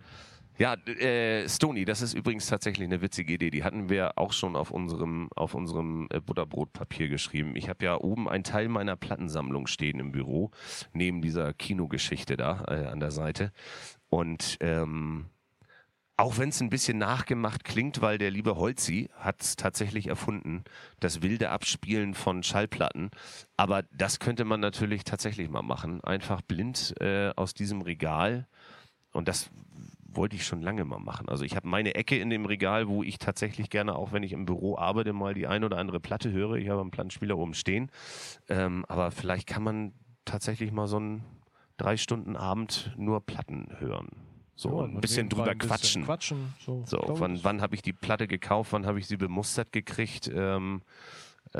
ja, äh, Stony, das ist übrigens tatsächlich eine witzige Idee. Die hatten wir auch schon auf unserem, auf unserem äh, Butterbrotpapier geschrieben. Ich habe ja oben einen Teil meiner Plattensammlung stehen im Büro, neben dieser Kinogeschichte da äh, an der Seite. Und ähm, auch wenn es ein bisschen nachgemacht klingt, weil der liebe Holzi hat es tatsächlich erfunden, das wilde Abspielen von Schallplatten. Aber das könnte man natürlich tatsächlich mal machen. Einfach blind äh, aus diesem Regal. Und das wollte ich schon lange mal machen. Also ich habe meine Ecke in dem Regal, wo ich tatsächlich gerne, auch wenn ich im Büro arbeite, mal die ein oder andere Platte höre. Ich habe einen Plattenspieler oben stehen. Ähm, aber vielleicht kann man tatsächlich mal so einen drei Stunden Abend nur Platten hören. So Ja, ein bisschen drüber ein bisschen quatschen. quatschen. So, So, wann, wann habe ich die Platte gekauft, wann habe ich sie bemustert gekriegt? Ähm, äh,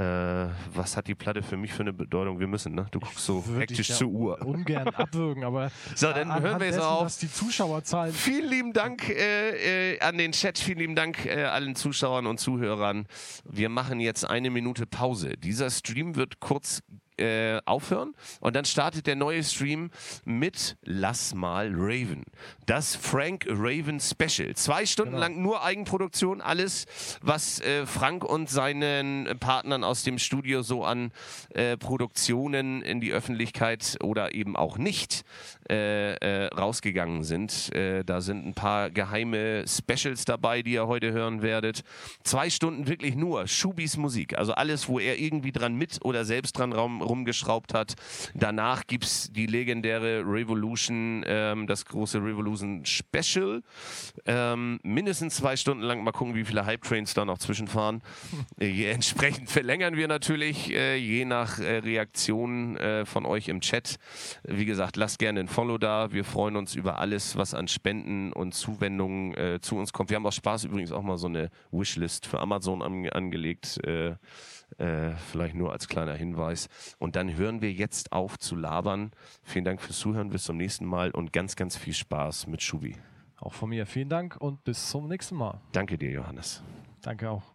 was hat die Platte für mich für eine Bedeutung? Wir müssen, ne? Du guckst so hektisch ja zur Uhr. Ungern abwürgen, aber So, dann hören wir jetzt dessen, auf. dass die Zuschauerzahlen Vielen lieben Dank äh, äh, an den Chat, vielen lieben Dank äh, allen Zuschauern und Zuhörern. Wir machen jetzt eine Minute Pause. Dieser Stream wird kurz äh, aufhören und dann startet der neue Stream mit Lass mal Raven. Das Frank Raven Special. Zwei Stunden Genau. lang nur Eigenproduktion, alles, was äh, Frank und seinen Partnern aus dem Studio so an äh, Produktionen in die Öffentlichkeit oder eben auch nicht äh, äh, rausgegangen sind. Da sind ein paar geheime Specials dabei, die ihr heute hören werdet. Zwei Stunden wirklich nur Schubis Musik. Also alles, wo er irgendwie dran mit oder selbst dran rum, rumgeschraubt hat. Danach gibt es die legendäre Revolution, ähm, das große Revolution Special. Ähm, mindestens zwei Stunden lang. Mal gucken, wie viele Hype-Trains da noch zwischenfahren. Äh, entsprechend verlängern wir natürlich, äh, je nach äh, Reaktion äh, von euch im Chat. Wie gesagt, lasst gerne ein Follow da. Wir freuen uns über alles, was an Spenden und Zuwendungen äh, zu uns kommt. Wir haben aus Spaß übrigens auch mal so eine Wishlist für Amazon an, angelegt. Äh, vielleicht nur als kleiner Hinweis. Und dann hören wir jetzt auf zu labern. Vielen Dank fürs Zuhören. Bis zum nächsten Mal und ganz, ganz viel Spaß mit Schubi. Auch von mir vielen Dank und bis zum nächsten Mal. Danke dir, Johannes. Danke auch.